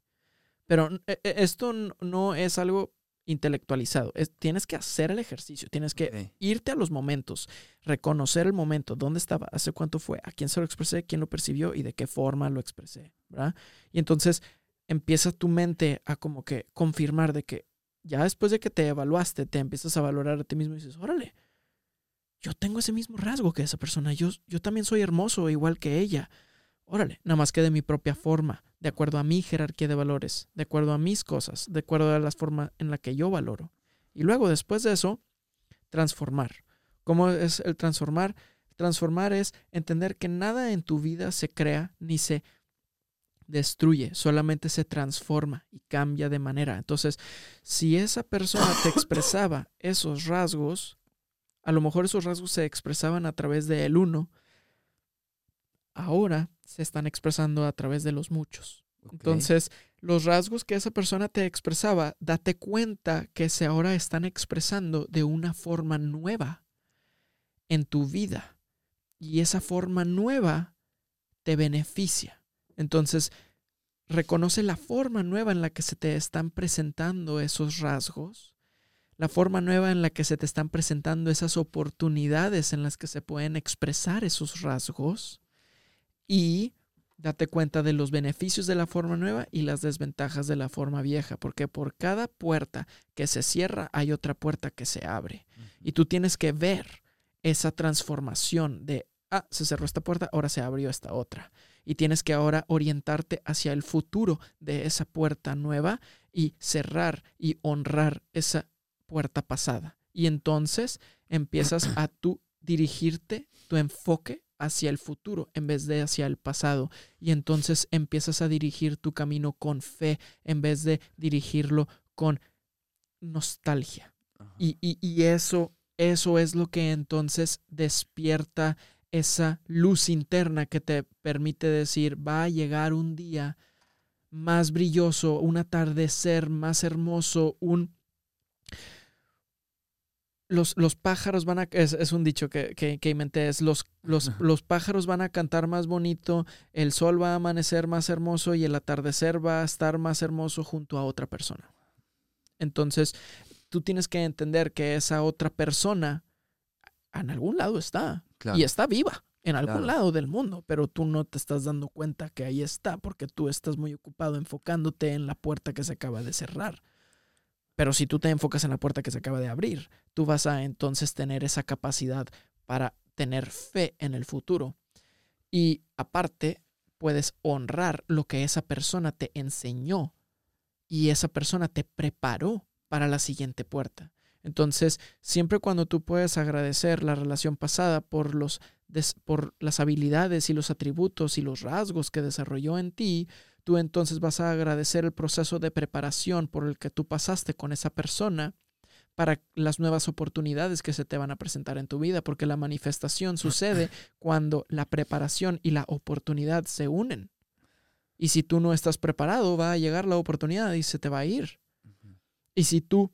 Pero eh, eh, esto no es algo intelectualizado. Es- tienes que hacer el ejercicio, tienes que irte a los momentos, reconocer el momento, dónde estaba, hace cuánto fue, a quién se lo expresé, quién lo percibió y de qué forma lo expresé, ¿verdad? Y entonces empieza tu mente a como que confirmar de que ya después de que te evaluaste, te empiezas a valorar a ti mismo y dices, órale, yo tengo ese mismo rasgo que esa persona, yo, yo también soy hermoso igual que ella. Órale, nada más que de mi propia forma, de acuerdo a mi jerarquía de valores, de acuerdo a mis cosas, de acuerdo a la forma en la que yo valoro. Y luego, después de eso, transformar. ¿Cómo es el transformar? Transformar es entender que nada en tu vida se crea ni se destruye, solamente se transforma y cambia de manera. Entonces, si esa persona te expresaba esos rasgos, a lo mejor esos rasgos se expresaban a través del uno, ahora se están expresando a través de los muchos. Entonces, los rasgos que esa persona te expresaba, date cuenta que se ahora están expresando de una forma nueva en tu vida. Y esa forma nueva te beneficia. Entonces, reconoce la forma nueva en la que se te están presentando esos rasgos, la forma nueva en la que se te están presentando esas oportunidades en las que se pueden expresar esos rasgos y date cuenta de los beneficios de la forma nueva y las desventajas de la forma vieja, porque por cada puerta que se cierra hay otra puerta que se abre. Y tú tienes que ver esa transformación de, ah, se cerró esta puerta, ahora se abrió esta otra. Y tienes que ahora orientarte hacia el futuro de esa puerta nueva y cerrar y honrar esa puerta pasada. Y entonces empiezas a tú dirigirte, tu enfoque hacia el futuro en vez de hacia el pasado. Y entonces empiezas a dirigir tu camino con fe en vez de dirigirlo con nostalgia. Y, y- y eso, eso es lo que entonces despierta esa luz interna que te permite decir, va a llegar un día más brilloso, un atardecer más hermoso, un... Los, los pájaros van a... Es, un dicho que, que, inventé, es los, los, los pájaros van a cantar más bonito, el sol va a amanecer más hermoso y el atardecer va a estar más hermoso junto a otra persona. Entonces, tú tienes que entender que esa otra persona en algún lado está y está viva en algún lado del mundo, pero tú no te estás dando cuenta que ahí está porque tú estás muy ocupado enfocándote en la puerta que se acaba de cerrar. Pero si tú te enfocas en la puerta que se acaba de abrir, tú vas a entonces tener esa capacidad para tener fe en el futuro. Y aparte, puedes honrar lo que esa persona te enseñó y esa persona te preparó para la siguiente puerta. Entonces, siempre cuando tú puedes agradecer la relación pasada por, los, por las habilidades y los atributos y los rasgos que desarrolló en ti, tú entonces vas a agradecer el proceso de preparación por el que tú pasaste con esa persona para las nuevas oportunidades que se te van a presentar en tu vida, porque la manifestación sucede cuando la preparación y la oportunidad se unen. Y si tú no estás preparado, va a llegar la oportunidad y se te va a ir. Y si tú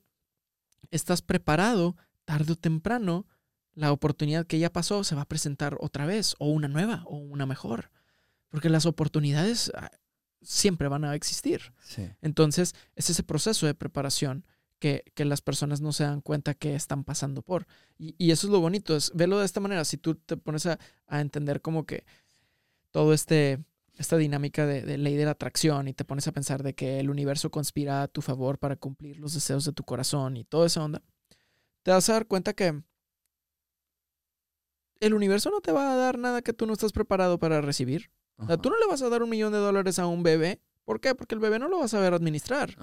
estás preparado, tarde o temprano, la oportunidad que ya pasó se va a presentar otra vez, o una nueva, o una mejor. Porque las oportunidades ah, siempre van a existir. Entonces, es ese proceso de preparación que, las personas no se dan cuenta que están pasando por. Y, eso es lo bonito, es verlo de esta manera. Si tú te pones a, entender como que todo este esta dinámica de, de, ley de la atracción y te pones a pensar de que el universo conspira a tu favor para cumplir los deseos de tu corazón y toda esa onda, te vas a dar cuenta que el universo no te va a dar nada que tú no estás preparado para recibir. O sea, tú no le vas a dar un millón de dólares a un bebé. ¿Por qué? Porque el bebé no lo va a saber administrar.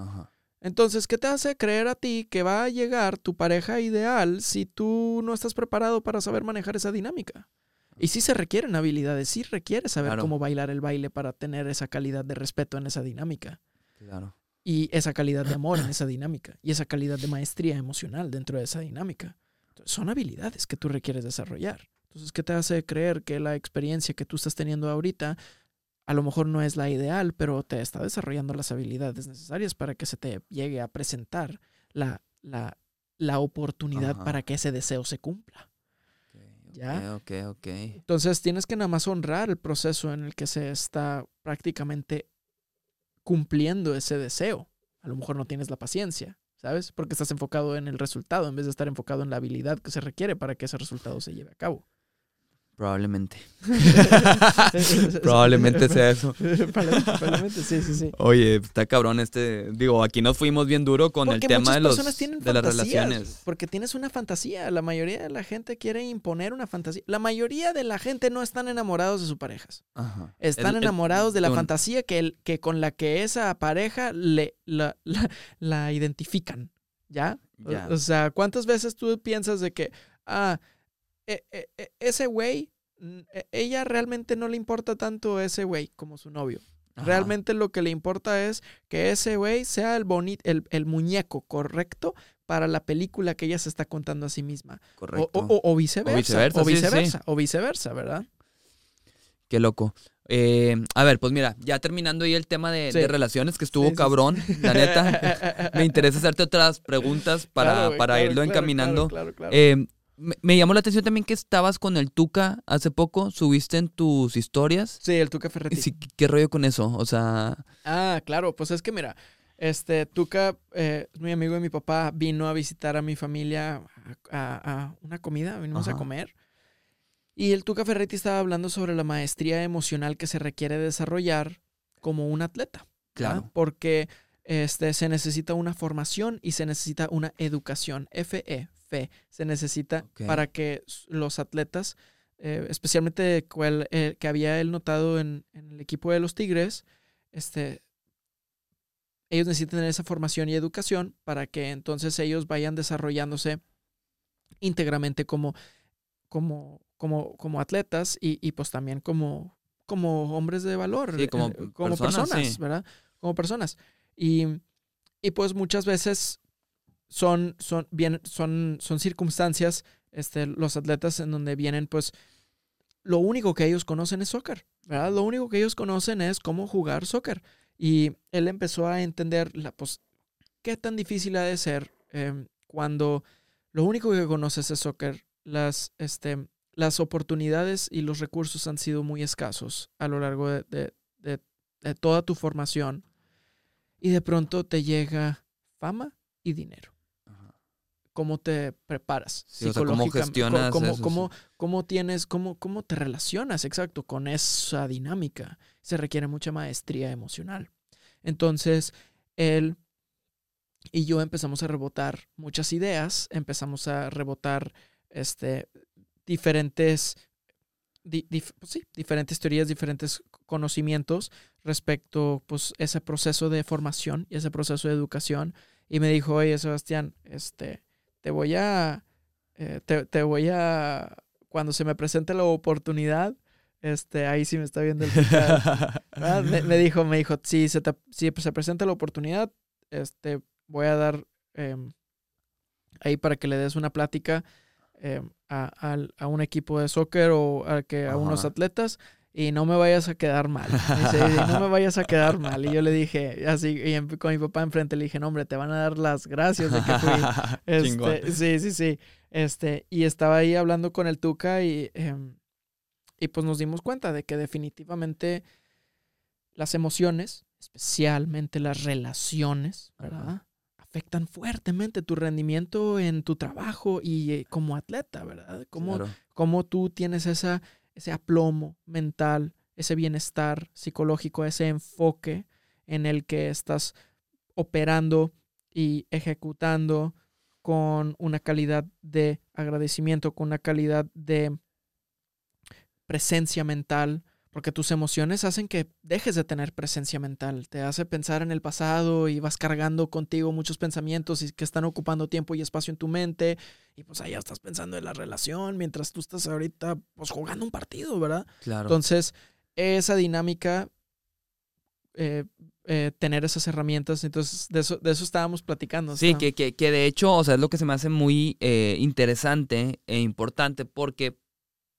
Entonces, ¿qué te hace creer a ti que va a llegar tu pareja ideal si tú no estás preparado para saber manejar esa dinámica? Y sí se requieren habilidades, sí requiere saber cómo bailar el baile para tener esa calidad de respeto en esa dinámica. Claro. Y esa calidad de amor en esa dinámica. Y esa calidad de maestría emocional dentro de esa dinámica. son habilidades que tú requieres desarrollar. Entonces, ¿qué te hace creer que la experiencia que tú estás teniendo ahorita a lo mejor no es la ideal, pero te está desarrollando las habilidades necesarias para que se te llegue a presentar la, la, la oportunidad para que ese deseo se cumpla? ¿Ya?
Ok, ok,
Entonces tienes que nada más honrar el proceso en el que se está prácticamente cumpliendo ese deseo. A lo mejor no tienes la paciencia, ¿sabes? Porque estás enfocado en el resultado en vez de estar enfocado en la habilidad que se requiere para que ese resultado se lleve a cabo.
Probablemente. Probablemente sea eso.
Probablemente, sí, sí, sí.
Oye, está cabrón este. Digo, aquí nos fuimos bien duro con el tema de, los, de las relaciones.
Porque tienes una fantasía. La mayoría de la gente quiere imponer una fantasía. La mayoría de la gente no están enamorados de sus parejas. Ajá. Están enamorados de la fantasía que, el, que con la que esa pareja le, la, la, identifican. ¿Ya? ¿Ya? O, o sea, ¿cuántas veces tú piensas de que. Ah, e, e, ese güey, ella realmente no le importa tanto ese güey como su novio. Realmente lo que le importa es que ese güey sea el, el, el, muñeco correcto para la película que ella se está contando a sí misma. Correcto. O, viceversa. O viceversa. O viceversa, ¿verdad?
Qué loco. Eh, a ver, pues mira, ya terminando ahí el tema de, relaciones, que estuvo cabrón, la neta. me interesa hacerte otras preguntas para, para irlo encaminando. Eh, me, llamó la atención también que estabas con el Tuca hace poco, subiste en tus historias.
Sí, el Tuca Ferretti.
Sí, ¿Qué rollo con eso? O sea...
Ah, claro, pues es que mira, este Tuca, eh, mi amigo de mi papá, vino a visitar a mi familia a, una comida, vinimos a comer. Y el Tuca Ferretti estaba hablando sobre la maestría emocional que se requiere desarrollar como un atleta. Claro. Porque este, se necesita una formación y se necesita una educación. FE, se necesita para que los atletas, eh, especialmente cual, eh, que había él notado en, el equipo de los Tigres, este, ellos necesitan tener esa formación y educación para que entonces ellos vayan desarrollándose íntegramente como, como, como, como atletas y, pues también como, como hombres de valor,
como,
eh, como, personas, ¿verdad? Como personas. Y, y pues muchas veces son, son, bien, son, son circunstancias, este, los atletas en donde vienen pues lo único que ellos conocen es soccer, ¿verdad? Lo único que ellos conocen es cómo jugar soccer. Y él empezó a entender la, pues, qué tan difícil ha de ser em, cuando lo único que conoces es soccer, las, este, las oportunidades y los recursos han sido muy escasos a lo largo de, de, de toda tu formación y de pronto te llega fama y dinero cómo te preparas
sí, cómo gestionas
cómo, cómo, tienes, cómo, cómo te relacionas, exacto, con esa dinámica. Se requiere mucha maestría emocional. Entonces, él y yo empezamos a rebotar muchas ideas, empezamos a rebotar este, diferentes, pues sí, diferentes teorías, diferentes conocimientos respecto pues ese proceso de formación y ese proceso de educación y me dijo, oye Sebastián, este, te voy a, eh, te, voy a, cuando se me presente la oportunidad, este, ahí sí me está viendo el me, dijo, me dijo, si se, si se presenta la oportunidad, este, voy a dar em, ahí para que le des una plática em, a, a, un equipo de soccer o a, que, a unos atletas y no me vayas a quedar mal. no me vayas a quedar mal. Y yo le dije, así, y con mi papá enfrente le dije, no, hombre, te van a dar las gracias de que fui. Este, sí, sí, sí. Este, y estaba ahí hablando con el Tuca y, em, y pues nos dimos cuenta de que definitivamente las emociones, especialmente las relaciones, ¿verdad? afectan fuertemente tu rendimiento en tu trabajo y eh, como atleta, ¿verdad? Como, como tú tienes esa ese aplomo mental, ese bienestar psicológico, ese enfoque en el que estás operando y ejecutando con una calidad de agradecimiento, con una calidad de presencia mental, porque tus emociones hacen que dejes de tener presencia mental, te hace pensar en el pasado y vas cargando contigo muchos pensamientos y que están ocupando tiempo y espacio en tu mente y pues allá estás pensando en la relación mientras tú estás ahorita pues jugando un partido, ¿verdad?
Claro.
Entonces, esa dinámica, eh, eh, tener esas herramientas, entonces de eso, de eso estábamos platicando.
Sí, que, que, que, de hecho, o sea, es lo que se me hace muy eh, interesante e importante porque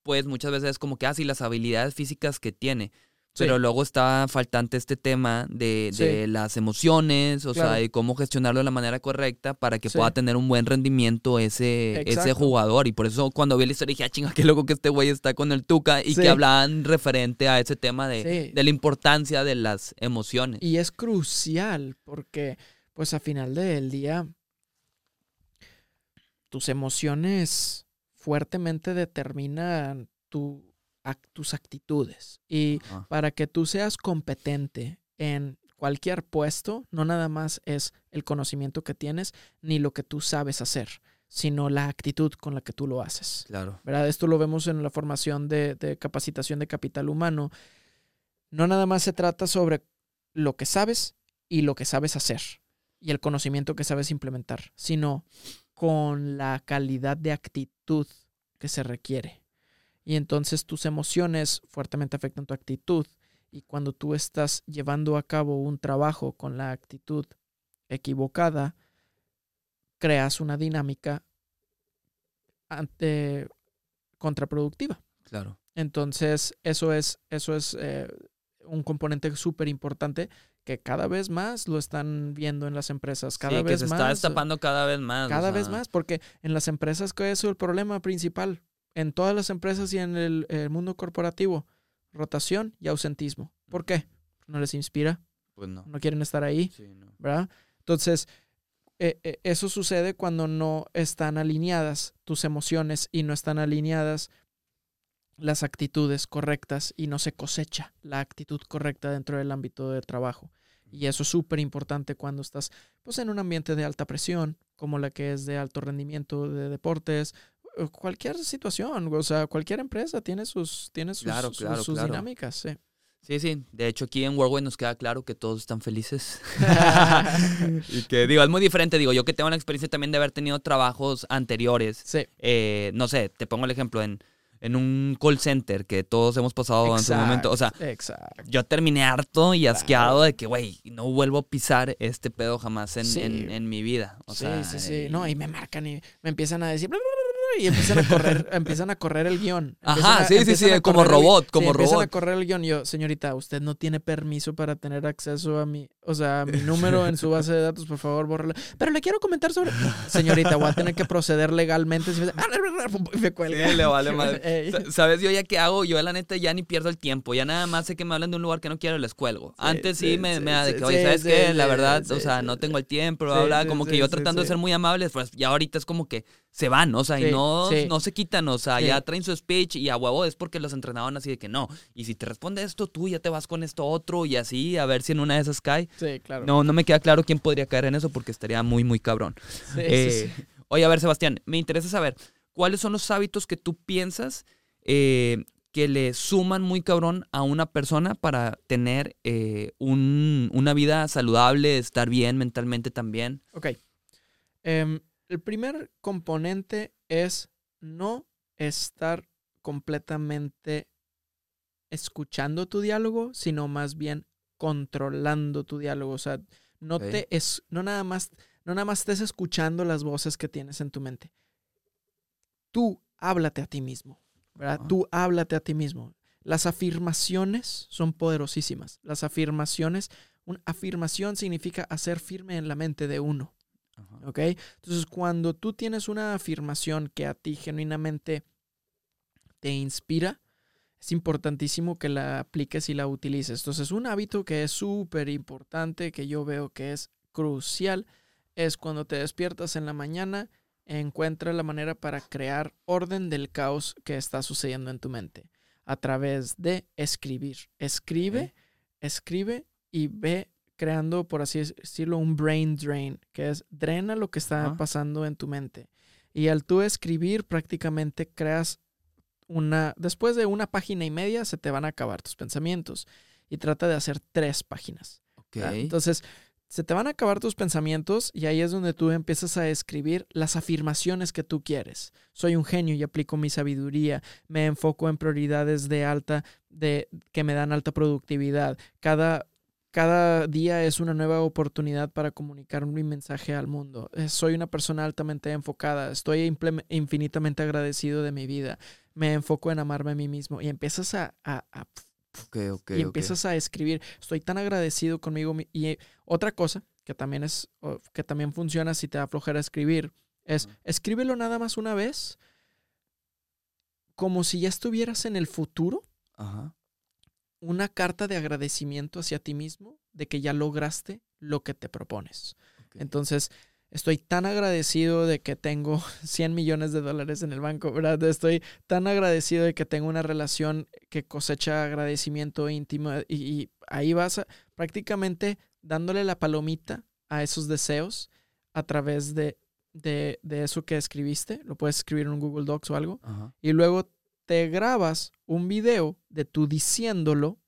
pues muchas veces es como que así ah, las habilidades físicas que tiene. Pero luego está faltante este tema de, las emociones, o sea, y cómo gestionarlo de la manera correcta para que pueda tener un buen rendimiento ese, ese jugador. Y por eso cuando vi la historia dije, ah, chinga, qué loco que este güey está con el Tuca y que hablaban referente a ese tema de, de la importancia de las emociones.
Y es crucial porque, pues, a final del día, tus emociones fuertemente determinan tu, tus actitudes. Y para que tú seas competente en cualquier puesto, no nada más es el conocimiento que tienes ni lo que tú sabes hacer, sino la actitud con la que tú lo haces.
Claro.
¿Verdad? Esto lo vemos en la formación de, de capacitación de capital humano. No nada más se trata sobre lo que sabes y lo que sabes hacer y el conocimiento que sabes implementar, sino con la calidad de actitud que se requiere. Y entonces tus emociones fuertemente afectan tu actitud. Y cuando tú estás llevando a cabo un trabajo con la actitud equivocada, creas una dinámica ante, contraproductiva.
Claro.
Entonces, eso es, eso es eh, un componente súper importante que cada vez más lo están viendo en las empresas. Cada vez
que
se
está destapando cada vez más.
Cada vez más, porque en las empresas, ¿qué es el problema principal? En todas las empresas y en el, mundo corporativo, rotación y ausentismo. ¿Por qué? ¿No les inspira?
Pues no.
No quieren estar ahí, ¿verdad? Entonces, eh, eh, eso sucede cuando no están alineadas tus emociones y no están alineadas las actitudes correctas y no se cosecha la actitud correcta dentro del ámbito de trabajo. Y eso es súper importante cuando estás pues, en un ambiente de alta presión, como la que es de alto rendimiento de deportes, cualquier situación, o sea, cualquier empresa tiene sus, tiene sus, sus, dinámicas. Sí.
Sí, sí. De hecho, aquí en Worldway nos queda claro que todos están felices. y que, digo, es muy diferente. Digo, yo que tengo la experiencia también de haber tenido trabajos anteriores.
Sí.
Eh, no sé, te pongo el ejemplo en en un call center que todos hemos pasado en su momento. O sea, yo terminé harto y asqueado de que, güey, no vuelvo a pisar este pedo jamás en, en, mi vida. O
sí, sí, sí. No, y me marcan y me empiezan a decir, y empiezan a correr, empiezan a correr el guion.
Ajá,
a-
sí, sí, sí, como
el-
robot,
sí,
como
empiezan a
robot.
correr el guion. Yo, señorita, usted no tiene permiso para tener acceso a mi, o sea, a mi número en su base de datos, por favor, bórralo. Pero le quiero comentar sobre. Señorita, voy a tener que proceder legalmente. Si me- Y me cuelga.
Sí, le vale madre. ¿Sabes yo ya qué hago? Yo la neta ya ni pierdo el tiempo. Ya nada más sé que me hablan de un lugar que no quiero, les cuelgo. Antes sí,
sí,
me, me da de que, oye, ¿sabes qué? La verdad, o sea, no tengo el tiempo, bla, bla. Como que yo tratando de ser muy amables, pues ya ahorita es como que se van, o sea, y no,
sí.
no se quitan, o sea,
Sí.
ya traen su speech y a huevo es porque los entrenaban así de que no. Y si te responde esto, tú ya te vas con esto otro y así, a ver si en una de esas cae.
Sí, claro.
No, no me queda claro quién podría caer en eso porque estaría muy, muy cabrón. Eh. Oye, a ver, Sebastián, me interesa saber, ¿cuáles son los hábitos que tú piensas eh, que le suman muy cabrón a una persona para tener eh, un- una vida saludable, estar bien mentalmente también?
Ok. Em, el primer componente es no estar completamente escuchando tu diálogo, sino más bien controlando tu diálogo. O sea, no te es, no nada más, no nada más estés escuchando las voces que tienes en tu mente. Tú háblate a ti mismo, ¿verdad?
Ajá.
Tú háblate a ti mismo. Las afirmaciones son poderosísimas. Las afirmaciones, una afirmación significa hacer firme en la mente de uno. ¿Ok? Entonces, cuando tú tienes una afirmación que a ti genuinamente te inspira, es importantísimo que la apliques y la utilices. Entonces, un hábito que es súper importante, que yo veo que es crucial, es cuando te despiertas en la mañana, encuentra la manera para crear orden del caos que está sucediendo en tu mente a través de escribir. Escribe, escribe y ve creando, por así decirlo, un brain drain, que es drena lo que está pasando en tu mente. Y al tú escribir, prácticamente creas una, después de una página y media, se te van a acabar tus pensamientos. Y trata de hacer tres páginas. Entonces, se te van a acabar tus pensamientos y ahí es donde tú empiezas a escribir las afirmaciones que tú quieres. Soy un genio y aplico mi sabiduría. Me enfoco en prioridades de alta, de que me dan alta productividad. Cada cada día es una nueva oportunidad para comunicar mi mensaje al mundo. Eh, Soy una persona altamente enfocada. Estoy infinitamente agradecido de mi vida. Me enfoco en amarme a mí mismo. Y empiezas a, y empiezas a escribir. Estoy tan agradecido conmigo. mi- Y eh, otra cosa que también es, que también funciona si te da flojera escribir, es escríbelo nada más una vez, como si ya estuvieras en el futuro,
Ajá.
Una carta de agradecimiento hacia ti mismo de que ya lograste lo que te propones. Entonces, estoy tan agradecido de que tengo 100 millones de dólares en el banco, ¿verdad? Estoy tan agradecido de que tengo una relación que cosecha agradecimiento íntimo y, y ahí vas a- prácticamente dándole la palomita a esos deseos a través de, de, de eso que escribiste. Lo puedes escribir en un Google Docs o algo
Ajá.
y luego te grabas un video de tú diciéndolo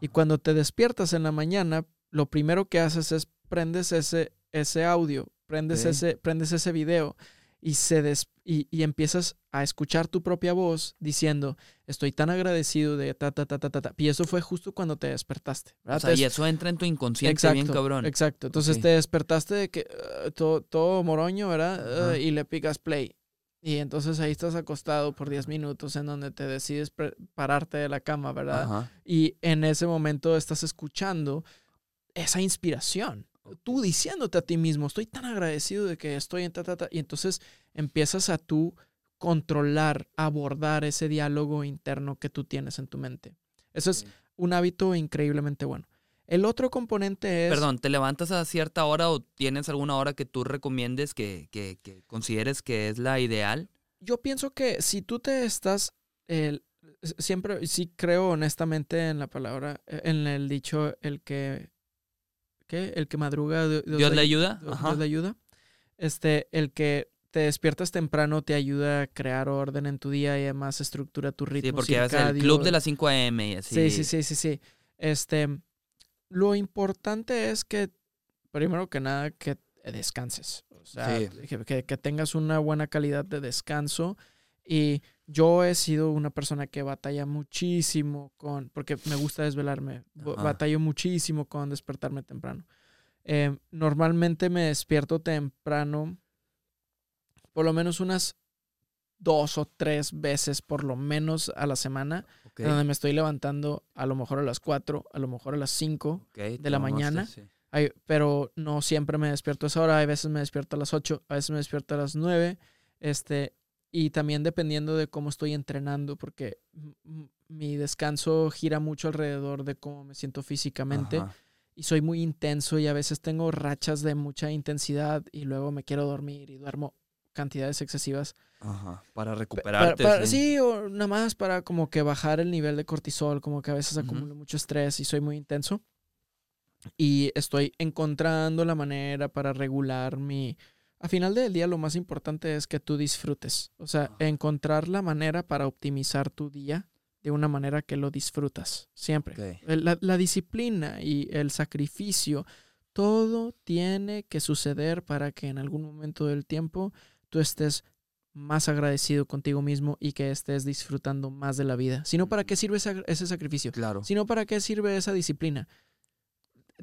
y cuando te despiertas en la mañana, lo primero que haces es prendes ese, ese audio, prendes, ese, prendes ese video y, se des- y, y empiezas a escuchar tu propia voz diciendo, estoy tan agradecido de ta, ta, ta, ta, ta, ta". Y eso fue justo cuando te despertaste.
O sea, y eso entra en tu inconsciente
Exacto,
bien cabrón.
Exacto. Entonces te despertaste de que uh, todo, todo moroño, ¿verdad? Uh,
Ajá.
y le picas play. Y entonces ahí estás acostado por 10 minutos en donde te decides pararte de la cama, ¿verdad?
Ajá.
Y en ese momento estás escuchando esa inspiración. Tú diciéndote a ti mismo, estoy tan agradecido de que estoy en ta, ta, ta. Y entonces empiezas a tú controlar, abordar ese diálogo interno que tú tienes en tu mente. Eso es un hábito increíblemente bueno. El otro componente es...
Perdón, ¿te levantas a cierta hora o tienes alguna hora que tú recomiendes que, que- que consideres que es la ideal?
Yo pienso que si tú te estás... el- siempre, sí creo honestamente en la palabra, eh, en el dicho, el que... ¿Qué? El que madruga... Dios,
¿Dios le ayuda?
Dios- le ayuda. Este, el que te despiertas temprano te ayuda a crear orden en tu día y además estructura tu ritmo
Sí, porque es el club de las 5 a.m. y así.
Sí, sí, sí, sí, sí. Este, lo importante es que, primero que nada, que descanses. O sea,
Sí.
que, que- tengas una buena calidad de descanso. Y yo he sido una persona que batalla muchísimo con, porque me gusta desvelarme,
Ajá.
batallo muchísimo con despertarme temprano. Eh, normalmente me despierto temprano, por lo menos unas dos o tres veces por lo menos a la semana, donde me estoy levantando a lo mejor a las 4, a lo mejor a las 5,
ok, te
de la mañana.
sí.
Ay, pero no siempre me despierto a esa hora, hay veces me despierto a las 8, a veces me despierto a las 9, este, y también dependiendo de cómo estoy entrenando, porque mi descanso gira mucho alrededor de cómo me siento físicamente
Ajá.
y soy muy intenso y a veces tengo rachas de mucha intensidad y luego me quiero dormir y duermo cantidades excesivas.
Ajá, para
Pe-
recuperarte.
para- para-
sí.
o nada más para como que bajar el nivel de cortisol, como que a veces
Ujú.
acumulo mucho estrés y soy muy intenso. Y estoy encontrando la manera para regular mi... A final del día lo más importante es que tú disfrutes. O sea,
Ajá.
encontrar la manera para optimizar tu día de una manera que lo disfrutas. Siempre. La disciplina y el sacrificio, todo tiene que suceder para que en algún momento del tiempo tú estés más agradecido contigo mismo y que estés disfrutando más de la vida. Si no, ¿para qué sirve ese, ese sacrificio?
Claro.
Si no, ¿para qué sirve esa disciplina?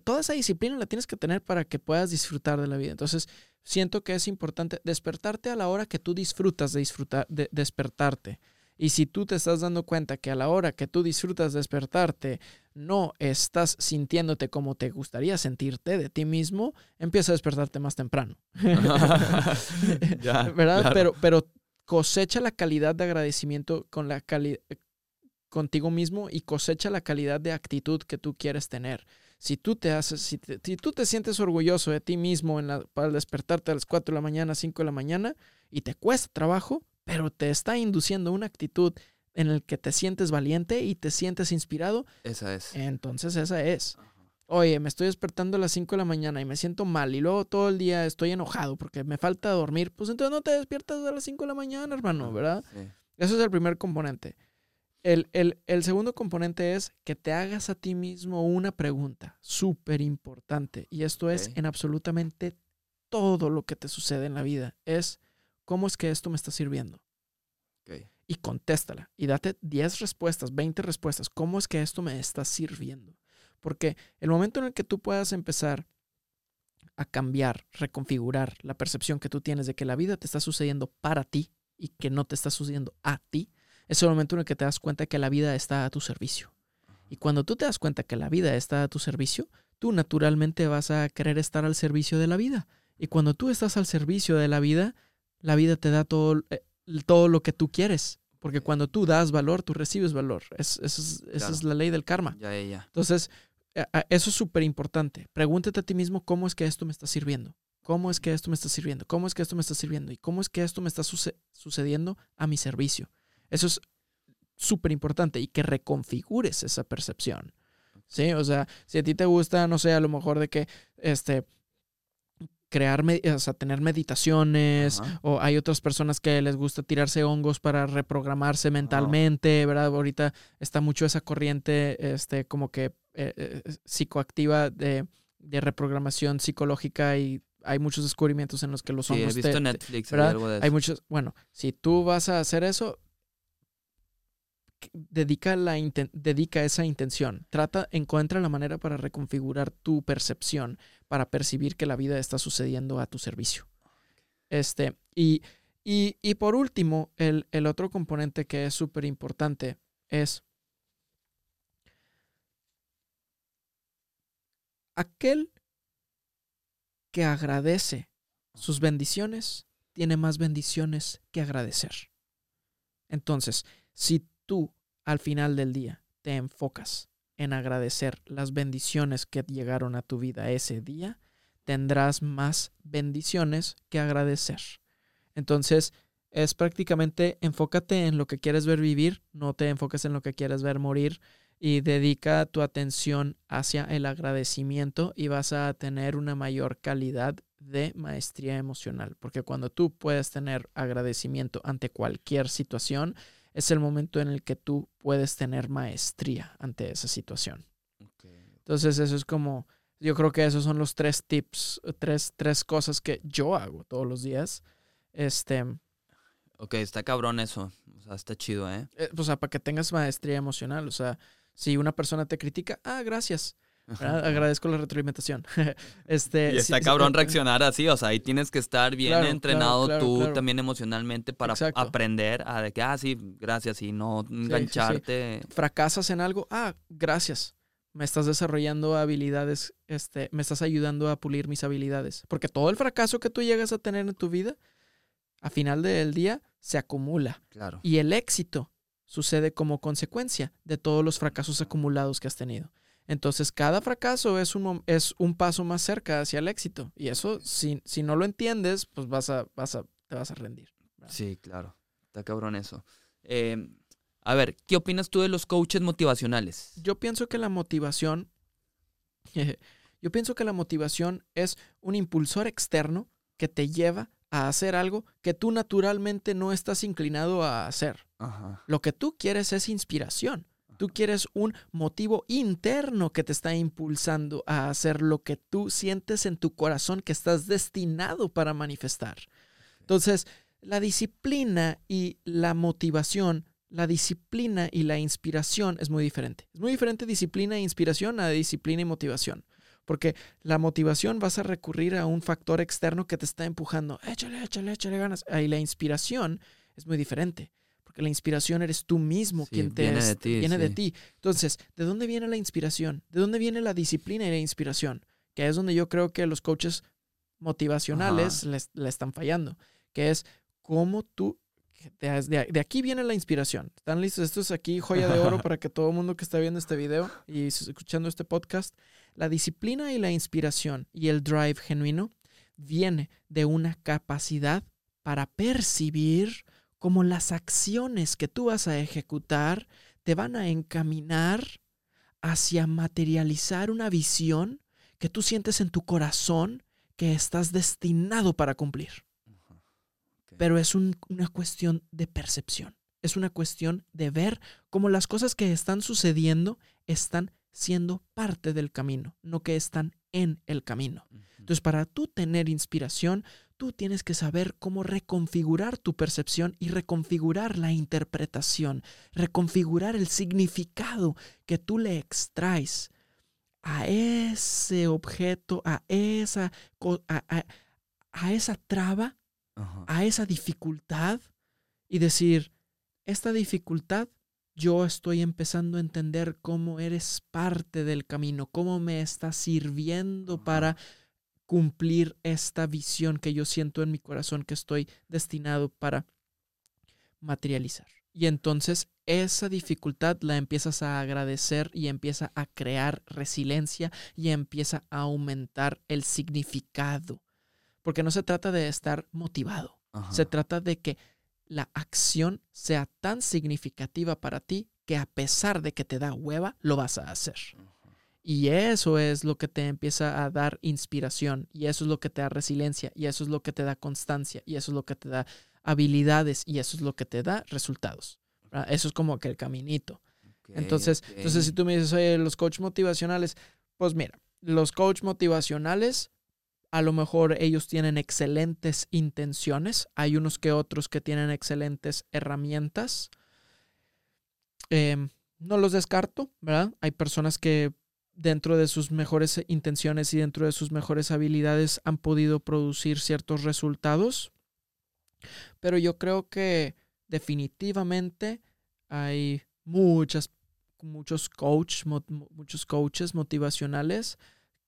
Toda esa disciplina la tienes que tener para que puedas disfrutar de la vida. Entonces, siento que es importante despertarte a la hora que tú disfrutas de disfrutar, de despertarte. Y si tú te estás dando cuenta que a la hora que tú disfrutas despertarte no estás sintiéndote como te gustaría sentirte de ti mismo, empieza a despertarte más temprano.
Ya,
¿Verdad?
claro.
Pero, pero cosecha la calidad de agradecimiento con la cali- contigo mismo y cosecha la calidad de actitud que tú quieres tener. Si tú te haces, si, te- si tú te sientes orgulloso de ti mismo en la- para despertarte a las 4 de la mañana, 5 de la mañana, y te cuesta trabajo, pero te está induciendo una actitud en el que te sientes valiente y te sientes inspirado,
Esa es.
entonces esa es.
Ajá.
Oye, me estoy despertando a las 5 de la mañana y me siento mal y luego todo el día estoy enojado porque me falta dormir, pues entonces no te despiertas a las 5 de la mañana, hermano, ¿verdad?
Sí.
Eso es el primer componente. El, el- el segundo componente es que te hagas a ti mismo una pregunta súper importante. Y esto es en absolutamente todo lo que te sucede en la vida. Es, ¿cómo es que esto me está sirviendo? Y contéstala. Y date 10 respuestas, 20 respuestas. ¿Cómo es que esto me está sirviendo? Porque el momento en el que tú puedas empezar a cambiar, reconfigurar la percepción que tú tienes de que la vida te está sucediendo para ti y que no te está sucediendo a ti, es el momento en el que te das cuenta que la vida está a tu servicio. Y cuando tú te das cuenta que la vida está a tu servicio, tú naturalmente vas a querer estar al servicio de la vida. Y cuando tú estás al servicio de la vida, la vida te da todo, eh, todo lo que tú quieres. Porque cuando tú das valor, tú recibes valor. Es, es- esa
Claro.
es la ley del karma.
Ya, ya, ya.
Entonces, a- a- eso es súper importante. Pregúntate a ti mismo cómo es que esto me está sirviendo. ¿Cómo es que esto me está sirviendo? ¿Cómo es que esto me está sirviendo? ¿Y cómo es que esto me está suce- sucediendo a mi servicio? Eso es súper importante y que reconfigures esa percepción. ¿Sí? O sea, si a ti te gusta, no sé, a lo mejor de que, este, crear, o sea, tener meditaciones,
Ajá.
o hay otras personas que les gusta tirarse hongos para reprogramarse mentalmente, ¿verdad? Ahorita está mucho esa corriente, este, como que eh, eh, psicoactiva de, de reprogramación psicológica y hay muchos descubrimientos en los que los
Sí, he
hongos
visto
te-
Netflix
¿verdad?
algo de eso.
hay muchos, bueno, si tú vas a hacer eso, dedica, la dedica esa intención. Trata, encuentra la manera para reconfigurar tu percepción, para percibir que la vida está sucediendo a tu servicio. Este, y, y, y por último, el, el otro componente que es súper importante es aquel que agradece sus bendiciones tiene más bendiciones que agradecer. Entonces, si tú al final del día te enfocas en agradecer las bendiciones que llegaron a tu vida ese día, tendrás más bendiciones que agradecer. Entonces, es prácticamente enfócate en lo que quieres ver vivir, no te enfoques en lo que quieres ver morir y dedica tu atención hacia el agradecimiento y vas a tener una mayor calidad de maestría emocional, porque cuando tú puedes tener agradecimiento ante cualquier situación, es el momento en el que tú puedes tener maestría ante esa situación. Entonces eso es como, yo creo que esos son los tres tips, tres, tres cosas que yo hago todos los días. Este,
Ok, está cabrón eso. O sea, está chido, ¿eh?
eh, o sea, para que tengas maestría emocional, o sea, si una persona te critica, ah, gracias. ¿Verdad? Agradezco la retroalimentación. este,
Y está
sí,
cabrón
sí,
reaccionar así, o sea, ahí tienes que estar bien
Claro,
entrenado
claro,
tú también emocionalmente para
Exacto.
aprender a de que, ah, sí, gracias, y no
sí.
engancharte.
fracasas en algo, ah, gracias. Me estás desarrollando habilidades, este, me estás ayudando a pulir mis habilidades. Porque todo el fracaso que tú llegas a tener en tu vida, a final del día, se acumula.
Claro.
Y el éxito sucede como consecuencia de todos los fracasos acumulados que has tenido. Entonces, cada fracaso es un, es un paso más cerca hacia el éxito. Y eso, si, si no lo entiendes, pues vas a, vas a, te vas a rendir.
Sí, claro. Está cabrón eso. Eh, a ver, ¿qué opinas tú de los coaches motivacionales?
Yo pienso que la motivación, yo pienso que la motivación es un impulsor externo que te lleva a hacer algo que tú naturalmente no estás inclinado a hacer.
Ajá.
Lo que tú quieres es inspiración. Tú quieres un motivo interno que te está impulsando a hacer lo que tú sientes en tu corazón que estás destinado para manifestar. Entonces, la disciplina y la motivación, la disciplina y la inspiración es muy diferente. Es muy diferente disciplina e inspiración a disciplina y motivación. Porque la motivación vas a recurrir a un factor externo que te está empujando. Échale, échale, échale ganas. Y la inspiración es muy diferente. Porque la inspiración eres tú mismo
Sí,
quien te
viene de
es-
ti,
viene de ti. Entonces, ¿de dónde viene la inspiración? ¿De dónde viene la disciplina y la inspiración? Que es donde yo creo que los coaches motivacionales les- le están fallando. Que es cómo tú... De, de- de aquí viene la inspiración. ¿Están listos? Esto es aquí joya de oro para que todo el mundo que está viendo este video y escuchando este podcast, la disciplina y la inspiración y el drive genuino viene de una capacidad para percibir cómo las acciones que tú vas a ejecutar te van a encaminar hacia materializar una visión que tú sientes en tu corazón que estás destinado para cumplir. Pero es un- una cuestión de percepción. Es una cuestión de ver cómo las cosas que están sucediendo están siendo parte del camino, no que están en el camino. Entonces, para tú tener inspiración, tú tienes que saber cómo reconfigurar tu percepción y reconfigurar la interpretación, reconfigurar el significado que tú le extraes a ese objeto, a esa, a, a- a esa traba,
Ajá.
a esa dificultad y decir, esta dificultad yo estoy empezando a entender cómo eres parte del camino, cómo me está sirviendo
Ajá.
para cumplir esta visión que yo siento en mi corazón que estoy destinado para materializar. Y entonces esa dificultad la empiezas a agradecer y empieza a crear resiliencia y empieza a aumentar el significado. Porque no se trata de estar motivado,
Ajá.
se trata de que la acción sea tan significativa para ti que a pesar de que te da hueva, lo vas a hacer. Y eso es lo que te empieza a dar inspiración, y eso es lo que te da resiliencia, y eso es lo que te da constancia, y eso es lo que te da habilidades, y eso es lo que te da resultados. ¿verdad? Eso es como que el caminito. Entonces, entonces si tú me dices, oye, los coach motivacionales, pues mira, los coach motivacionales, a lo mejor ellos tienen excelentes intenciones, hay unos que otros que tienen excelentes herramientas. Em, no los descarto, ¿verdad? Hay personas que dentro de sus mejores intenciones y dentro de sus mejores habilidades han podido producir ciertos resultados. Pero yo creo que definitivamente hay muchas, muchos coach, muchos coaches motivacionales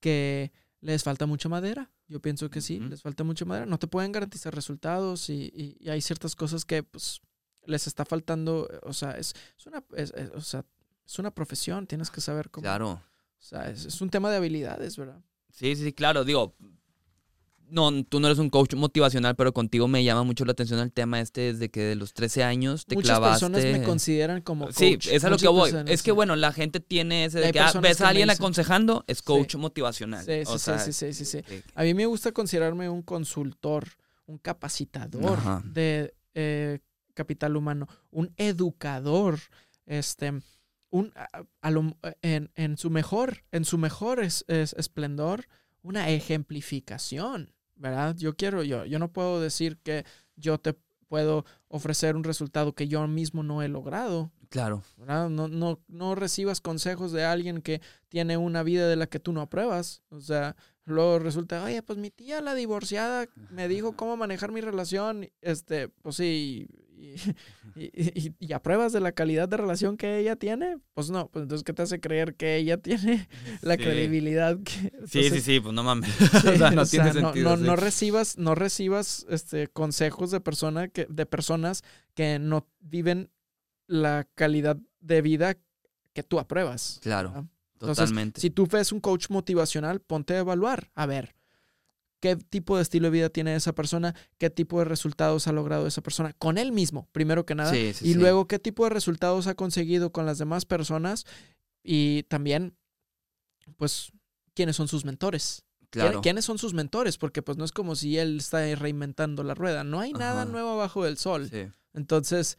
que les falta mucha madera. Yo pienso que sí, les falta mucha madera. No te pueden garantizar resultados y, y- y hay ciertas cosas que pues les está faltando. eh, O sea, es, es una, es, es- o sea, es una profesión, tienes que saber cómo.
Claro.
O sea, es, es un tema de habilidades, ¿verdad?
Sí, sí, claro. Digo, no, tú no eres un coach motivacional, pero contigo me llama mucho la atención el tema este desde que de los 13 años te
Muchas
clavaste.
personas me consideran como coach.
Sí, es a lo
Muchas
que voy.
personas,
Es que
sí.
bueno, la gente tiene ese de que ah, ves a alguien aconsejando, es coach
Sí.
motivacional.
Sí,
O
sí,
sea,
sí, sí, sí, sí.
que-
A mí me gusta considerarme un consultor, un capacitador
Ajá.
de eh, capital humano, un educador, este, un, a- a lo- en, en su mejor, en su mejor es- es- esplendor, una ejemplificación, ¿verdad? Yo quiero, yo, yo no puedo decir que yo te puedo ofrecer un resultado que yo mismo no he logrado.
Claro.
¿verdad? No, no, no recibas consejos de alguien que tiene una vida de la que tú no apruebas. O sea, luego resulta, oye, pues mi tía, la divorciada, me dijo cómo manejar mi relación. Este, pues sí, y, y, y- de la calidad de relación que ella tiene. Pues no, pues entonces, ¿qué te hace creer que ella tiene la
Sí.
credibilidad que.
Sí, sí, sí, pues no mames.
Sí,
o sea, no
o sea,
tiene sentido.
No,
sí.
no recibas, no recibas este, consejos de, persona que, de personas que no viven la calidad de vida que tú apruebas.
Claro,
¿verdad? Entonces,
totalmente.
Si tú ves un coach motivacional, ponte a evaluar. A ver, ¿qué tipo de estilo de vida tiene esa persona? ¿Qué tipo de resultados ha logrado esa persona? Con él mismo, primero que nada.
Sí, sí,
y
sí.
luego, ¿qué tipo de resultados ha conseguido con las demás personas? Y también, pues, ¿quiénes son sus mentores? ¿Quién-
claro.
¿Quiénes son sus mentores? Porque pues no es como si él está reinventando la rueda. No hay nada nuevo abajo del sol.
Sí.
Entonces,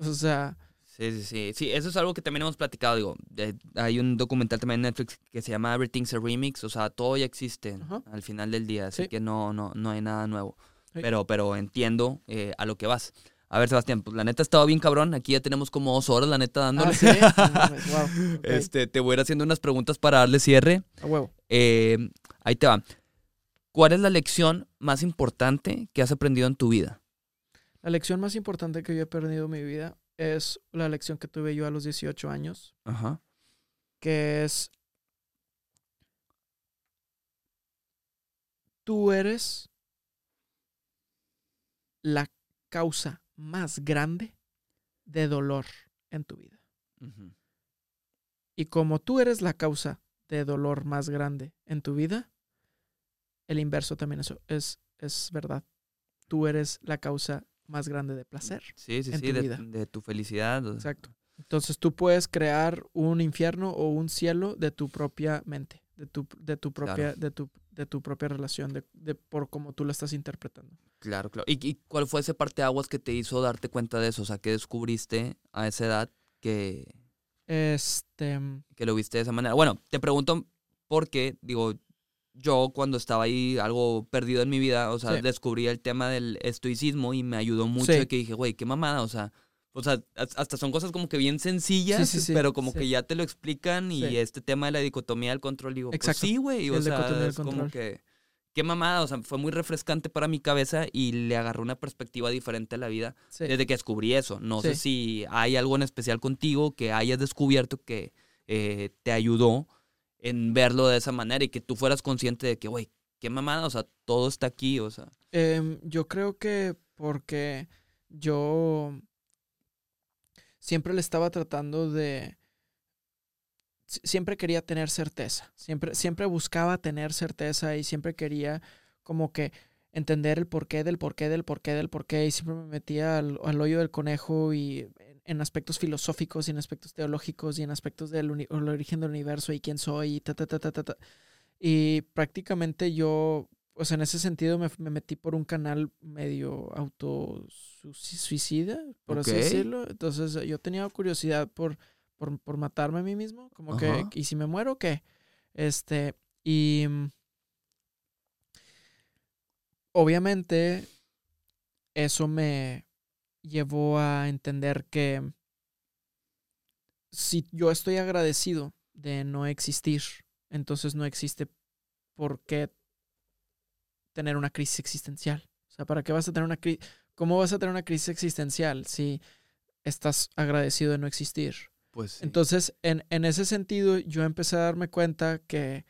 o sea,
Sí, sí, sí. Sí, eso es algo que también hemos platicado. Digo, de- hay un documental también en Netflix que se llama Everything's a Remix. O sea, todo ya existe
Ajá.
al final del día. Así
Sí.
que no, no, no hay nada nuevo.
Sí.
Pero, pero entiendo eh, a lo que vas. A ver, Sebastián, pues la neta ha estado bien cabrón. Aquí ya tenemos como dos horas, la neta, dándole.
ah, sí, wow,
Este, te voy a ir haciendo unas preguntas para darle cierre.
a huevo.
Eh, ahí te va. ¿Cuál es la lección más importante que has aprendido en tu vida?
La lección más importante que yo he perdido en mi vida es la lección que tuve yo a los 18 años,
Ajá.
que es tú eres la causa más grande de dolor en tu vida. Y como tú eres la causa de dolor más grande en tu vida, el inverso también es, es, es verdad. Tú eres la causa más grande de placer.
Sí, sí,
en
sí,
tu
de,
vida.
de tu felicidad.
Exacto. Entonces tú puedes crear un infierno o un cielo de tu propia mente, de tu, de tu propia,
Claro.
de tu, de tu propia relación, de, de por cómo tú la estás interpretando.
Claro, claro. ¿Y, y cuál fue ese parteaguas que te hizo darte cuenta de eso? O sea, ¿qué descubriste a esa edad que,
Este,
que lo viste de esa manera? Bueno, te pregunto porque, digo, yo cuando estaba ahí algo perdido en mi vida, o sea,
Sí.
descubrí el tema del estoicismo y me ayudó mucho
Sí.
de que dije, güey, qué mamada, o sea, o sea, as- hasta son cosas como que bien sencillas,
Sí,
pero como que ya te lo explican y este tema de la dicotomía del control, digo, pues
Exacto.
sí, güey, o sea, es como que, qué mamada, o sea, fue muy refrescante para mi cabeza y le agarró una perspectiva diferente a la vida
sí.
desde que descubrí eso. No sé si hay algo en especial contigo que hayas descubierto que eh, te ayudó en verlo de esa manera y que tú fueras consciente de que, güey, qué mamada, o sea, todo está aquí, o sea.
Em, yo creo que porque yo siempre le estaba tratando de... si- Siempre quería tener certeza, siempre, siempre buscaba tener certeza y siempre quería como que entender el porqué del porqué del porqué del porqué y siempre me metía al, al hoyo del conejo y en, aspectos filosóficos y en aspectos teológicos y en aspectos del el origen del universo y quién soy y ta ta ta ta ta. ta. Y prácticamente yo, o sea, en ese sentido me, me metí por un canal medio autosuicida, por así
Ok.
decirlo. Entonces yo tenía curiosidad por, por, por matarme a mí mismo, como que,
Ajá.
¿y si me muero qué? Este, y mm, obviamente eso me llevó a entender que si yo estoy agradecido de no existir, entonces no existe por qué tener una crisis existencial. O sea, ¿para qué vas a tener una crisis? ¿Cómo vas a tener una crisis existencial si estás agradecido de no existir?
Pues
Entonces, en, en ese sentido, yo empecé a darme cuenta que,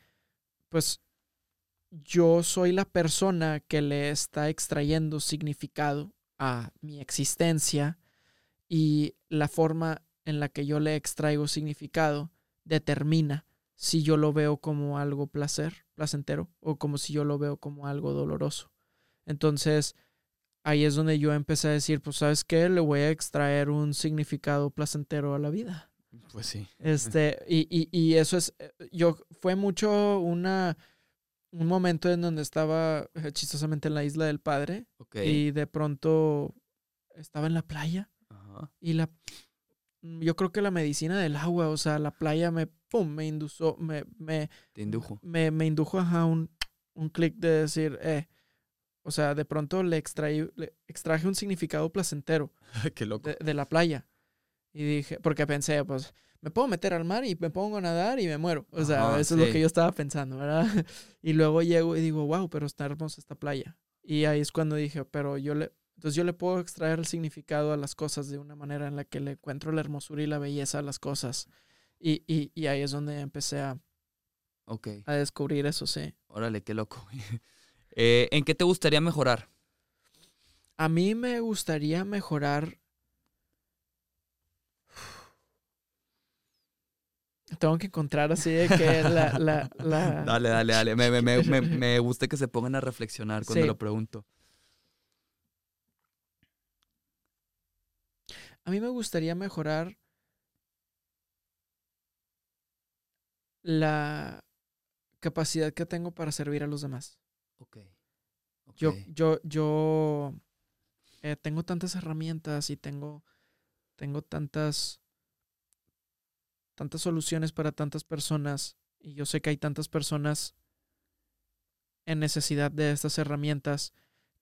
pues, yo soy la persona que le está extrayendo significado a mi existencia y la forma en la que yo le extraigo significado determina si yo lo veo como algo placer, placentero, o como si yo lo veo como algo doloroso. Entonces, ahí es donde yo empecé a decir, pues, ¿sabes qué? Le voy a extraer un significado placentero a la vida.
pues sí.
Este, y, y, y eso es, eh, yo, fue mucho una, un momento en donde estaba eh, chistosamente en la isla del padre
Ok.
y de pronto estaba en la playa
Ajá.
y la, mm, yo creo que la medicina del agua, o sea, la playa me, pum, me indujo, me, me,
Te indujo.
me, me indujo a un, un clic de decir, eh, o sea, de pronto le, extraí, le extraje un significado placentero
qué loco.
de, de la playa. Y dije, porque pensé, pues, me puedo meter al mar y me pongo a nadar y me muero. O sea,
Ajá,
eso es lo que yo estaba pensando, ¿verdad? Y luego llego y digo, wow, pero está hermosa esta playa. Y ahí es cuando dije, pero yo le, entonces yo le puedo extraer el significado a las cosas de una manera en la que le encuentro la hermosura y la belleza a las cosas. Y, y, y ahí es donde empecé a,
Ok,
a descubrir eso, sí.
órale, qué loco. Eh, ¿En qué te gustaría mejorar?
A mí me gustaría mejorar. Tengo que encontrar así de que la. la, la-
Dale, dale, dale. Me, me, me, me, me gusta que se pongan a reflexionar cuando
Sí.
lo pregunto.
A mí me gustaría mejorar la capacidad que tengo para servir a los demás.
Ok.
Yo,
ok.
yo, yo eh, tengo tantas herramientas y tengo, tengo tantas, tantas soluciones para tantas personas. Y yo sé que hay tantas personas en necesidad de estas herramientas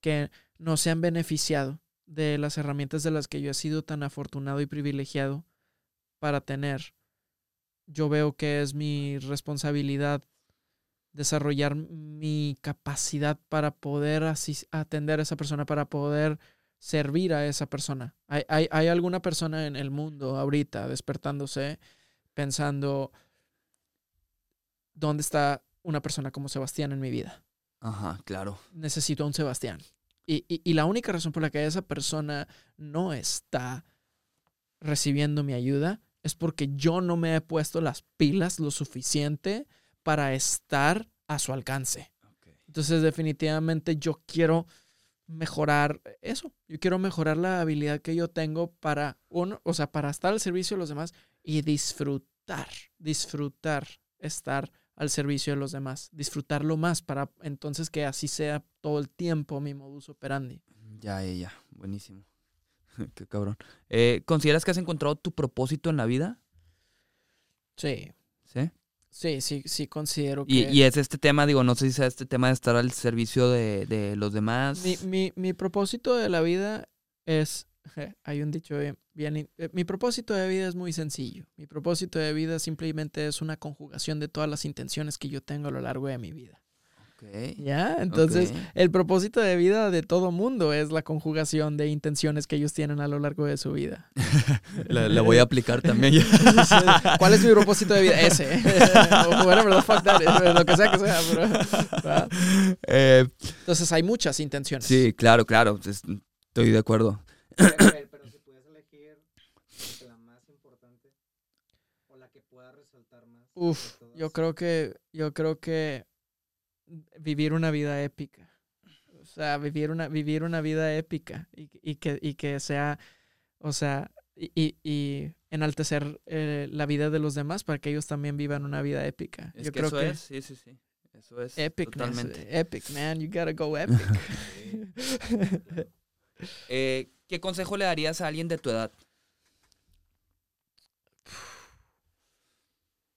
que no se han beneficiado de las herramientas de las que yo he sido tan afortunado y privilegiado para tener. Yo veo que es mi responsabilidad desarrollar mi capacidad para poder atender a esa persona, para poder servir a esa persona. Hay, hay, hay alguna persona en el mundo ahorita despertándose pensando, ¿dónde está una persona como Sebastián en mi vida?
Ajá, claro.
necesito a un Sebastián. Y, y- y la única razón por la que esa persona no está recibiendo mi ayuda es porque yo no me he puesto las pilas lo suficiente para estar a su alcance. Entonces definitivamente yo quiero mejorar eso. Yo quiero mejorar la habilidad que yo tengo para, uno, o sea, para estar al servicio de los demás y disfrutar, disfrutar estar al servicio de los demás, disfrutarlo más para entonces que así sea todo el tiempo mi modus operandi.
Ya, ya, ya. Buenísimo. Qué cabrón. Eh, ¿Consideras que has encontrado tu propósito en la vida?
Sí,
Sí.
sí, sí, sí considero
Y,
que...
y es este tema, digo, no sé si sea este tema de estar al servicio de, de los demás.
Mi, mi, mi propósito de la vida es, hay un dicho bien, bien eh, mi propósito de vida es muy sencillo. Mi propósito de vida simplemente es una conjugación de todas las intenciones que yo tengo a lo largo de mi vida.
Ok,
¿Ya? Entonces, el propósito de vida de todo mundo es la conjugación de intenciones que ellos tienen a lo largo de su vida.
La, la voy a aplicar también.
¿Cuál es mi propósito de vida? Ese. o whatever the fuck that lo que sea que sea. pero.
Eh,
Entonces, hay muchas intenciones.
sí, claro, claro. es- Estoy de acuerdo.
Pero si pudieras elegir la más importante o la que pueda resaltar más.
Uf, yo creo que, yo creo que vivir una vida épica. O sea, vivir una, vivir una vida épica y, y que, y que sea, o sea, y, y- y enaltecer eh, la vida de los demás para que ellos también vivan una vida épica.
Es
yo
que
creo
eso
que
es, sí, sí, sí. Eso es.
epic,
Totalmente.
epic, man, you gotta go epic.
Eh, ¿Qué consejo le darías a alguien de tu edad?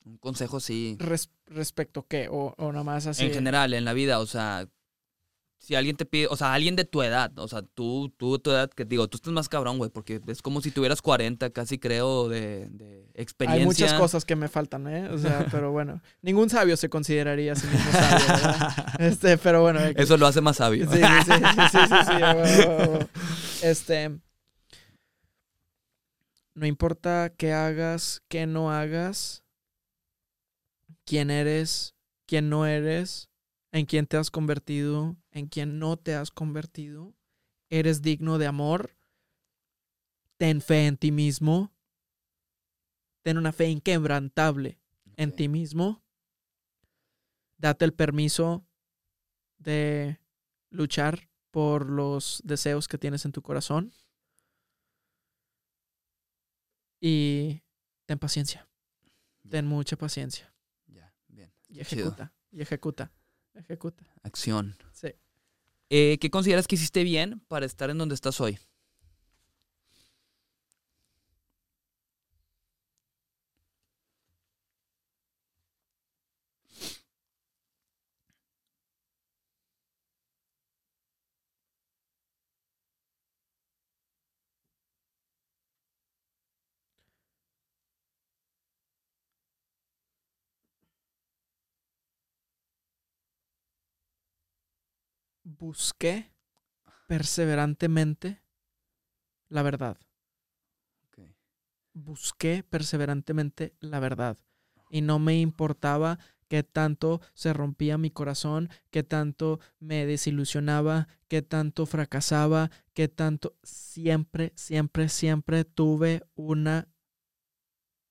Un consejo, sí.
Res- respecto qué, o, o nada más así.
En general, en la vida, o sea, si alguien te pide, o sea, alguien de tu edad, o sea, tú, tú, tu edad, que digo, tú estás más cabrón, güey, porque es como si tuvieras 40, casi creo, de, de experiencia.
Hay muchas cosas que me faltan, ¿eh? O sea, pero bueno, ningún sabio se consideraría a sí mismo sabio, ¿verdad? Este, pero bueno.
Eso lo hace más sabio.
Sí, sí, sí, sí, sí, sí, huevo. Este. No importa qué hagas, qué no hagas, quién eres, quién no eres, en quién te has convertido, en quién no te has convertido, eres digno de amor, ten fe en ti mismo, ten una fe inquebrantable en ti mismo, date el permiso de luchar por los deseos que tienes en tu corazón. Y ten paciencia, ten mucha paciencia.
Ya, bien.
Y
Chido.
ejecuta, y ejecuta, ejecuta.
Acción.
Sí.
Eh, ¿Qué consideras que hiciste bien para estar en donde estás hoy?
Busqué perseverantemente la verdad. Busqué perseverantemente la verdad. Y no me importaba qué tanto se rompía mi corazón, qué tanto me desilusionaba, qué tanto fracasaba, qué tanto... Siempre, siempre, siempre tuve una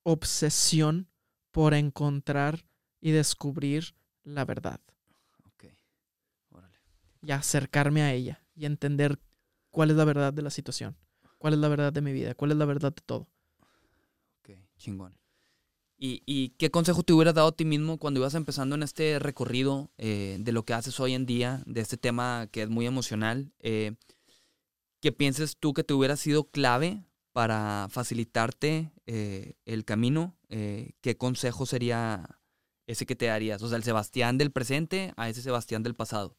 obsesión por encontrar y descubrir la verdad. Y acercarme a ella y entender cuál es la verdad de la situación, cuál es la verdad de mi vida, cuál es la verdad de todo.
Ok, chingón. ¿Y, y qué consejo te hubieras dado a ti mismo cuando ibas empezando en este recorrido eh, de lo que haces hoy en día, de este tema que es muy emocional? Eh, ¿Qué pienses tú que te hubiera sido clave para facilitarte eh, el camino? Eh, ¿Qué consejo sería ese que te darías? O sea, el Sebastián del presente a ese Sebastián del pasado.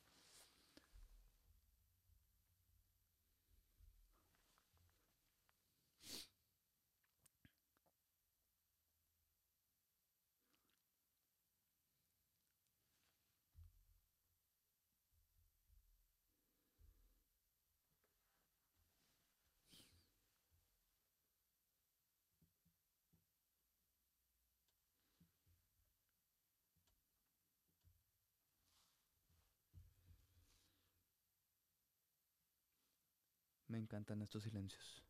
Me encantan estos silencios.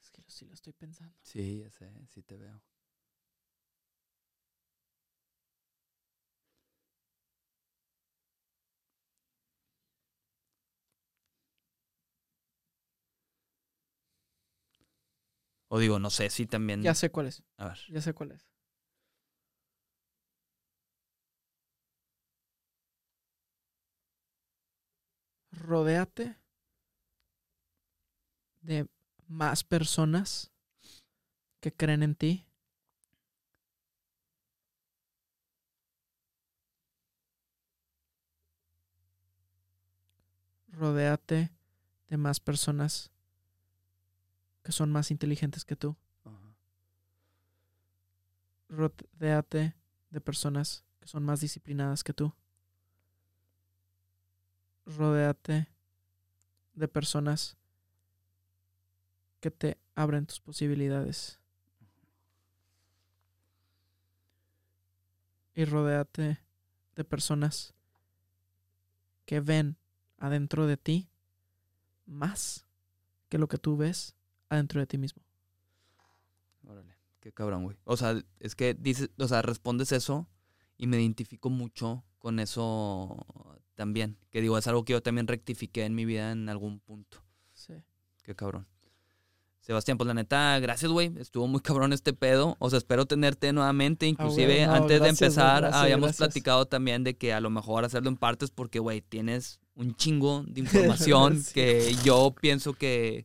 Es que sí lo estoy pensando.
Sí, ya sé, sí te veo. O digo, no sé si también.
Ya sé cuál es,
A ver.
ya sé cuál es. Rodéate de más personas que creen en ti. Rodéate de más personas que son más inteligentes que tú. Rodéate de personas que son más disciplinadas que tú. Rodéate de personas que te abren tus posibilidades. Y rodéate de personas que ven adentro de ti más que lo que tú ves adentro de ti mismo.
Órale, qué cabrón, güey. O sea, es que dices, o sea, respondes eso y me identifico mucho con eso también. Que digo, es algo que yo también rectifiqué en mi vida en algún punto.
Sí.
Qué cabrón. Sebastián, pues la neta, gracias, güey. Estuvo muy cabrón este pedo. O sea, espero tenerte nuevamente. Inclusive,
güey, no,
antes de
gracias,
empezar,
gracias,
habíamos
gracias.
platicado también de que a lo mejor hacerlo en partes porque, güey, tienes un chingo de información
Sí.
que yo pienso que,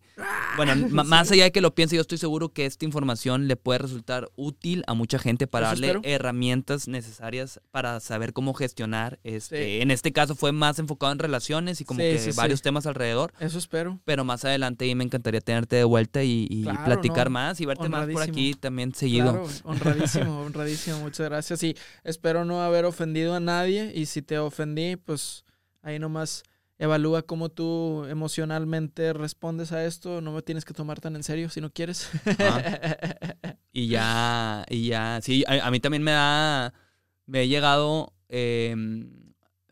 bueno, ma- más allá de que lo piense, yo estoy seguro que esta información le puede resultar útil a mucha gente para
Eso
darle
espero.
herramientas necesarias para saber cómo gestionar. Este,
Sí.
En este caso fue más enfocado en relaciones y como
Sí,
que
sí, sí.
varios temas alrededor
Eso espero.
pero más adelante y me encantaría tenerte de vuelta y, y
Claro,
platicar
no,
más y verte más por aquí también seguido.
Claro, honradísimo, honradísimo. Muchas gracias. Y espero no haber ofendido a nadie. Y si te ofendí, pues ahí nomás evalúa cómo tú emocionalmente respondes a esto. No me tienes que tomar tan en serio si no quieres.
Y ya, y ya, sí, a, a mí también me da, me he llegado, eh,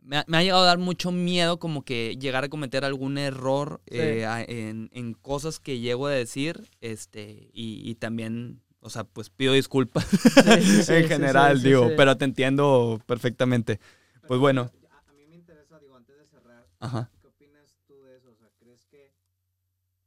me, ha, me ha llegado a dar mucho miedo como que llegar a cometer algún error
Sí.
eh, a- en, en cosas que llego a decir, este, y, y también, o sea, pues pido disculpas
sí, sí,
en
sí,
general, digo, pero te entiendo perfectamente. Pues bueno.
A, a mí me interesa, digo, antes de cerrar,
Ajá.
¿qué opinas tú de eso? O sea, ¿crees que...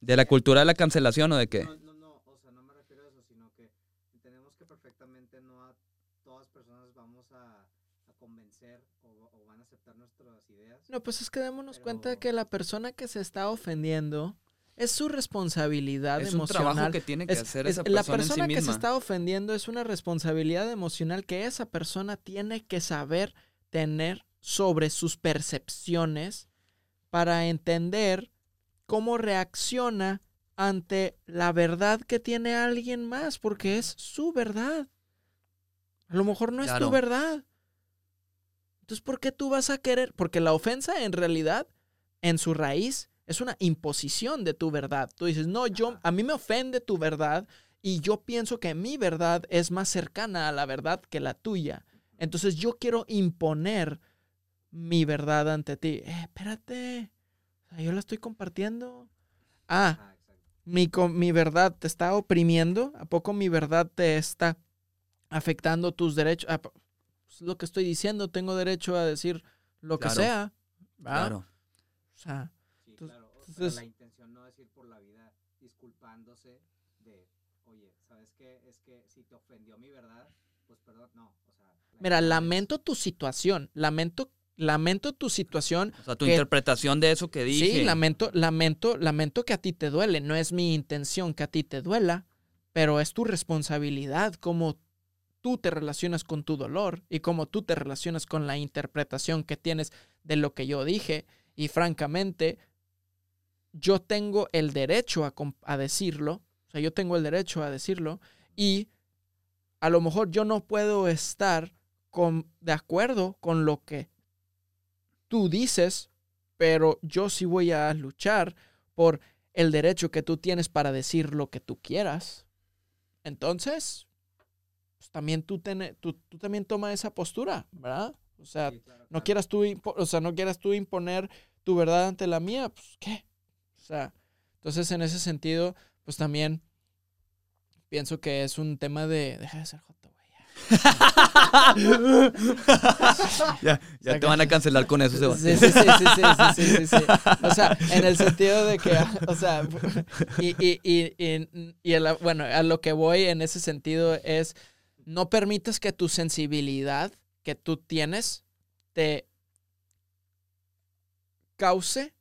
¿De la cultura de la cancelación o de qué?
No, no, no, o sea, no me refiero a eso, sino que entendemos que perfectamente no a todas personas vamos a, a convencer o, o van a aceptar nuestras ideas.
No, pues es que démonos
Pero-
cuenta que la persona que se está ofendiendo es su responsabilidad
Es un
emocional.
trabajo que tiene que
Es-
hacer
es-
esa
la
persona,
persona
en sí
que
misma.
se está ofendiendo es una responsabilidad emocional que esa persona tiene que saber tener sobre sus percepciones para entender cómo reacciona ante la verdad que tiene alguien más, porque es su verdad. A lo mejor no es
Claro.
tu verdad. Entonces, ¿por qué tú vas a querer? Porque la ofensa en realidad, en su raíz, es una imposición de tu verdad. Tú dices, no, yo, a mí me ofende tu verdad y yo pienso que mi verdad es más cercana a la verdad que la tuya. Entonces yo quiero imponer mi verdad ante ti. Eh, espérate, o sea, yo la estoy compartiendo. Ah,
Ah,
mi, mi verdad te está oprimiendo, ¿a poco mi verdad te está afectando tus derechos? Ah, pues, lo que estoy diciendo, tengo derecho a decir lo que sea. ¿va?
Claro.
O sea,
Sí, claro. o-
entonces-
la intención no es ir por la vida disculpándose de, oye, ¿sabes qué? Es que si te ofendió mi verdad, pues perdón, no. O sea, la
mira,
es-
lamento tu situación, lamento, lamento tu situación.
O sea, tu
que-
interpretación de eso que dije.
Sí, lamento, lamento, lamento que a ti te duele. No es mi intención que a ti te duela, pero es tu responsabilidad cómo tú te relacionas con tu dolor y cómo tú te relacionas con la interpretación que tienes de lo que yo dije. Y francamente, yo tengo el derecho a, a decirlo. O sea, yo tengo el derecho a decirlo. Y a lo mejor yo no puedo estar con, de acuerdo con lo que tú dices, pero yo sí voy a luchar por el derecho que tú tienes para decir lo que tú quieras. Entonces, pues también tú, ten- tú, tú también toma esa postura, ¿verdad? O sea,
Sí, claro,
no quieras tú, o sea, no quieras tú imponer tu verdad ante la mía, pues ¿qué? O sea, entonces en ese sentido, pues también pienso que es un tema de deja de ser.
Ya, ya te van a cancelar con eso, Sebastián.
sí, sí, sí, sí. O sea, en el sentido de que, o sea, y, y, y, y, bueno, a lo que voy en ese sentido es, no permitas que tu sensibilidad que tú tienes te cause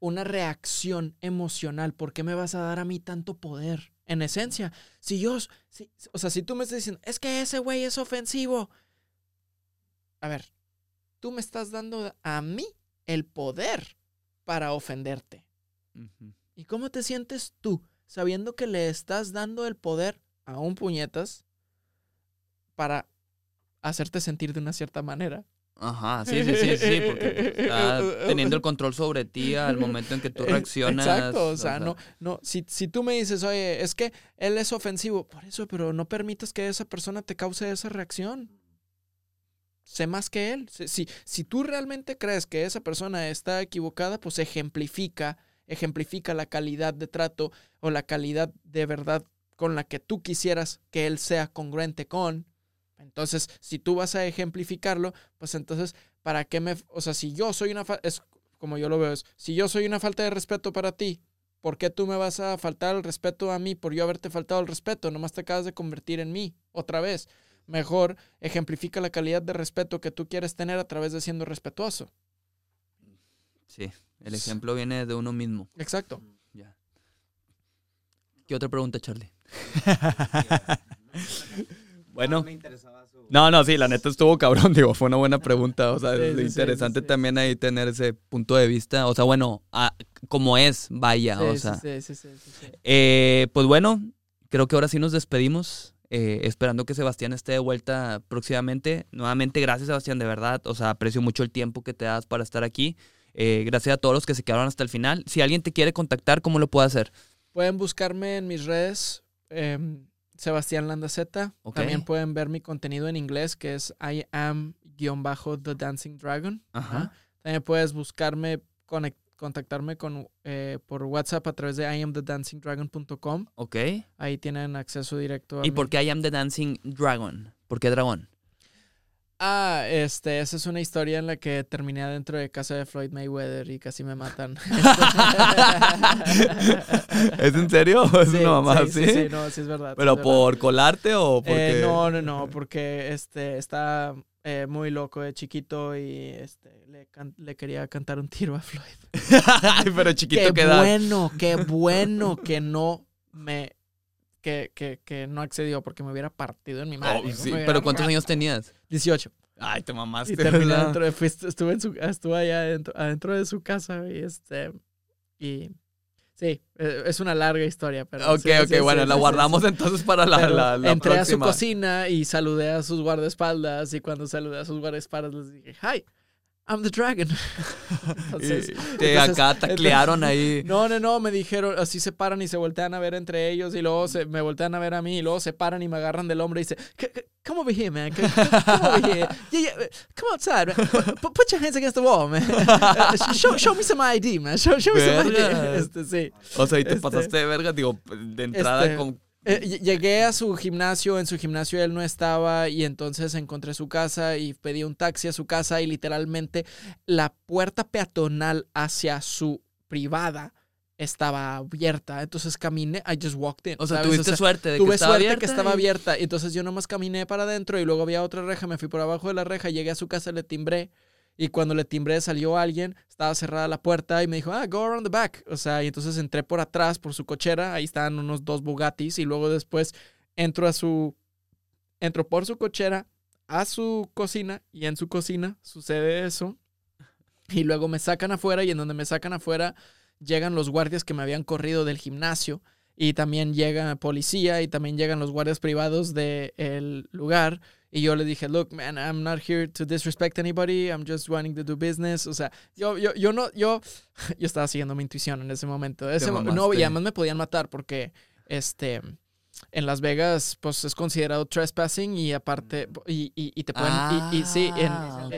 una reacción emocional. ¿Por qué me vas a dar a mí tanto poder? En esencia, si yo, si- o sea, si tú me estás diciendo, es que ese güey es ofensivo. A ver, tú me estás dando a mí el poder para ofenderte. ¿Y cómo te sientes tú sabiendo que le estás dando el poder a un puñetas para hacerte sentir de una cierta manera?
Ajá, sí, sí, sí, sí, porque está teniendo el control sobre ti al momento en que tú reaccionas.
Exacto, o sea, no, no, si, si tú me dices, oye, es que él es ofensivo, por eso, pero no permitas que esa persona te cause esa reacción. Sé más que él. Si, si, si tú realmente crees que esa persona está equivocada, pues ejemplifica, ejemplifica la calidad de trato o la calidad de verdad con la que tú quisieras que él sea congruente con. Entonces, si tú vas a ejemplificarlo, pues entonces, ¿para qué me... O sea, si yo soy una... Es como yo lo veo, es, si yo soy una falta de respeto para ti, ¿por qué tú me vas a faltar el respeto a mí por yo haberte faltado el respeto? Nomás te acabas de convertir en mí, otra vez. Mejor ejemplifica la calidad de respeto que tú quieres tener a través de siendo respetuoso.
Sí, el ejemplo viene de uno mismo.
Exacto.
Ya. ¿Qué otra pregunta, Charlie? Bueno.
Me interesaba su...
No, no, sí, la neta estuvo cabrón, digo, fue una buena pregunta, o sea,
Sí,
es
sí,
interesante
sí, sí.
también ahí tener ese punto de vista, o sea, bueno, a- como es, vaya,
Sí,
o sea.
sí, sí, sí, sí, sí.
Eh, pues bueno, creo que ahora sí nos despedimos, eh, esperando que Sebastián esté de vuelta próximamente. Nuevamente, gracias Sebastián, de verdad, o sea, aprecio mucho el tiempo que te das para estar aquí. Eh, gracias a todos los que se quedaron hasta el final. Si alguien te quiere contactar, ¿cómo lo puede hacer?
Pueden buscarme en mis redes, em, Sebastián Landaceta. También pueden ver mi contenido en inglés, que es I am-the Dancing Dragon.
Ajá.
También puedes buscarme, contactarme con, eh, por WhatsApp a través de iamthedancingdragon.com.
Ok.
Ahí tienen acceso directo a
¿Y por qué I am the Dancing Dragon? ¿Por qué dragón?
Ah, este, esa es una historia en la que terminé adentro de casa de Floyd Mayweather y casi me matan.
¿Es en serio? ¿O es
Sí,
una mamá
sí,
así?
sí, sí, no, sí es verdad.
¿Pero
es verdad.
por colarte o porque...?
Eh, no, no, no, porque este está eh, muy loco de chiquito y este le, can- le quería cantar un tiro a Floyd.
Pero chiquito
qué bueno, qué bueno que no me que, que, que no accedió porque me hubiera partido en mi madre.
Oh, pero ¿cuántos años tenías?
18.
Ay, te mamaste.
Y terminé
¿verdad?
dentro de, fui- estuve, en su, estuve allá adentro, adentro de su casa y este y Sí, eh, es una larga historia, pero.
Ok,
sí,
ok,
sí,
bueno,
sí,
la guardamos entonces para la, la, la
entré a su cocina y saludé a sus guardaespaldas. Y cuando saludé a sus guardaespaldas les dije, Hi, I'm the dragon. Entonces,
te
entonces-
acá taclearon ahí.
No, no, no, me dijeron, así se paran y se voltean a ver entre ellos y luego se, me voltean a ver a mí y luego se paran y me agarran del hombro y dicen, "C- c- come over here, man, come over here, yeah, yeah, come outside, man. Put, your hands against the wall, man. Uh, show, show me some ID, man, show, show me some ID. Este, sí.
O sea, y te
Este-
pasaste de verga, digo, de entrada
Este-
con...
Eh, ll- llegué a su gimnasio, en su gimnasio él no estaba y entonces encontré su casa y pedí un taxi a su casa y literalmente la puerta peatonal hacia su privada estaba abierta. Entonces caminé, I just walked in.
O sea,
¿sabes?
tuviste suerte de que
Tuve
estaba
suerte
abierta
que estaba
y-
abierta. Entonces yo nomás caminé para adentro y luego había otra reja. Me fui por abajo de la reja, llegué a su casa, le timbré. Y cuando le timbré salió alguien, estaba cerrada la puerta y me dijo, ah, go around the back. O sea, y entonces entré por atrás, por su cochera. Ahí estaban unos dos Bugattis. Y luego después entro a su. Entro por su cochera a su cocina. Y en su cocina sucede eso. Y luego me sacan afuera. Y en donde me sacan afuera llegan los guardias que me habían corrido del gimnasio y también llega policía y también llegan los guardias privados del lugar. Y yo le dije, look, man, I'm not here to disrespect anybody, I'm just wanting to do business. O sea, yo, yo, yo no, yo, yo estaba siguiendo mi intuición en ese momento. Ese mo- no, y además me podían matar porque, este, en Las Vegas, pues es considerado trespassing y aparte, y, y, y te pueden, y, y sí, en-
Ah,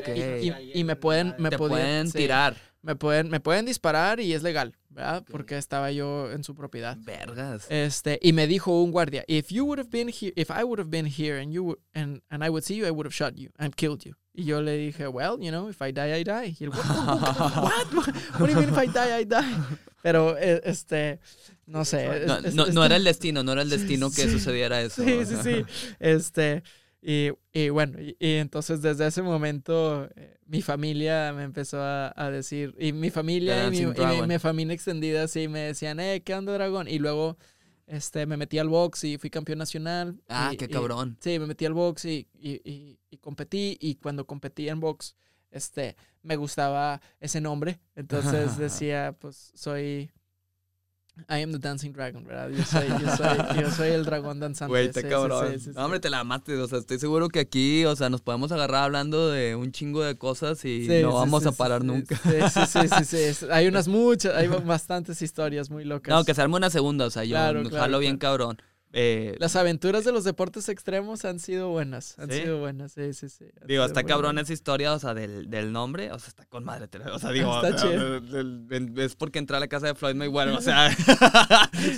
y- me pueden, me
te
podían-
pueden
sí,
tirar.
Me pueden, me pueden disparar y es legal, ¿verdad? Porque estaba yo en su propiedad.
Vergas.
Este, y me dijo un guardia, if you would have been here, if I would have been here and you would- and, and I would see you, I would have shot you and killed you. Y yo le dije, well, you know, if I die, I die. Y él, what, what, what, do you mean if I die, I die? Pero, eh, este, no sé.
No,
es- es-
no, no
este-
era el destino, no era el destino que
Sí.
sucediera eso.
Sí, sí, sí. Este, y, y bueno, y, y entonces desde ese momento eh, mi familia me empezó a, a decir, y mi familia y mi, y mi- familia extendida sí me decían, eh, ¿qué onda, dragón? Y luego este, me metí al box y fui campeón nacional.
Ah, qué cabrón.
sí, me metí al box y, y, y- y competí, y cuando competí en box, este, me gustaba ese nombre, entonces decía, pues soy... I am the dancing dragon, ¿verdad? Yo soy, yo soy, yo soy el dragón danzante.
Güey,
sí,
cabrón.
sí, sí, sí.
No, hombre, te la amaste. O sea, estoy seguro que aquí, o sea, nos podemos agarrar hablando de un chingo de cosas y no vamos a parar nunca.
Sí, sí, sí, Hay unas muchas, hay bastantes historias muy locas.
No, que se arme una segunda, o sea, yo
claro,
jalo bien cabrón. Eh,
Las aventuras de los deportes extremos han sido buenas, han
¿Sí?
sido buenas, sí, sí, sí.
digo, está cabrón esa historia, o sea, del, del nombre, o sea, está con madre. O sea, digo,
Está
eh,
chido.
el- el- es porque entré a la casa de Floyd Mayweather, o sea,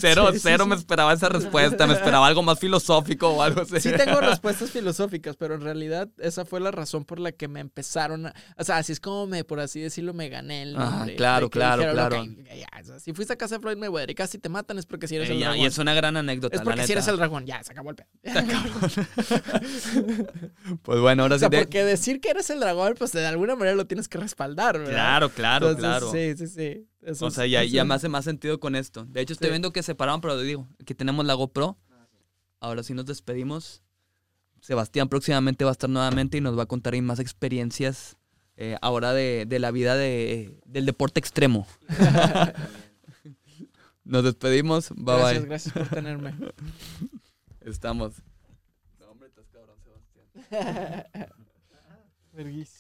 cero,
Sí, sí,
cero me esperaba esa respuesta, me esperaba algo más filosófico o algo así.
Sí tengo respuestas filosóficas, pero en realidad esa fue la razón por la que me empezaron a... O sea, así es como me, por así decirlo, me gané el
Ah,
nombre.
claro, claro,
dijeron,
claro.
"Ok, ya, o sea, si fuiste a casa de Floyd Mayweather y casi te matan es porque si eres
Eh,
el
y es una gran anécdota,
Es si eres el dragón, ya, se acabó el pedo.
Pues bueno, ahora
O sea,
sí. de-
porque decir que eres el dragón, pues de alguna manera lo tienes que respaldar, ¿verdad?
Claro, claro,
Entonces,
claro.
Sí, sí, sí. Eso
O sea, ya, ya
sí.
me hace más sentido con esto. De hecho, estoy
Sí.
viendo que separaron, pero digo, aquí tenemos la GoPro. Ahora sí nos despedimos. Sebastián próximamente va a estar nuevamente y nos va a contar ahí más experiencias eh, ahora de, de la vida de, del deporte extremo. nos despedimos. Bye
Gracias,
bye.
gracias por tenerme.
Estamos. No, hombre, estás cabrón, Sebastián.
Verguísima.